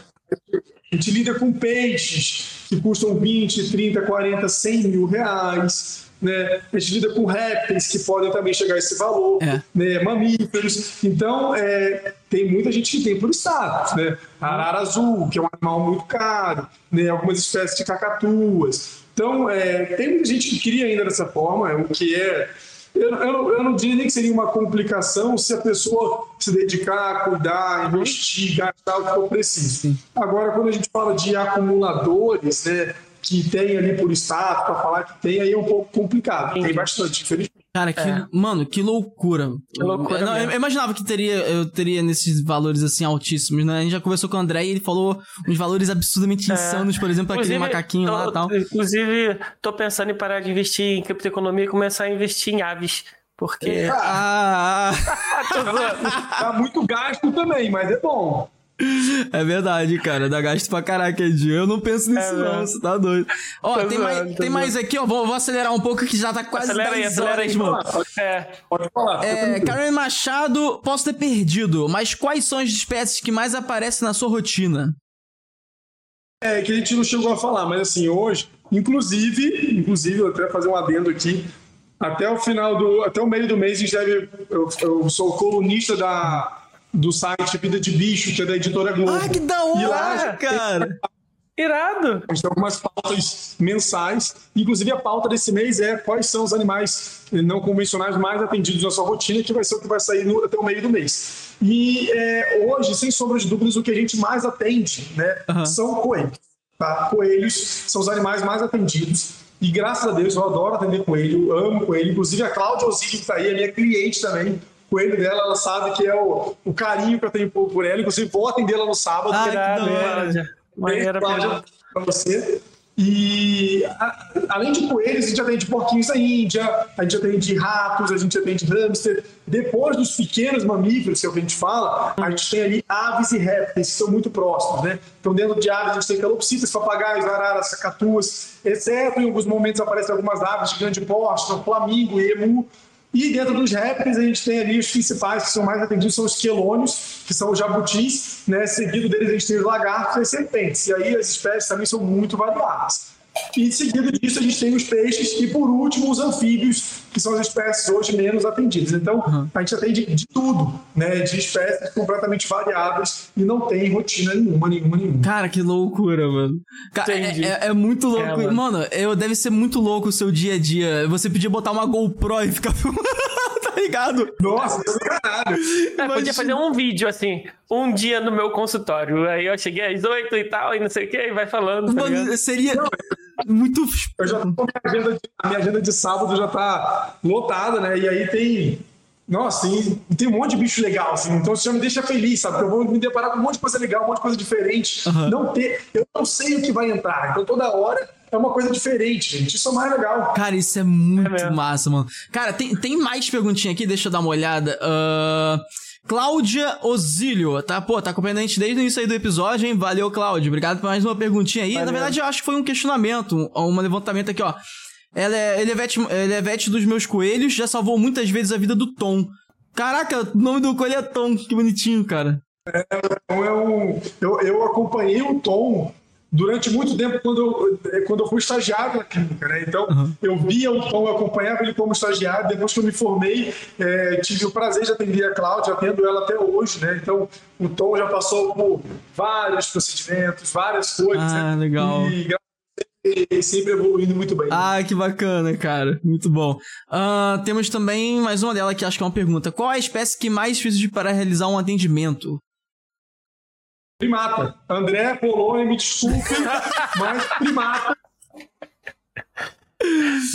A gente lida com peixes que custam 20, 30, 40, 100 mil reais. Né? A gente lida com répteis que podem também chegar a esse valor, É. né? mamíferos. Então, é, tem muita gente que tem por status. Né? Arara azul, que é um animal muito caro, né? algumas espécies de cacatuas. Então, é, tem muita gente que cria ainda dessa forma, o que é. Eu, eu, não- eu não diria nem que seria uma complicação se a pessoa se dedicar, cuidar, investir, gastar o que for preciso. Agora, quando a gente fala de acumuladores, né, que tem ali por status, para falar que tem, aí é um pouco complicado. Tem bastante, infelizmente. Cara, que, mano, que loucura. Que loucura Eu, não, eu imaginava que teria, eu teria nesses valores assim altíssimos, né? A gente já conversou com o André e ele falou uns valores absurdamente insanos, por exemplo, aquele Inclusive, macaquinho lá e tô- tal. Inclusive, tô pensando em parar de investir em criptoeconomia e começar a investir em aves. Porque. [laughs] Ah, Tô zoando. Dá muito gasto também, mas é bom. É verdade, cara. Dá gasto pra caraca, Edinho. Eu não penso nisso, É, não. Você tá doido. Ó, Tô tem, zoando, mais, tô tem mais aqui, ó. Vou, vou acelerar um pouco que já tá quase acelera aí, 10 acelera aí, horas, mano. É. Pode falar. É. Karen Machado, posso ter perdido, mas quais são as espécies que mais aparecem na sua rotina? É, que a gente não chegou a falar, mas assim, hoje, inclusive, inclusive, eu até fazer um adendo aqui, até o final do, até o meio do mês, a gente deve, eu, eu sou colunista da, do site Vida de Bicho, que é da editora Globo. Ah, que da lá, hora, cara! Irado. A gente tem algumas pautas mensais. Inclusive, a pauta desse mês é quais são os animais não convencionais mais atendidos na sua rotina, que vai ser o que vai sair no- até o meio do mês. E é, hoje, sem sombra de dúvidas, o que a gente mais atende né, Aham. são coelhos. Tá? Coelhos são os animais mais atendidos. E graças a Deus eu adoro atender coelho, amo coelho. Inclusive a Cláudia Osílio, que está aí, é minha cliente também. Coelho dela, ela sabe que é o, o carinho que eu tenho por, ela. Inclusive, vou atendê-la no sábado. Ah, que é-. Cláudia. Maneira, Cláudia, para você. E a- além de coelhos, a gente atende porquinhos da Índia, a gente atende ratos, a gente atende hamster. Depois dos pequenos mamíferos, que é o que a gente fala, a gente tem ali aves e répteis, que são muito próximos, né? Então, dentro de aves, a gente tem calopsitas, papagaios, araras, cacatuas, exceto em alguns momentos aparecem algumas aves de grande porte, como flamingo, emu. E dentro dos répteis, a gente tem ali os principais que são mais atendidos, são os quelônios, que são os jabutis, né? Seguido deles, a gente tem os lagartos e as serpentes. E aí as espécies também são muito variadas. E seguido disso, a gente tem os peixes e, por último, os anfíbios, que são as espécies hoje menos atendidas. Então, a gente atende de tudo, né? De espécies completamente variadas e não tem rotina nenhuma, nenhuma, nenhuma. Cara, que loucura, mano. Cara, é, Entendi. é- é muito louco. É, mano. mano. eu, deve ser muito louco o seu dia a dia. Você podia botar uma GoPro e ficar [laughs] filmando, ligado? Nossa, caralho. É, podia fazer um vídeo assim, um dia no meu consultório. Aí eu cheguei às oito e tal, e não sei o que, e vai falando. Tá? Mano, seria muito. Eu já tô, minha agenda de, a minha agenda de sábado já tá lotada, né? E aí tem. Nossa, tem, tem um monte de bicho legal, assim. Então isso já me deixa feliz, sabe? Porque eu vou me deparar com um monte de coisa legal, um monte de coisa diferente. Não ter, eu não sei o que vai entrar. Então toda hora é uma coisa diferente, gente. Isso é mais legal. Cara, isso é muito É massa, mano. Cara, tem, tem mais perguntinha aqui, deixa eu dar uma olhada. Ahn, Cláudia Osílio, tá? Pô, tá acompanhando a gente desde o início aí do episódio, hein? Valeu, Cláudia. Obrigado por mais uma perguntinha aí. Na Valeu. verdade, eu acho que foi um questionamento, um, um levantamento aqui, ó. Ela é Elevete, Elevete dos meus coelhos, já salvou muitas vezes a vida do Tom. Caraca, o nome do coelho é Tom, que bonitinho, cara. Então é um, eu, eu acompanhei o Tom durante muito tempo quando eu, quando eu fui estagiário na clínica, né? Então eu via o Tom, eu acompanhava ele como estagiário. Depois que eu me formei, eh, tive o prazer de atender a Cláudia, atendo ela até hoje, né? Então o Tom já passou por vários procedimentos, várias coisas, Ah, né? legal. E ele sempre evoluindo muito bem. Ah, que bacana, cara. Muito bom. Ah, temos também mais uma dela que acho que é uma pergunta. Qual a espécie que mais difícil para realizar um atendimento? Primata. André Polônia, me desculpe, [laughs] mas primata.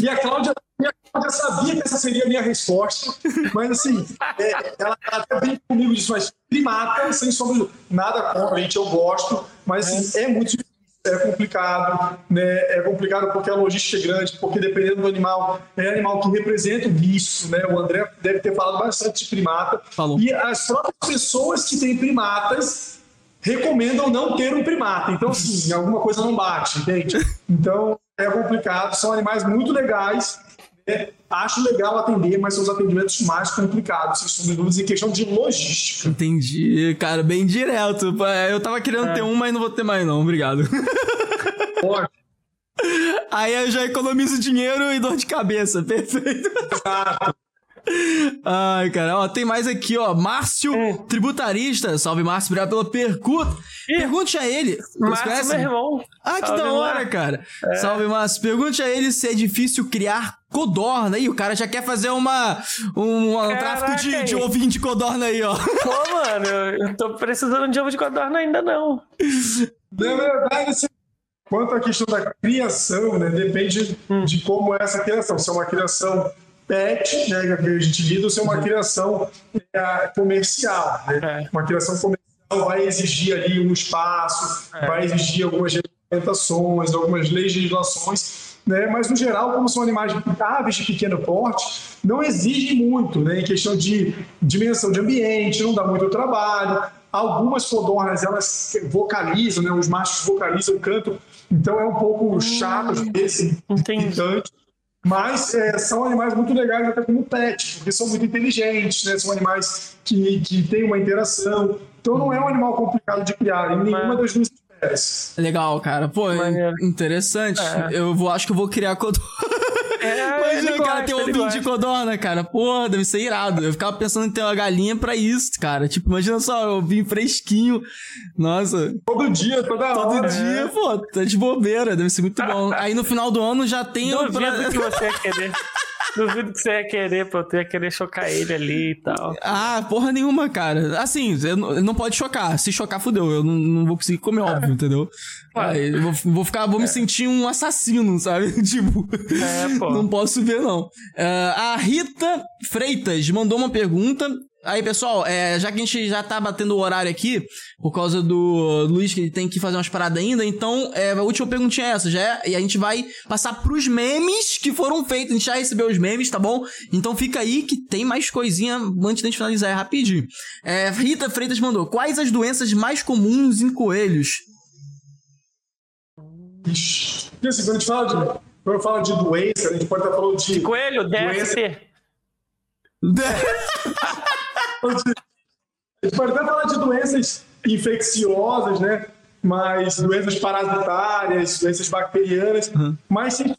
E a Cláudia, e Cláudia sabia que essa seria a minha resposta, mas assim, é, ela até bem comigo disso, mas primata, sem sombra nada contra, gente, eu gosto, mas assim, é muito difícil. É complicado, né? É complicado porque a logística é grande, porque dependendo do animal, é animal que representa o risco, né? O André deve ter falado bastante de primata. Falou. E as próprias pessoas que têm primatas recomendam não ter um primata. Então, assim, [laughs] alguma coisa não bate, entende? Então, é complicado. São animais muito legais. né? Acho legal atender, mas são os atendimentos mais complicados, sem dúvidas, em questão de logística. Entendi, cara, bem direto. Eu tava querendo ter um, mas não vou ter mais não, obrigado. [laughs] Pode. Aí eu já economizo dinheiro e dor de cabeça, [laughs] perfeito. Exato. Ai, cara, ó, tem mais aqui, ó. Márcio, Hum. tributarista. Salve, Márcio, obrigado pela pergunta. Pergunte a ele. Márcio, meu irmão. Ah, que Salve, da hora, Márcio. cara. É. Salve, Márcio. Pergunte a ele se é difícil criar codorna aí. O cara já quer fazer uma, um, um Caraca, tráfico de, de ovinho de codorna aí, ó. Pô, mano, eu eu tô precisando de ovo de codorna ainda não. Na verdade, assim, quanto à questão da criação, né, depende de como é essa criação. Se é uma criação pet, né, que a gente lida, ou se é uma criação é, comercial. Né? É. Uma criação comercial vai exigir ali um espaço, vai exigir algumas regulamentações, algumas legislações. Né? Mas, no geral, como são animais aves de pequeno porte, não exige muito né? em questão de dimensão de ambiente, não dá muito trabalho. Algumas codornas, elas vocalizam, né? os machos vocalizam, cantam, então é um pouco chato, às vezes, Entendi. irritante. Mas é, são animais muito legais até como pet, porque são muito inteligentes, né? São animais que, que têm uma interação. Então não é um animal complicado de criar em nenhuma Mas- das duas espécies. Legal, cara. Pô, Maneiro. interessante. É. Eu vou, acho que eu vou criar codorna. É, Imagina o cara gosta, ter um ovinho de codorna, cara. Pô, deve ser irado. Eu ficava pensando em ter uma galinha pra isso, cara. Tipo, imagina só, ovinho fresquinho. Nossa, Todo dia, toda todo hora. dia, pô, tá de bobeira. Deve ser muito bom. Aí no final do ano já tem o. Duvido que você querer. [laughs] Duvido que você ia querer, pô. Tu ia querer chocar ele ali e tal. Ah, porra nenhuma, cara. Assim, não, não pode chocar. Se chocar, fudeu. Eu não, não vou conseguir comer, óbvio, entendeu? Aí, vou, vou ficar, vou me sentir um assassino, sabe? [laughs] tipo, É, não posso ver, não. Ah, a Rita Freitas mandou uma pergunta. Aí, pessoal, é, já que a gente já tá batendo o horário aqui, por causa do Luiz, que ele tem que fazer umas paradas ainda, então, é, a última perguntinha é essa, já é, e a gente vai passar pros memes que foram feitos. A gente já recebeu os memes, tá bom? Então fica aí que tem mais coisinha antes da gente finalizar, é rapidinho. É, Rita Freitas mandou, quais as doenças mais comuns em coelhos? Ixi. Assim, quando a gente fala de, quando eu falo de doença, a gente pode estar falando de. Coelho, DST. A gente pode até falar de doenças infecciosas, né? Mas doenças parasitárias, doenças bacterianas, mas sem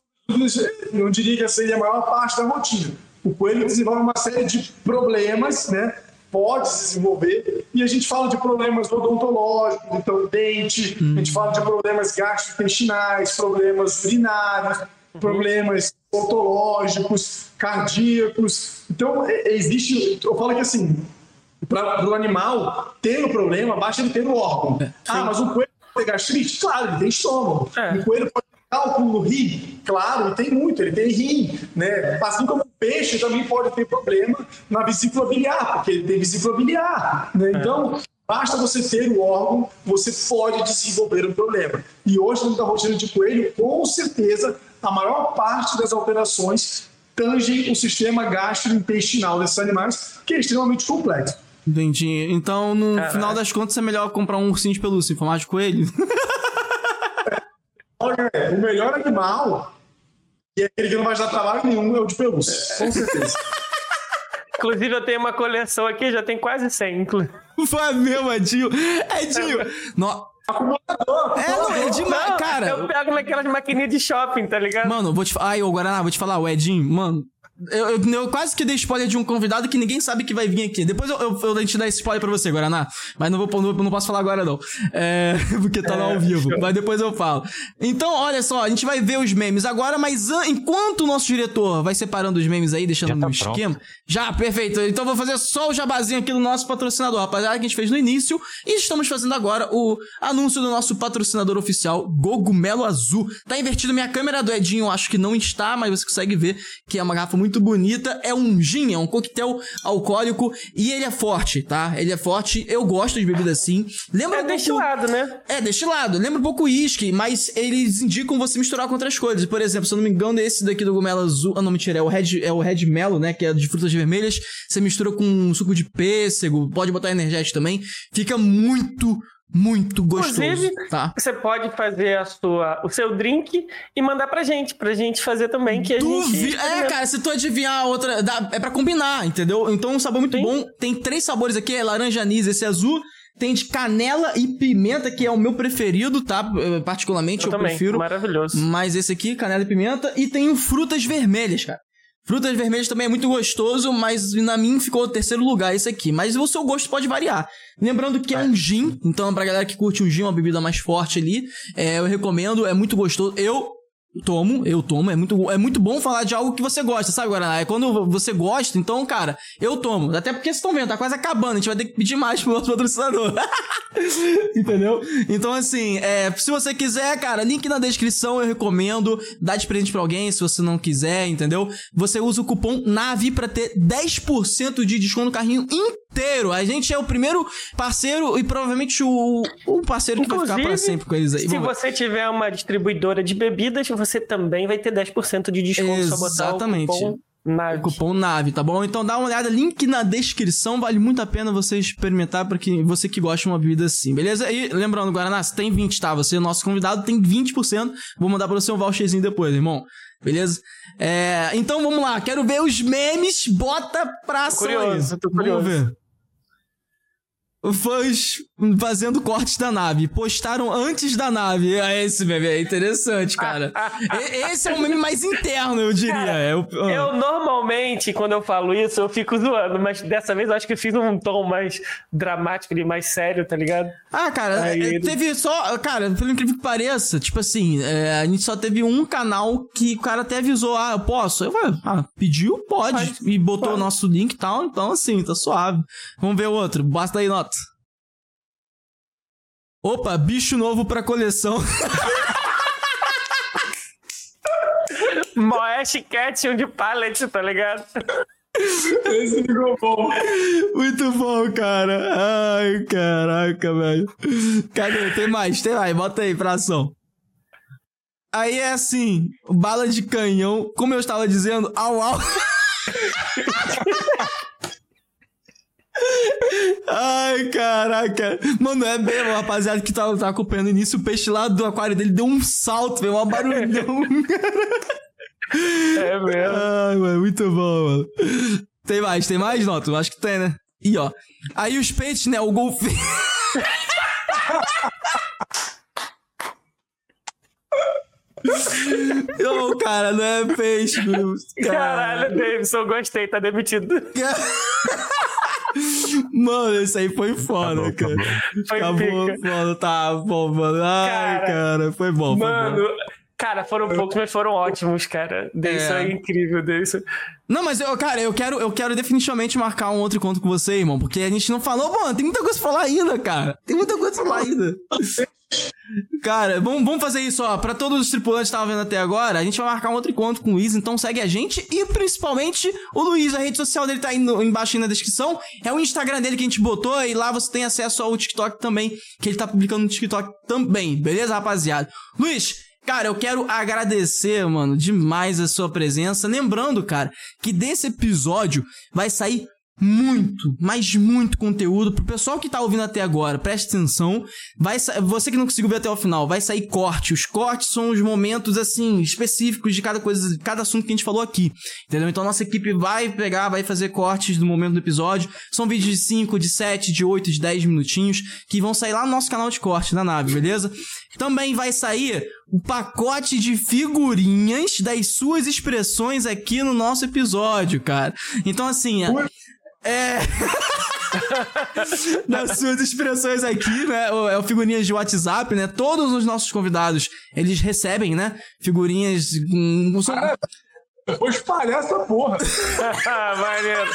não diria que essa seria a maior parte da rotina. O coelho desenvolve uma série de problemas, né? Pode se desenvolver, e a gente fala de problemas odontológicos, então dente, a gente fala de problemas gastrointestinais, problemas urinários, problemas odontológicos, cardíacos. Então, é- existe. Eu falo que assim, para o animal ter o problema, basta ele ter o órgão. Ah, mas um coelho pode ter gastrite? Claro, ele tem estômago. É. Um coelho pode ter cálculo no rim? Claro, ele tem muito, ele tem rim. Né? Assim como o peixe também pode ter problema na vesícula biliar, porque ele tem vesícula biliar. Né? Então, basta você ter o órgão, você pode desenvolver um problema. E hoje, dentro da rotina de coelho, com certeza, a maior parte das alterações tangem o sistema gastrointestinal desses animais, que é extremamente complexo. Entendi. Então, no Caraca. final das contas, é melhor comprar um ursinho de pelúcia em formato de coelho? [laughs] Olha, o melhor animal, e é aquele que não vai dar trabalho nenhum, é o de pelúcia. Com certeza. [laughs] Inclusive, eu tenho uma coleção aqui, já tem quase 100. inclu- Foi mesmo, Edinho. Edinho. No... Acumulador. É, não, é demais, Não, cara. Eu pego naquelas maquininhas de shopping, tá ligado? Mano, vou te falar. Ai, ô Guaraná, vou te falar, o Edinho, mano. Eu, eu- eu quase que dei spoiler de um convidado que ninguém sabe que vai vir aqui. Depois eu, eu, eu te dar esse spoiler pra você, Guaraná. Mas não, vou, não, não posso falar agora, não. É, [laughs] porque tá lá ao vivo. Mas depois eu falo. Então, olha só, a gente vai ver os memes agora, mas an- enquanto o nosso diretor vai separando os memes aí, deixando tá no pronto. esquema. Já, perfeito. Então vou fazer só o jabazinho aqui do nosso patrocinador, rapaziada, que a gente fez no início. E estamos fazendo agora o anúncio do nosso patrocinador oficial, Gogumelo Azul. Tá invertido minha câmera do Edinho, acho que não está, mas você consegue ver que é uma garrafa muito bonita. É um gin, é um coquetel alcoólico e ele é forte, tá? Ele é forte. Eu gosto de bebida assim. Lembra É um pouco- destilado, né? é, destilado. Lembra um pouco uísque, mas eles indicam você misturar com outras coisas. Por exemplo, se eu não me engano, esse daqui do Gomelo Azul... Ah, não, mentira. É o Red, é o Red Melo, né? Que é de frutas vermelhas. Você mistura com suco de pêssego. Pode botar energético também. Fica muito, muito gostoso, Inclusive, tá? Você pode fazer a sua, o seu drink e mandar pra gente, pra gente fazer também, que a Duvi... gente... É, cara, se tu adivinhar a outra, dá- é pra combinar, entendeu? Então é um sabor muito Sim. bom. Tem três sabores aqui, é laranja anis, esse azul. Tem de canela e pimenta, que é o meu preferido, tá? Particularmente, Eu eu, também, prefiro. maravilhoso. Mas esse aqui, canela e pimenta. E tem frutas vermelhas, cara. Frutas vermelhas também é muito gostoso, mas na mim ficou o terceiro lugar esse aqui. Mas o seu gosto pode variar. Lembrando que é um gin, então pra galera que curte um gin, uma bebida mais forte ali, é, eu recomendo, é muito gostoso. Eu tomo, eu tomo, é muito, é muito bom falar de algo que você gosta, sabe, Guaraná? É quando você gosta, então, cara, eu tomo. Até porque vocês estão vendo, tá quase acabando, a gente vai ter que pedir mais pro nosso patrocinador. [laughs] Entendeu? Então, assim, é, se você quiser, cara, link na descrição, eu recomendo. Dá de presente pra alguém se você não quiser, entendeu? Você usa o cupom NAVE pra ter 10% de desconto no carrinho inteiro. A gente é o primeiro parceiro e provavelmente o, o parceiro que vai ficar pra Inclusive, sempre com eles aí. Se você tiver uma distribuidora de bebidas, você também vai ter 10% de desconto só botar Exatamente. o cupom NAVE. Cupom NAVE, tá bom? Então dá uma olhada, link na descrição, vale muito a pena você experimentar para que você que gosta de uma bebida assim, beleza? E lembrando, Guaraná, você tem 20, tá? Você é nosso convidado, tem 20%. Vou mandar para você um voucherzinho depois, irmão. Beleza? É, então vamos lá, quero ver os memes, bota pra ação curioso, aí. tô curioso. Vamos ver. Fãs fazendo cortes da nave. Postaram antes da nave. É esse meme, é interessante, cara. Esse é o meme mais interno, eu diria. Cara, É o- ah. Eu normalmente, quando eu falo isso, eu fico zoando, mas dessa vez eu acho que eu fiz um tom mais dramático e mais sério, tá ligado? Ah, cara, Aí é, teve só. Cara, pelo incrível que pareça, tipo assim, é, a gente só teve um canal que o cara até avisou: ah, eu posso. Eu falei, ah, pediu? Pode. Pode. E botou o nosso link e tal, então assim, tá suave. Vamos ver o outro. Basta aí, nota. Opa, bicho novo pra coleção. Moeste Cat de pallet, tá ligado? Esse ficou bom. Muito bom, cara. Ai, caraca, velho. Cadê? Tem mais, tem mais. Bota aí pra ação. Aí é assim, bala de canhão, como eu estava dizendo, au au. [laughs] Ai, caraca. Mano, é mesmo, rapaziada que tava, tava acompanhando o início, o peixe lá do aquário dele deu um salto, veio um barulhão. [laughs] É mesmo. Ai, mano, muito bom, mano. Tem mais, tem mais, Noto? Acho que tem, né? E ó. Aí os peixes, né? O golfinho. [laughs] Não, cara, não é peixe, meu. Caralho, Davidson, gostei, tá demitido. [laughs] Mano, esse aí foi foda, Acabou, cara. acabou. Foi Acabou, pica. foda, tá bom, mano. Ai, Cara, cara, foi bom, foi Mano, bom. cara, foram poucos, mas foram ótimos, cara. Davidson É. é, incrível, Davidson. Não, mas eu, cara, eu quero, eu quero definitivamente marcar um outro encontro com você, irmão, porque a gente não falou, mano, tem muita coisa pra falar ainda, cara. Tem muita coisa pra falar ainda. [laughs] Cara, vamos, vamos fazer isso, ó. Pra todos os tripulantes que estavam vendo até agora, a gente vai marcar um outro encontro com o Luiz, então segue a gente e principalmente o Luiz, a rede social dele tá aí no- embaixo aí na descrição. É o Instagram dele que a gente botou e lá você tem acesso ao TikTok também, que ele tá publicando no TikTok também, beleza, rapaziada? Luiz, Cara, eu quero agradecer, mano, demais a sua presença. Lembrando, cara, que desse episódio vai sair muito, mas muito conteúdo pro pessoal que tá ouvindo até agora. Preste atenção. Vai você que não conseguiu ver até o final, vai sair corte. Os cortes são os momentos assim específicos de cada coisa, de cada assunto que a gente falou aqui. Entendeu? Então nossa equipe vai pegar, vai fazer cortes do momento do episódio. São vídeos de 5, de 7, de 8, de 10 minutinhos que vão sair lá no nosso canal de corte na nave, beleza? Também vai sair o pacote de figurinhas das suas expressões aqui no nosso episódio, cara. Então assim, é [laughs] das suas expressões aqui, né? É o figurinhas de WhatsApp, né? Todos os nossos convidados, eles recebem, né? Figurinhas. hum, são- Eu vou espalhar essa porra. [laughs] Maneiro.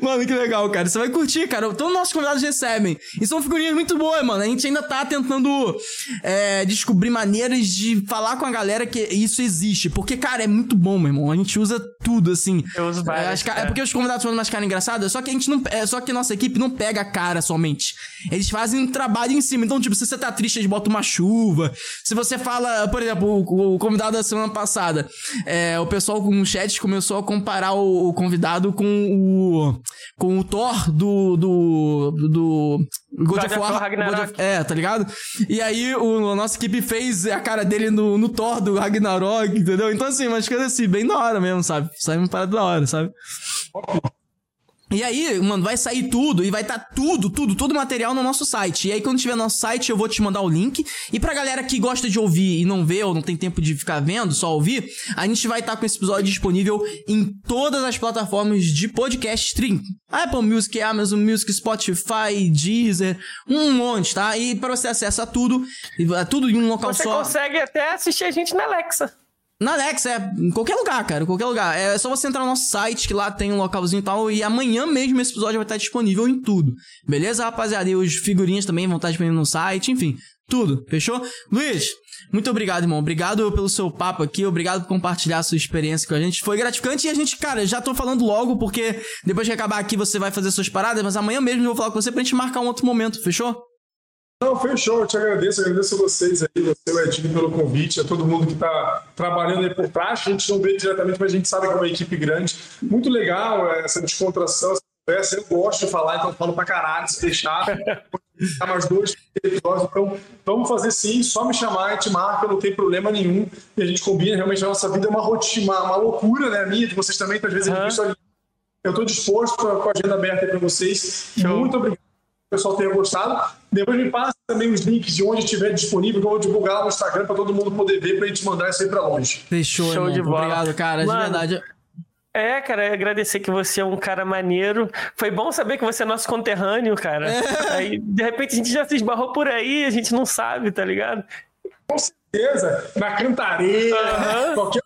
Mano, que legal, cara. Você vai curtir, cara. Todos os nossos convidados recebem. E são figurinhas muito boas, mano. A gente ainda tá tentando é, descobrir maneiras de falar com a galera que isso existe. Porque, cara, é muito bom, meu irmão. A gente usa tudo, assim. Eu uso várias, É, as ca- é cara. porque os convidados fazem umas caras engraçadas, só que a gente não. É, só que a nossa equipe não pega a cara somente. Eles fazem um trabalho em cima. Então, tipo, se você tá triste, eles botam uma chuva. Se você fala, por exemplo, o, o convidado da semana passada, é, o pessoal no chat começou a comparar o, o convidado com o. com o Thor do. do. do. God, of War. Ragnarok. God of- é, tá ligado? E aí o, a nossa equipe fez a cara dele no, no Thor do Ragnarok, entendeu? Então, assim, umas coisas assim, bem da hora mesmo, sabe? Sai uma parada da hora, sabe? E aí, mano, vai sair tudo e vai estar tudo, tudo, todo o material no nosso site. E aí, quando tiver no nosso site, eu vou te mandar o link. E pra galera que gosta de ouvir e não vê ou não tem tempo de ficar vendo, só ouvir, a gente vai estar com esse episódio disponível em todas as plataformas de podcast stream. Apple Music, Amazon Music, Spotify, Deezer, um monte, tá? E pra você acessar tudo, tudo em um local Você só. consegue até assistir a gente na Alexa. Na Alexa, é em qualquer lugar, cara, em qualquer lugar. É só você entrar no nosso site, que lá tem um localzinho e tal, e amanhã mesmo esse episódio vai estar disponível em tudo. Beleza, rapaziada? E os figurinhas também vão estar disponíveis no site, enfim, tudo, fechou? Luiz, muito obrigado, irmão. Obrigado pelo seu papo aqui, obrigado por compartilhar a sua experiência com a gente. Foi gratificante e a gente, cara, já tô falando logo, porque depois que acabar aqui você vai fazer suas paradas, mas amanhã mesmo eu vou falar com você pra gente marcar um outro momento, fechou? Não, fechou. Eu te agradeço, agradeço a vocês aí, você, o Edinho, pelo convite, a todo mundo que está trabalhando aí por trás. A gente não vê diretamente, mas a gente sabe que é uma equipe grande. Muito legal essa descontração, essa conversa. Eu gosto de falar, então falo pra caralho, se deixar. Ficar mais dois episódios. Então, vamos fazer sim, só me chamar, a gente marca, não tem problema nenhum. E a gente combina, realmente a nossa vida é uma rotina, uma, loucura, né? A minha, de vocês também, que às vezes é Aham. difícil ali. Eu estou disposto com a, com a agenda aberta aí para vocês. Show. Muito obrigado. o pessoal tenha gostado. Depois me passa também os links de onde estiver disponível, que eu vou divulgar no Instagram para todo mundo poder ver, para a gente mandar isso aí para longe. Fechou, Show irmão. de bola. Obrigado, cara. Mano, de verdade. É, cara, agradecer que você é um cara maneiro. Foi bom saber que você é nosso conterrâneo, cara. É. Aí, de repente, a gente já se esbarrou por aí, a gente não sabe, tá ligado? Com certeza, na cantareira, Aham. qualquer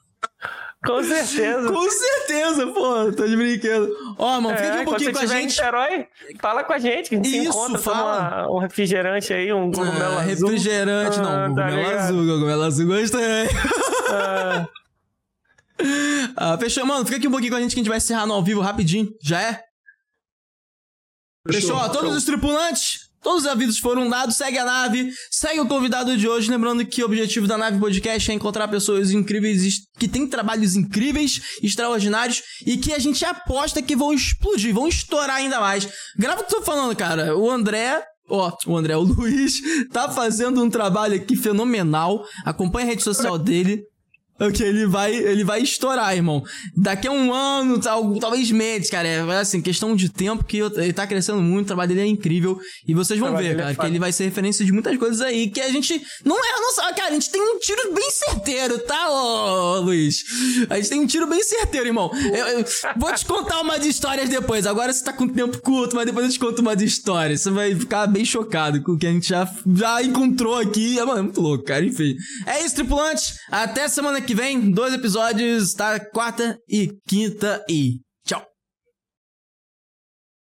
Com [laughs] certeza. Com certeza, pô. Tô de brinquedo. Ó, mano, fica aqui um É, pouquinho com a gente. Niterói, fala com a gente, que a gente se Isso, encontra, fala. toma um refrigerante aí, um cogumelo Ah, azul. refrigerante, Ah, não. tá Cogumelo ligado? azul, cogumelo azul, gostei. Ah, [laughs] Ah, fechou, mano. Fica aqui um pouquinho com a gente que a gente vai encerrar no ao vivo rapidinho. Já é? Fechou? Ó, todos os tripulantes, todos os avisos foram dados. Segue a nave, segue o convidado de hoje. Lembrando que o objetivo da nave podcast é encontrar pessoas incríveis que têm trabalhos incríveis, extraordinários e que a gente aposta que vão explodir, vão estourar ainda mais. Grava o que eu tô falando, cara. O André. Ó, o André, o Luiz, tá fazendo um trabalho aqui fenomenal. Acompanha a rede social dele. Ok, ele vai, ele vai estourar, irmão. Daqui a um ano, tal, talvez meses, cara. É assim, questão de tempo que ele tá crescendo muito, o trabalho dele é incrível. E vocês vão ver, é cara, que foda. ele vai ser referência de muitas coisas aí. Que a gente. Não é a nossa. Cara, a gente tem um tiro bem certeiro, tá, ô, Luiz? A gente tem um tiro bem certeiro, irmão. Eu, eu vou te contar umas histórias depois. Agora você tá com tempo curto, mas depois eu te conto umas histórias. Você vai ficar bem chocado com o que a gente já, já encontrou aqui. É, mano, é muito louco, cara. Enfim. É isso, tripulantes. Até semana que vem. Dois episódios, tá? Quarta e quinta e